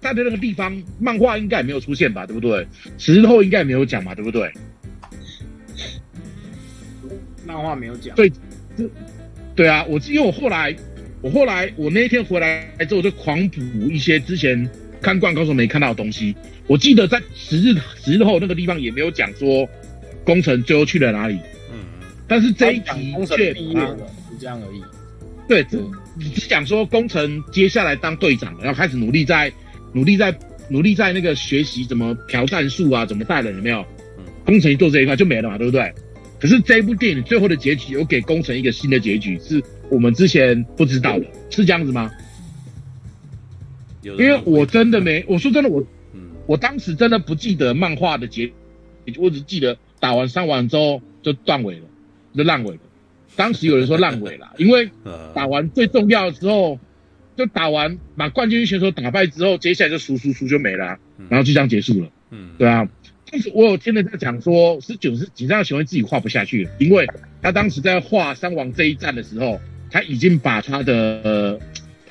他的那个地方，漫画应该也没有出现吧，对不对？石头应该也没有讲嘛，对不对？漫画没有讲。对，这，对啊，我因为我后来，我后来，我那一天回来之后，就狂补一些之前看《惯高手》没看到的东西。我记得在十日十日后那个地方也没有讲说工程最后去了哪里。嗯。但是这一集却是这样而已。对，只只讲说工程接下来当队长，然后开始努力在努力在努力在那个学习怎么调战术啊，怎么带人，有没有？工程一做这一块就没了嘛，对不对？可是这一部电影最后的结局有给工程一个新的结局，是我们之前不知道的，是这样子吗？因为我真的没，我说真的，我我当时真的不记得漫画的结局，我只记得打完三完之后就断尾了，就烂尾了。当时有人说烂尾了，因为打完最重要的时候，就打完把冠军选手打败之后，接下来就输输输就没了，然后就这样结束了。嗯，对啊。但是我有听人在讲说，十九十井上雄彦自己画不下去了，因为他当时在画三王这一战的时候，他已经把他的呃，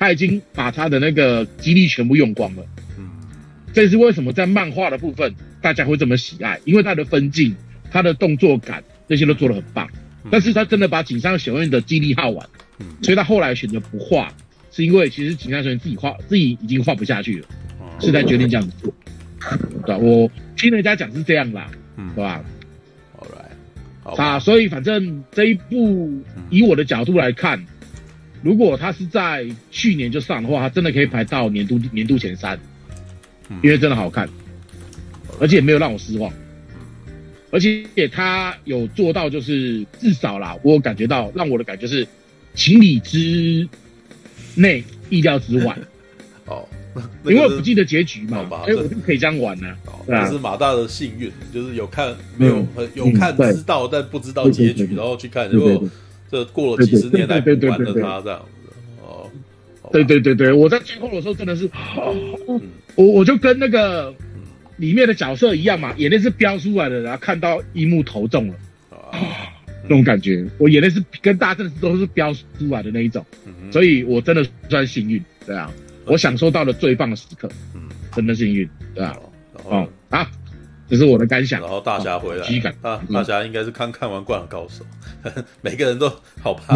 他已经把他的那个激励全部用光了。嗯，这是为什么在漫画的部分大家会这么喜爱，因为他的分镜、他的动作感这些都做得很棒。但是他真的把井上雄彦的激励耗完，所以他后来选择不画，是因为其实井上雄彦自己画自己已经画不下去了，是在决定这样子做，对？我听人家讲是这样啦，对吧？All right，啊，所以反正这一部以我的角度来看，如果他是在去年就上的话，他真的可以排到年度年度前三，因为真的好看，而且没有让我失望。而且他有做到，就是至少啦，我感觉到让我的感觉是情理之内，意料之外。哦，因为我不记得结局嘛，哎，我就可以这样玩呢。这是马大的幸运，就是有看没有有看知道，但不知道结局，然后去看，如果这过了几十年来玩的他这样子。哦，对对对对，我在最后的时候真的是，我我就跟那个。里面的角色一样嘛，眼泪是飙出来的，然后看到一幕投中了，啊，那种感觉，我眼泪是跟大家真的都是飙出来的那一种，所以我真的算幸运，对啊，我享受到了最棒的时刻，嗯，真的幸运，对啊，哦，啊，这是我的感想。然后大侠回来，啊，大侠应该是刚看完《灌篮高手》，每个人都好怕，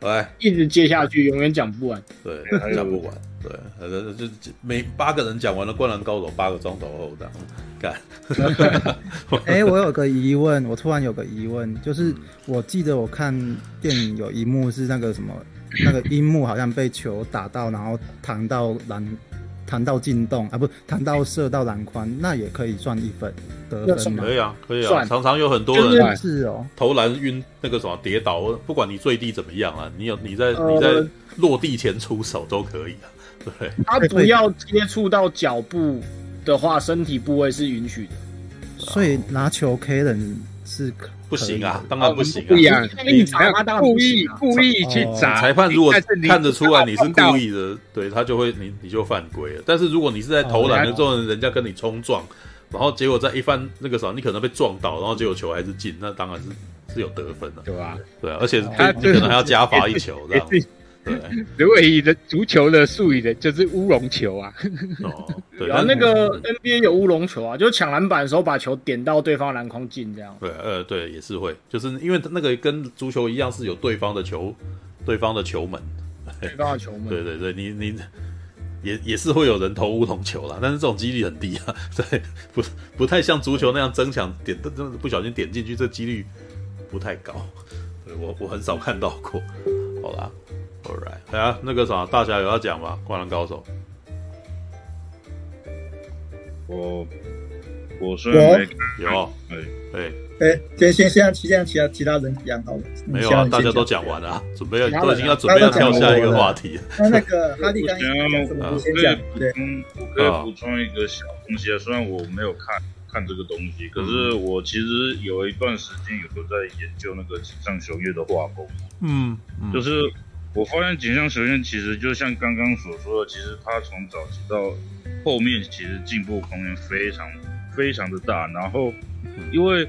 来，一直接下去，永远讲不完，对，讲不完。对，呃，就每八个人讲完了《灌篮高手》八个钟头后这样干。哎、欸，我有个疑问，我突然有个疑问，就是我记得我看电影有一幕是那个什么，那个樱木好像被球打到，然后弹到篮，弹到进洞啊，不，弹到射到篮筐，那也可以算一分得分吗？可以啊，可以啊，常常有很多人是哦，投篮晕那个什么跌倒，不管你最低怎么样啊，你有你在你在落地前出手都可以啊。对，他不要接触到脚部的话，身体部位是允许的。所以拿球 K 人是不行啊，当然不行啊。不一样，你裁判故意故意去砸，裁判如果看得出来你是故意的，对他就会你你就犯规了。但是如果你是在投篮的时候，人家跟你冲撞，然后结果在一番那个时候，你可能被撞倒，然后结果球还是进，那当然是是有得分的，对吧？对啊，而且他你可能还要加罚一球这样。对，如果以的足球的术语的，就是乌龙球啊。哦，对，然后那个 NBA 有乌龙球啊，就是抢篮板的时候把球点到对方篮筐进这样。对，呃，对，也是会，就是因为那个跟足球一样，是有对方的球，对方的球门，对方的球门。对对对，你你也也是会有人投乌龙球啦，但是这种几率很低啊，对，不不太像足球那样争抢点，真的不小心点进去，这几率不太高。对我我很少看到过，好啦。Alright，啊，那个啥，大侠有要讲吗？灌篮高手，我我虽然没有，哎哎哎，先先先让其他其他其他人讲好了。没有啊，大家都讲完了，准备要都已经要准备要跳下一个话题。那那个哈利刚刚我先讲，对，我可以补充一个小东西啊，虽然我没有看看这个东西，可是我其实有一段时间有在研究那个井上雄月的画风，嗯，就是。我发现锦上学院其实就像刚刚所说的，其实他从早期到后面，其实进步空间非常非常的大。然后，因为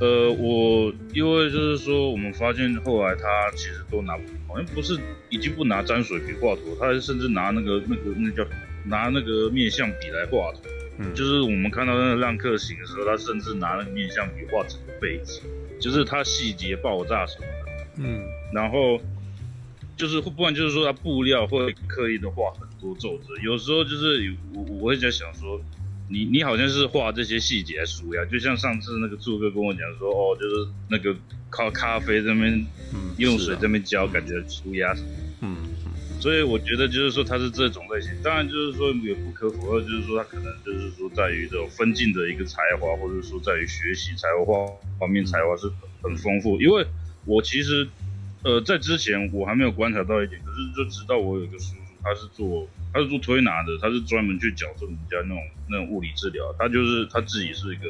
呃，我因为就是说，我们发现后来他其实都拿，好像不是已经不拿沾水笔画图，他甚至拿那个那个那叫拿那个面相笔来画图，嗯，就是我们看到那个浪客行的时候，他甚至拿那个面相笔画整个背景，就是他细节爆炸什么的，嗯，然后就是不然就是说他布料会刻意的画很多皱褶，有时候就是我我会在想说。你你好像是画这些细节来纾压，就像上次那个柱哥跟我讲说，哦，就是那个靠咖啡这边，嗯，用水这边浇，感觉舒压什么，嗯，所以我觉得就是说它是这种类型，当然就是说也不可否认，就是说它可能就是说在于这种分镜的一个才华，或者说在于学习才华方面才华是很很丰富，因为我其实，呃，在之前我还没有观察到一点，可是就直到我有一个叔叔，他是做。他是做推拿的，他是专门去矫正人家那种那种物理治疗。他就是他自己是一个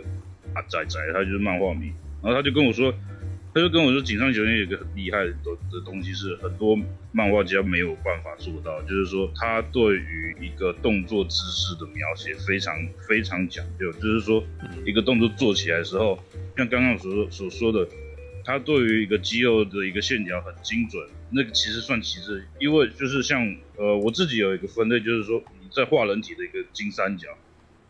啊仔仔，他就是漫画迷。然后他就跟我说，他就跟我说，井上雄彦有一个很厉害的的东西，是很多漫画家没有办法做到，就是说他对于一个动作姿势的描写非常非常讲究，就是说一个动作做起来的时候，像刚刚所所说的。他对于一个肌肉的一个线条很精准，那个其实算其次，因为就是像呃我自己有一个分类，就是说你在画人体的一个金三角，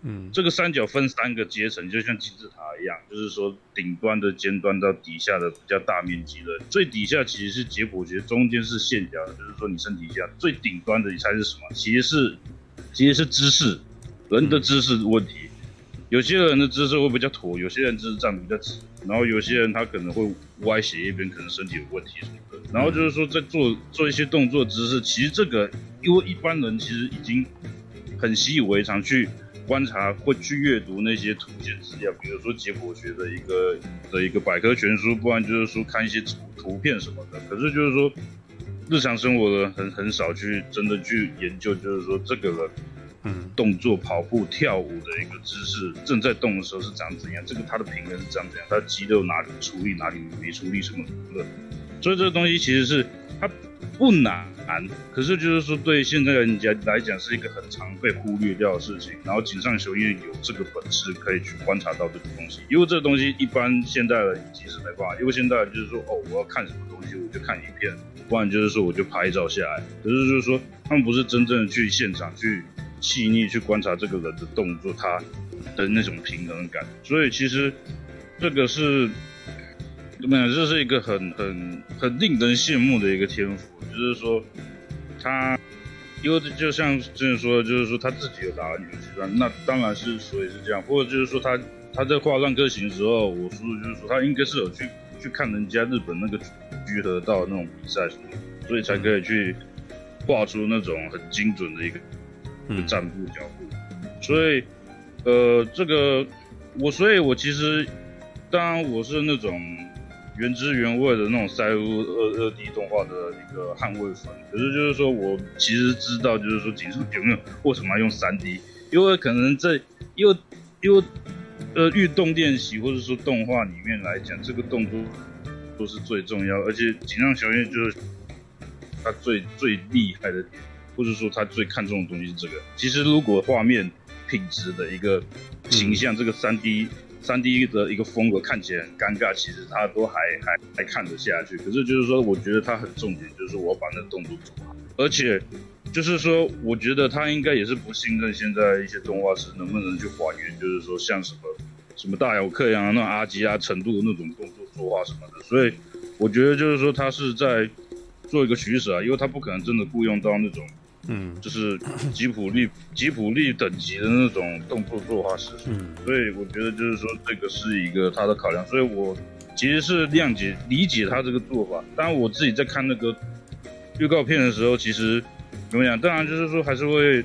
嗯，这个三角分三个阶层，就像金字塔一样，就是说顶端的尖端到底下的比较大面积的，最底下其实是解剖学，中间是线条，就是说你身体下最顶端的你猜是什么？其实是其实是姿势，人的姿势的问题。有些人的姿势会比较驼，有些人姿势站比较直，然后有些人他可能会歪斜一边，可能身体有问题什么的。然后就是说，在做做一些动作姿势，其实这个因为一般人其实已经很习以为常去观察，会去阅读那些图解资料，比如说解剖学的一个的一个百科全书，不然就是说看一些图图片什么的。可是就是说，日常生活的很很少去真的去研究，就是说这个人。动作、跑步、跳舞的一个姿势，正在动的时候是长怎样？这个它的平衡是长怎样？它肌肉哪里出力，哪里没出力，什么什么的。所以这个东西其实是它不难，可是就是说对现在人家来讲是一个很常被忽略掉的事情。然后井上雄彦有这个本事可以去观察到这个东西，因为这个东西一般现代人其实没办法，因为现代人就是说哦，我要看什么东西我就看影片，不然就是说我就拍照下来。可是就是说他们不是真正的去现场去。细腻去观察这个人的动作，他的那种平衡感，所以其实这个是怎么讲？这是一个很很很令人羡慕的一个天赋，就是说他，因为就像之前说的，就是说他自己有打篮球习惯，那当然是所以是这样，或者就是说他他在画浪客行的时候，我叔叔就是说他应该是有去去看人家日本那个居合道那种比赛，所以才可以去画出那种很精准的一个。站步脚步，所以，呃，这个我，所以我其实，当然我是那种原汁原味的那种赛璐二二 D 动画的一个捍卫粉。可是就是说我其实知道，就是说井上有没有为什么要用三 D？因为可能在因为因为呃运动练习或者说动画里面来讲，这个动作都是最重要，而且井上雄彦就是他最最厉害的点。或者说他最看重的东西是这个。其实如果画面品质的一个形象，这个三 D 三 D 的一个风格看起来很尴尬，其实他都还还还看得下去。可是就是说，我觉得他很重点，就是我把那动作做好。而且就是说，我觉得他应该也是不信任现在一些动画师能不能去还原，就是说像什么什么大姚克洋那阿基啊程度的那种动作作画什么的。所以我觉得就是说他是在做一个取舍啊，因为他不可能真的雇佣到那种。嗯，就是吉普力吉普力等级的那种动作作画师，嗯，所以我觉得就是说这个是一个他的考量，所以我其实是谅解理解他这个做法。当然我自己在看那个预告片的时候，其实怎么讲？当然就是说还是会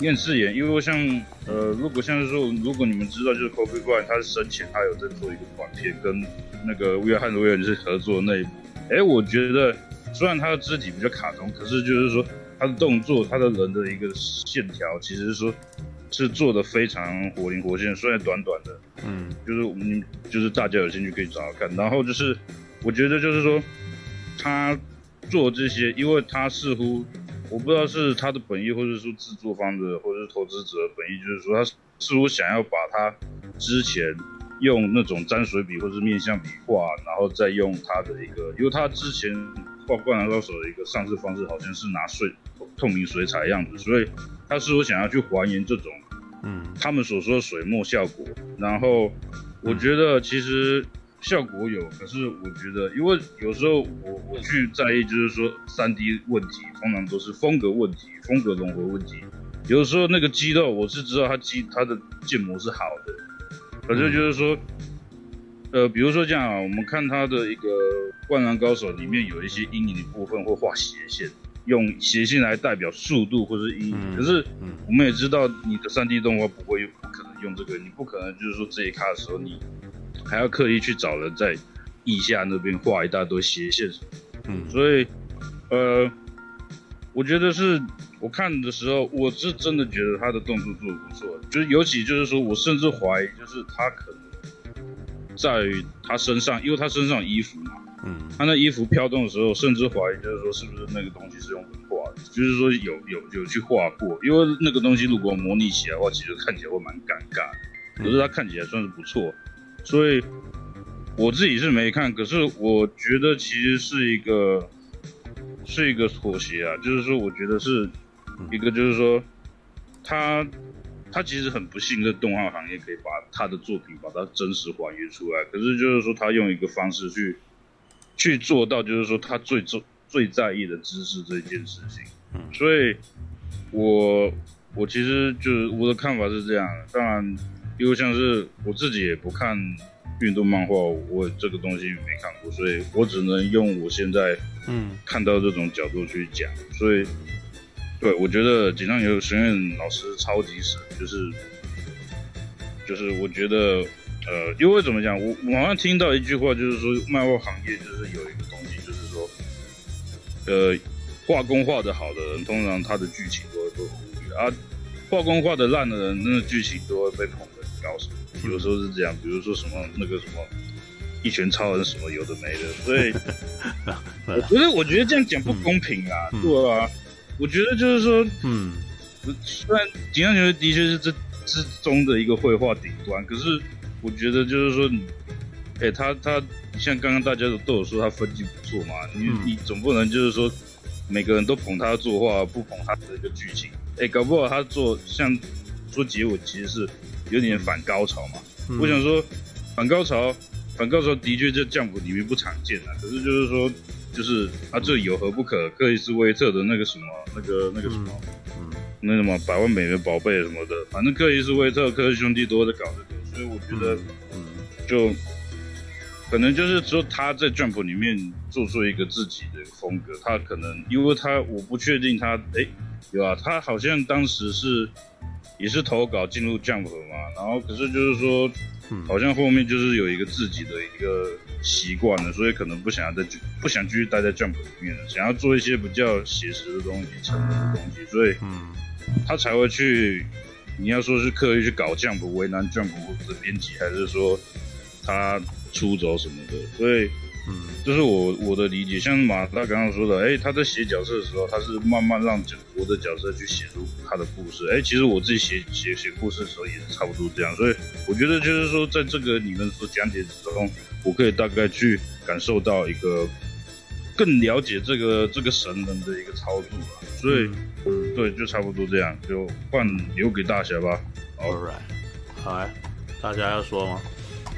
厌世眼，因为像呃，如果像是说，如果你们知道，就是 Kobe Bryant 他是生前他有在做一个短片，跟那个威尔汉威尔是合作的那一部。哎，我觉得虽然他的肢体比较卡通，可是就是说。他的动作，他的人的一个线条，其实是说，是做的非常活灵活现。虽然短短的，嗯，就是我们就是大家有兴趣可以找找看。然后就是，我觉得就是说，他做这些，因为他似乎我不知道是他的本意，或者说制作方的，或者是投资者的本意，就是说他似乎想要把他之前用那种沾水笔或者是面相笔画，然后再用他的一个，因为他之前。画灌篮高手的一个上市方式好像是拿水透明水彩的样子，所以他是我想要去还原这种，嗯，他们所说的水墨效果。然后我觉得其实效果有，可是我觉得，因为有时候我我去在意，就是说三 D 问题，通常都是风格问题、风格融合问题。有时候那个肌肉，我是知道他肌他的建模是好的，可是就是说。呃，比如说这样啊，我们看他的一个《灌篮高手》里面有一些阴影的部分会画斜线，用斜线来代表速度或者阴影。嗯、可是，我们也知道你的 3D 动画不会不可能用这个，你不可能就是说这一卡的时候，你还要刻意去找人在腋下那边画一大堆斜线。嗯，所以，呃，我觉得是我看的时候，我是真的觉得他的动作做的不错，就是尤其就是说我甚至怀疑，就是他可能。在于他身上，因为他身上有衣服嘛，嗯，他那衣服飘动的时候，甚至怀疑就是说是不是那个东西是用人画的，就是说有有有去画过，因为那个东西如果模拟起来的话，其实看起来会蛮尴尬的。可是他看起来算是不错，所以我自己是没看，可是我觉得其实是一个是一个妥协啊，就是说我觉得是一个就是说他。他其实很不信任动画行业可以把他的作品把它真实还原出来，可是就是说他用一个方式去去做到，就是说他最重最在意的知识这件事情。所以我我其实就是我的看法是这样，当然因为像是我自己也不看运动漫画，我这个东西没看过，所以我只能用我现在嗯看到这种角度去讲，所以。对，我觉得锦上有学院老师超级神，就是就是我觉得，呃，因为怎么讲，我我好像听到一句话，就是说漫画行业就是有一个东西，就是说，呃，画工画的好的人，通常他的剧情都会被忽略啊，画工画的烂的人，那个剧情都会被捧得很高，有时候是这样，比如说什么那个什么一拳超人什么有的没的，所以 我觉得我觉得这样讲不公平啊，嗯、对啊。我觉得就是说，嗯，虽然井上雄彦的确是这之中的一个绘画顶端，可是我觉得就是说，哎、欸，他他像刚刚大家都都有说他分镜不错嘛，你、嗯、你总不能就是说每个人都捧他作画，不捧他的一个剧情，哎、欸，搞不好他做像做结尾其实是有点反高潮嘛。嗯、我想说反高潮，反高潮的确在 Jump 里面不常见啊，可是就是说。就是他，这有何不可？克里斯威特的那个什么，那个那个什么，嗯，那什么百万美元宝贝什么的，反正克里斯威特、克里斯兄弟都在搞这个，所以我觉得，嗯，就可能就是说他在 Jump 里面做出一个自己的风格，他可能因为他我不确定他，哎，有啊，他好像当时是也是投稿进入 Jump 嘛，然后可是就是说。好像后面就是有一个自己的一个习惯了，所以可能不想要再不想继续待在 Jump 里面了，想要做一些比较写实的东西、成人的东西，所以他才会去。你要说是刻意去搞 Jump 为难 Jump 的编辑，还是说他出走什么的？所以。嗯，这是我我的理解，像马大刚刚说的，哎，他在写角色的时候，他是慢慢让我的角色去写出他的故事。哎，其实我自己写写写故事的时候也是差不多这样，所以我觉得就是说，在这个你们所讲解之中，我可以大概去感受到一个更了解这个这个神人的一个操作吧。所以，嗯，对，就差不多这样，就换留给大侠吧。All right，好，大家要说吗？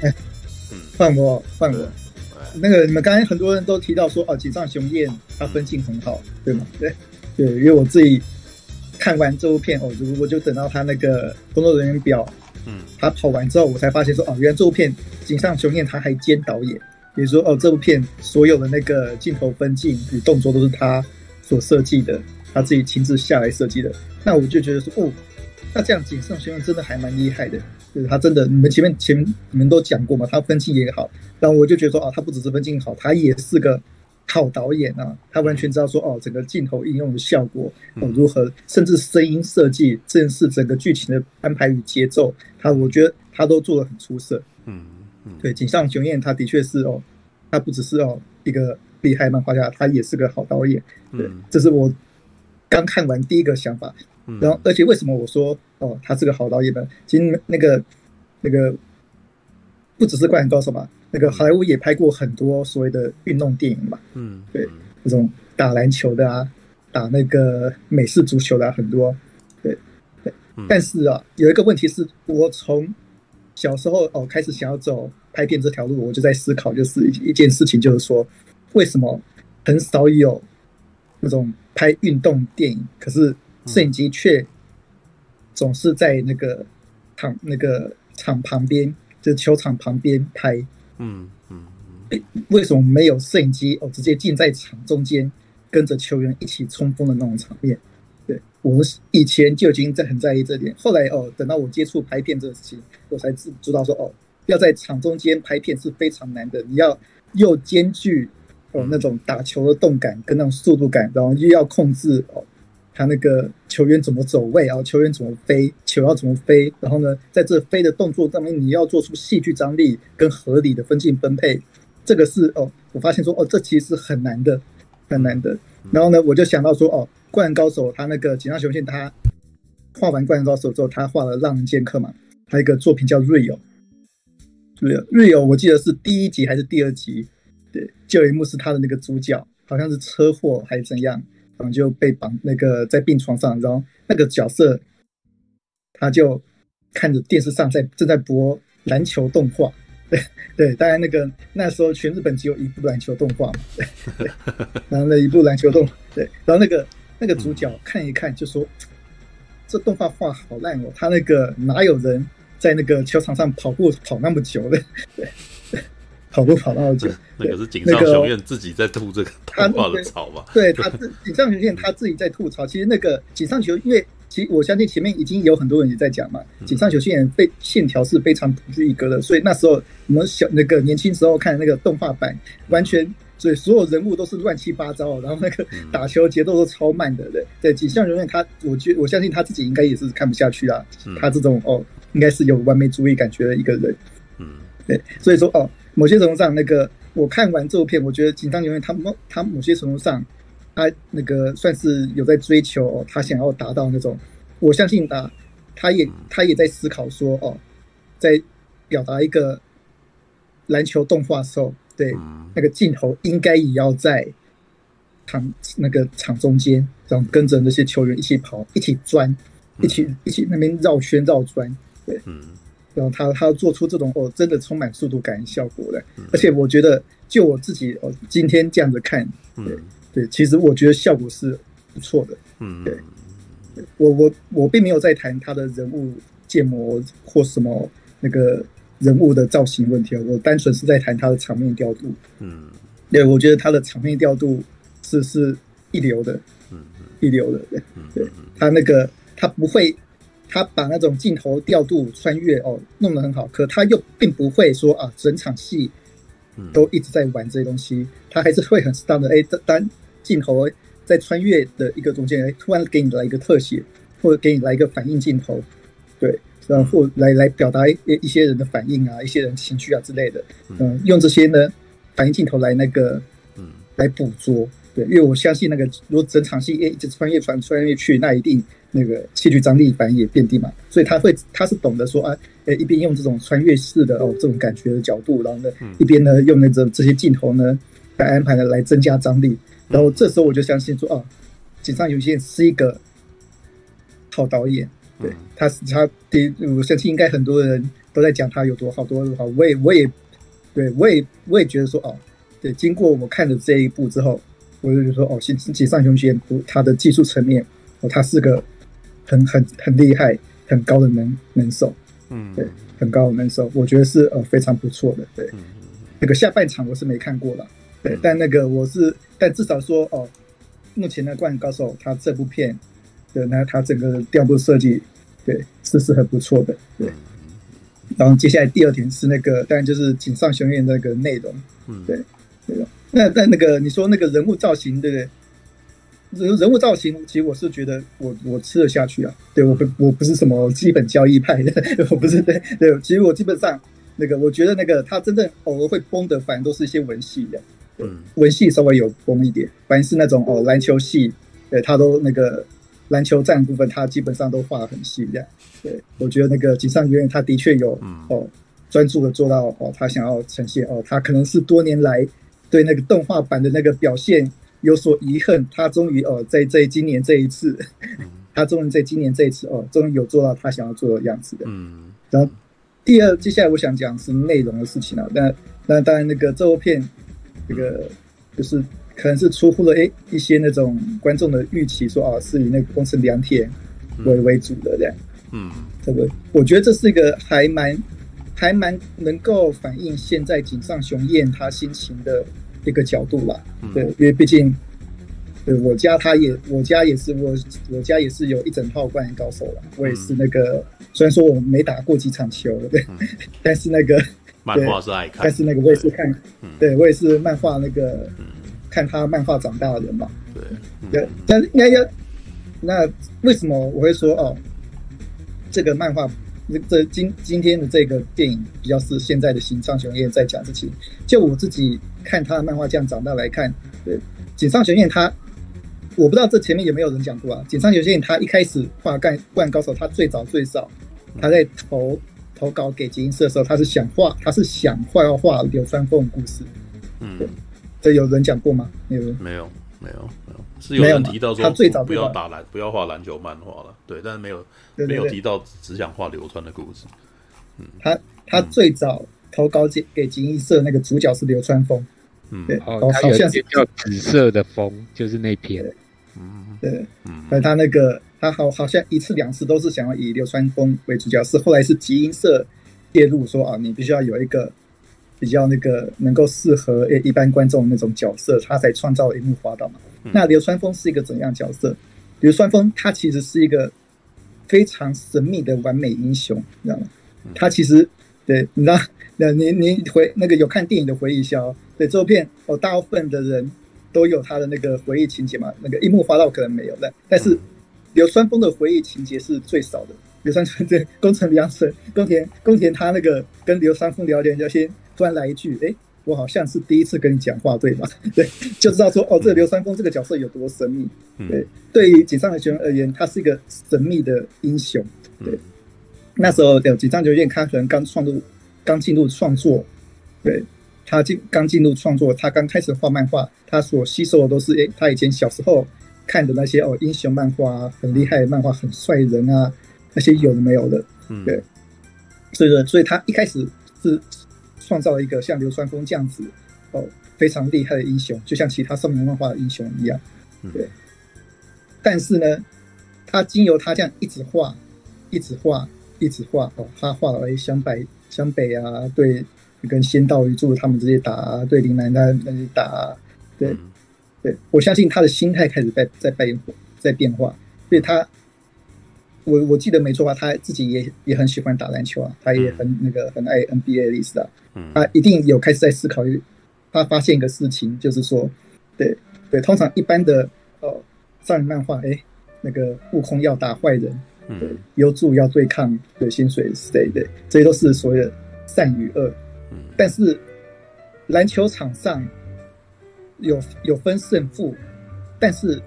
哎，嗯，换我，换我。那个你们刚才很多人都提到说哦，井上雄彦他分镜很好，对吗？对，对，因为我自己看完这部片哦，我就等到他那个工作人员表，嗯，他跑完之后，我才发现说哦，原来这部片井上雄彦他还兼导演，比如说哦，这部片所有的那个镜头分镜与动作都是他所设计的，他自己亲自下来设计的，那我就觉得说哦，那这样井上雄彦真的还蛮厉害的。就是他真的，你们前面前你们都讲过嘛，他分镜也好，但我就觉得说啊，他不只是分镜好，他也是个好导演啊，他完全知道说哦，整个镜头应用的效果哦如何，甚至声音设计，正是整个剧情的安排与节奏，他我觉得他都做的很出色。嗯嗯，对，井上雄彦他的确是哦，他不只是哦一个厉害漫画家，他也是个好导演。对，这是我刚看完第一个想法。然后，而且为什么我说哦，他是个好导演呢？其实那个那个不只是灌篮高手嘛，那个好莱坞也拍过很多所谓的运动电影嘛。嗯，对，那种打篮球的啊，打那个美式足球的啊，很多。对，对但是啊，有一个问题是我从小时候哦开始想要走拍片这条路，我就在思考，就是一一件事情，就是说为什么很少有那种拍运动电影，可是摄影机却总是在那个场那个场旁边，就是球场旁边拍。嗯嗯，为什么没有摄影机哦直接进在场中间，跟着球员一起冲锋的那种场面？对，我以前就已经在很在意这点，后来哦，等到我接触拍片这个事情，我才知知道说哦，要在场中间拍片是非常难的，你要又兼具哦那种打球的动感跟那种速度感，然后又要控制哦。他那个球员怎么走位啊？球员怎么飞？球要怎么飞？然后呢，在这飞的动作上面，你要做出戏剧张力跟合理的分镜分配。这个是哦，我发现说哦，这其实是很难的，很难的。然后呢，我就想到说哦，《灌篮高手》他那个井上雄彦，他画完《灌篮高手》之后，他画了《浪人剑客》嘛，还有一个作品叫《Rio》。Rio 我记得是第一集还是第二集？对，就有一幕是他的那个主角，好像是车祸还是怎样。然后就被绑那个在病床上，然后那个角色他就看着电视上在正在播篮球动画，对 对，当然那个那时候全日本只有一部篮球动画嘛，对，然后那一部篮球动，对，然后那个那个主角看一看就说，这动画画好烂哦，他那个哪有人在那个球场上跑步跑那么久的，对。跑步跑到这，那个是井上雄彦自己在吐这个动画的槽吧？对，他自井上雄彦他自己在吐槽。其实那个井上雄，因为其实我相信前面已经有很多人也在讲嘛，井上雄彦被线条是非常独具一格的。所以那时候我们小那个年轻时候看的那个动画版，完全所以所有人物都是乱七八糟，然后那个打球节奏都超慢的。对，对，井上雄彦他，我觉我相信他自己应该也是看不下去啊。他这种哦，应该是有完美主义感觉的一个人。嗯，对，所以说哦。某些程度上，那个我看完这部片，我觉得井上雄彦他某他某些程度上，他那个算是有在追求，哦，他想要达到那种，我相信啊，他也他也在思考说哦，在表达一个篮球动画的时候，对那个镜头应该也要在场那个场中间，然后跟着那些球员一起跑，一起钻，一起一起那边绕圈绕转，对。然后他他做出这种哦，真的充满速度感效果的，而且我觉得就我自己哦，今天这样子看，对对，其实我觉得效果是不错的，嗯，对，我我我并没有在谈他的人物建模或什么那个人物的造型问题啊，我单纯是在谈他的场面调度，嗯，对，我觉得他的场面调度是是一流的，嗯，一流的，对，对，他那个他不会。他把那种镜头调度、穿越哦弄得很好，可他又并不会说啊，整场戏都一直在玩这些东西，他还是会很适当的哎，当镜头在穿越的一个中间，哎，突然给你来一个特写，或者给你来一个反应镜头，对，然后来来表达一一些人的反应啊，一些人情绪啊之类的，嗯，用这些呢反应镜头来那个，嗯，来捕捉，对，因为我相信那个如果整场戏哎一直穿越穿穿越去，那一定。那个戏剧张力反正也遍地嘛，所以他会，他是懂得说啊，呃，一边用这种穿越式的哦这种感觉的角度，然后呢，一边呢用那个这些镜头呢来安排的来增加张力，然后这时候我就相信说，啊，井上雄彦是一个好导演，对，他是他第，我相信应该很多人都在讲他有多好多好，我也我也，对我也我也觉得说，哦，对，经过我看了这一部之后，我就觉得说，哦，井井上雄彦他的技术层面，哦，他是个。很很很厉害，很高的能能手，嗯，对，很高的能手，我觉得是呃非常不错的，对，嗯、那个下半场我是没看过了，对，嗯、但那个我是，但至少说哦，目前的《灌篮高手》他这部片的那他整个调度设计，对，是是很不错的，对，然后接下来第二点是那个，当然就是井上雄彦那个内容，嗯，对，对，那但那个你说那个人物造型，对不对？人人物造型，其实我是觉得我我吃得下去啊。对，我不我不是什么基本交易派的，我不是对对。其实我基本上那个，我觉得那个他真正偶尔会崩的，反正都是一些文戏的。嗯，文戏稍微有崩一点，反正是那种哦篮球戏，对他都那个篮球战部分，他基本上都画得很细这样。对，我觉得那个井上雄彦他的确有哦专注的做到哦他想要呈现哦，他可能是多年来对那个动画版的那个表现。有所遗恨，他终于哦，在在今年这一次，他他终于在今年这一次哦，终于有做到他想要做的样子的。嗯，然后第二，接下来我想讲是内容的事情了。那那当然，那个这部片，这个就是可能是出乎了诶一些那种观众的预期，说哦是以那个宫城良田为为主的这样。嗯，这个我觉得这是一个还蛮还蛮能够反映现在井上雄彦他心情的一个角度吧。对，因为毕竟。对，我家他也，我家也是我，我家也是有一整套灌篮高手了。我也是那个，嗯、虽然说我没打过几场球，对，嗯、但是那个漫画是爱看，但是那个我也是看，对，对我也是漫画那个、嗯、看他漫画长大的人嘛。对，但是应该要，那为什么我会说哦，这个漫画，这今今天的这个电影比较是现在的井上雄彦在讲事情。就我自己看他的漫画这样长大来看，对，井上雄彦他。我不知道这前面有没有人讲过啊？井上雄彦他一开始画《灌灌高手》，他最早最早他在投投稿给集英社的时候，他是想画，他是想画要画流川枫的故事。嗯，这有人讲过吗？没有，没有，没有，没有，是有人提到说他最早不要打篮，不要画篮球漫画了。对，但是没有没有提到只想画流川的故事。嗯，他他最早投稿给给集英社那个主角是流川枫。嗯，对，好像是叫紫色的风，就是那篇。嗯，对，嗯，他那个他好好像一次两次都是想要以流川枫为主角，是后来是集英社介入说啊，你必须要有一个比较那个能够适合诶一般观众那种角色，他才创造了樱木花道嘛。嗯、那流川枫是一个怎样角色？流川枫他其实是一个非常神秘的完美英雄，你知道吗？他其实对，你知道，那您您回那个有看电影的回忆一下哦，对，这部片哦，大部分的人。都有他的那个回忆情节嘛？那个樱木花道可能没有，但但是流川枫的回忆情节是最少的。流川枫对宫城良田，宫田宫田他那个跟流川枫聊天，就先突然来一句：“哎、欸，我好像是第一次跟你讲话，对吧？” 对，就知道说哦，这个流川枫这个角色有多神秘。对，对于井上雄彦而言，他是一个神秘的英雄。对，那时候有井上雄彦，他可能刚创入，刚进入创作，对。他进刚进入创作，他刚开始画漫画，他所吸收的都是诶、欸，他以前小时候看的那些哦，英雄漫画啊，很厉害的漫画，很帅人啊，那些有的没有的，嗯，对，所以说，所以他一开始是创造了一个像流川枫这样子哦，非常厉害的英雄，就像其他少年漫画的英雄一样，对。但是呢，他经由他这样一直画，一直画，一直画哦，他画了诶，湘北湘北啊，对。跟仙道一助他们这些打，对林南他那些打，对，对我相信他的心态开始在在变在变化，所以他，我我记得没错吧？他自己也也很喜欢打篮球啊，他也很那个很爱 NBA 的意思啊，他一定有开始在思考，他发现一个事情，就是说，对对，通常一般的呃少年漫画，哎，那个悟空要打坏人，对，优助要对抗对薪水谁对，这些都是所谓的善与恶。但是篮球场上有有分胜负，但是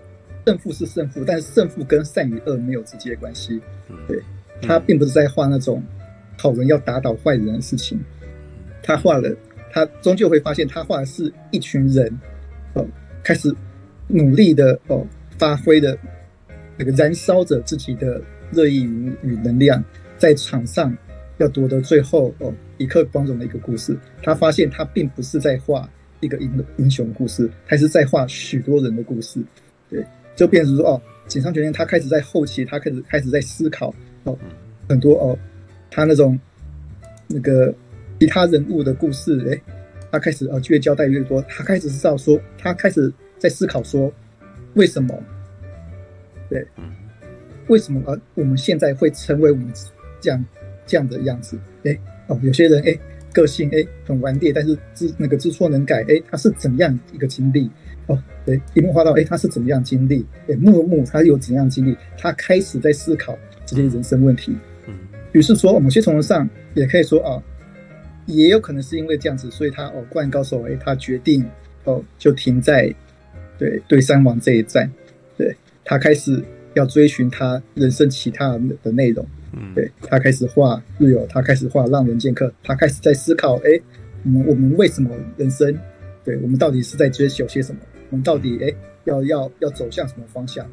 胜负是胜负，但是胜负跟善与恶没有直接关系。对，他并不是在画那种好人要打倒坏人的事情，他画了，他终究会发现，他画的是一群人哦，开始努力的哦，发挥的那个燃烧着自己的热意与与能量，在场上。要夺得最后哦一刻光荣的一个故事，他发现他并不是在画一个英英雄故事，他是在画许多人的故事。对，就变成说哦，井上决定他开始在后期，他开始开始在思考哦很多哦，他那种那个其他人物的故事，诶，他开始呃越交代越多，他开始知道说，他开始在思考说，为什么？对，为什么啊？我们现在会成为我们这样？这样的样子，哎，哦，有些人哎，个性哎很顽劣，但是知那个知错能改，哎，他是怎样一个经历？哦，对，樱木花道，哎，他是怎么样经历？哎，木木他有怎样经历？他开始在思考这些人生问题。嗯，于是说，某些程度上也可以说啊，也有可能是因为这样子，所以他哦，灌篮高手，哎，他决定哦，就停在对对山王这一站，对他开始要追寻他人生其他的内容。嗯，对，他开始画日游，他开始画浪人剑客，他开始在思考，哎，我们我们为什么人生？对，我们到底是在追求些什么？我们到底哎要要要走向什么方向？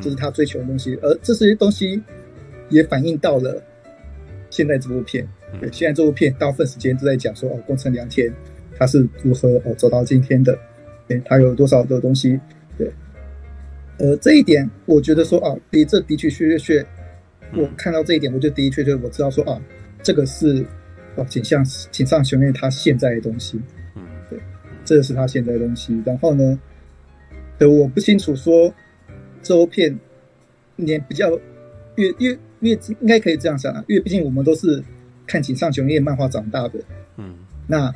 这是他追求的东西，而这些东西也反映到了现在这部片。对，现在这部片大部分时间都在讲说哦，宫城良田他是如何哦走到今天的，对，他有多少的东西，对，呃，这一点我觉得说啊，的这的确确确，我看到这一点，我就的确确我知道说啊，这个是哦井上井上雄彦他现在的东西，嗯，对，这是他现在的东西。然后呢，呃，我不清楚说这部片年比较越越越应该可以这样想啊，因为毕竟我们都是。看井上雄彦漫画长大的，嗯，那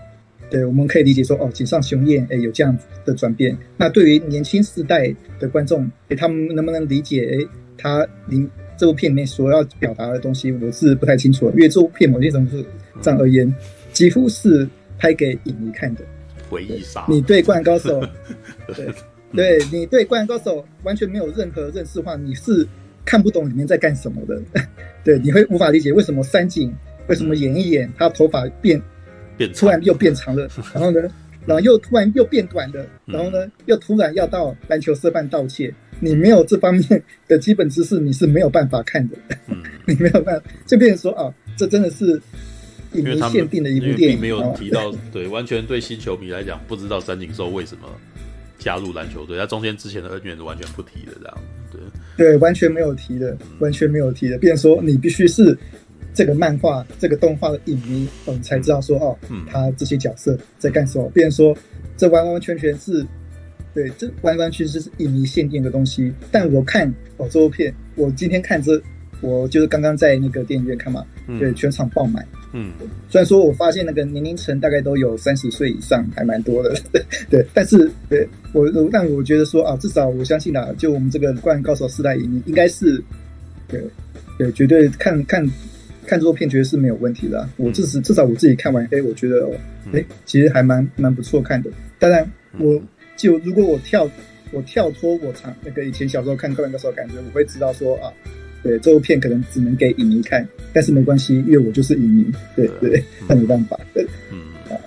对，我们可以理解说，哦，井上雄彦哎有这样子的转变。那对于年轻世代的观众，哎，他们能不能理解？哎，他您这部片里面所要表达的东西，我是不太清楚的。因为这部片某些程度上而言，几乎是拍给影迷看的。回忆杀，你对《灌篮高手》对，对你对《灌篮高手》完全没有任何认识的话，你是看不懂里面在干什么的。对，你会无法理解为什么三井。为什么演一演，他头发变，变突然又变长了，然后呢，然后又突然又变短了，然后呢，又突然要到篮球社办盗窃。你没有这方面的基本知识，你是没有办法看的。你没有办法，就变成说啊，这真的是影迷限定的一部电影，并没有提到，对，完全对新球迷来讲，不知道三井寿为什么加入篮球队，他中间之前的恩怨是完全不提的，这样，对，对，完全没有提的，完全没有提的，变成说你必须是。这个漫画、这个动画的影迷，嗯，才知道说哦，他这些角色在干什么。别人说，这完完全全是，对，这完完全全是影迷限定的东西。但我看哦，这部片，我今天看这，我就是刚刚在那个电影院看嘛，对，全场爆满。嗯，虽然说我发现那个年龄层大概都有三十岁以上，还蛮多的，对，但是对我，但我觉得说啊，至少我相信啊，就我们这个《灌篮高手》四代影迷，应该是，对，对，绝对看看。看这部片绝对是没有问题的，啊，我至少至少我自己看完，哎，我觉得，哎，其实还蛮蛮不错看的。当然，我就如果我跳我跳脱我常那个以前小时候看《灌篮高手》的感觉，我会知道说啊，对，这部片可能只能给影迷看，但是没关系，因为我就是影迷，对对，那没办法，对，嗯。啊，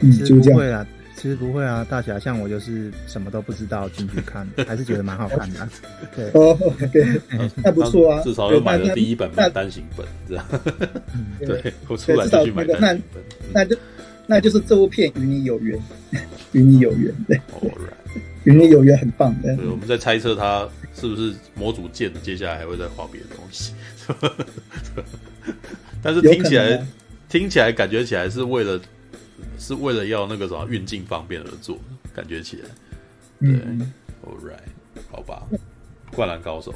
嗯，就这样。其实不会啊，大侠像我就是什么都不知道进去看，还是觉得蛮好看的。对哦，对，那不错啊，至少又买了第一本单行本，这样。对，我出来就去买单行本。那就那就是这部片与你有缘，与你有缘。对，与你有缘很棒。对，我们在猜测他是不是模组建，接下来还会再画别的东西。但是听起来，听起来感觉起来是为了。是为了要那个什么运镜方便而做，感觉起来，对，all right，好吧，灌篮高手。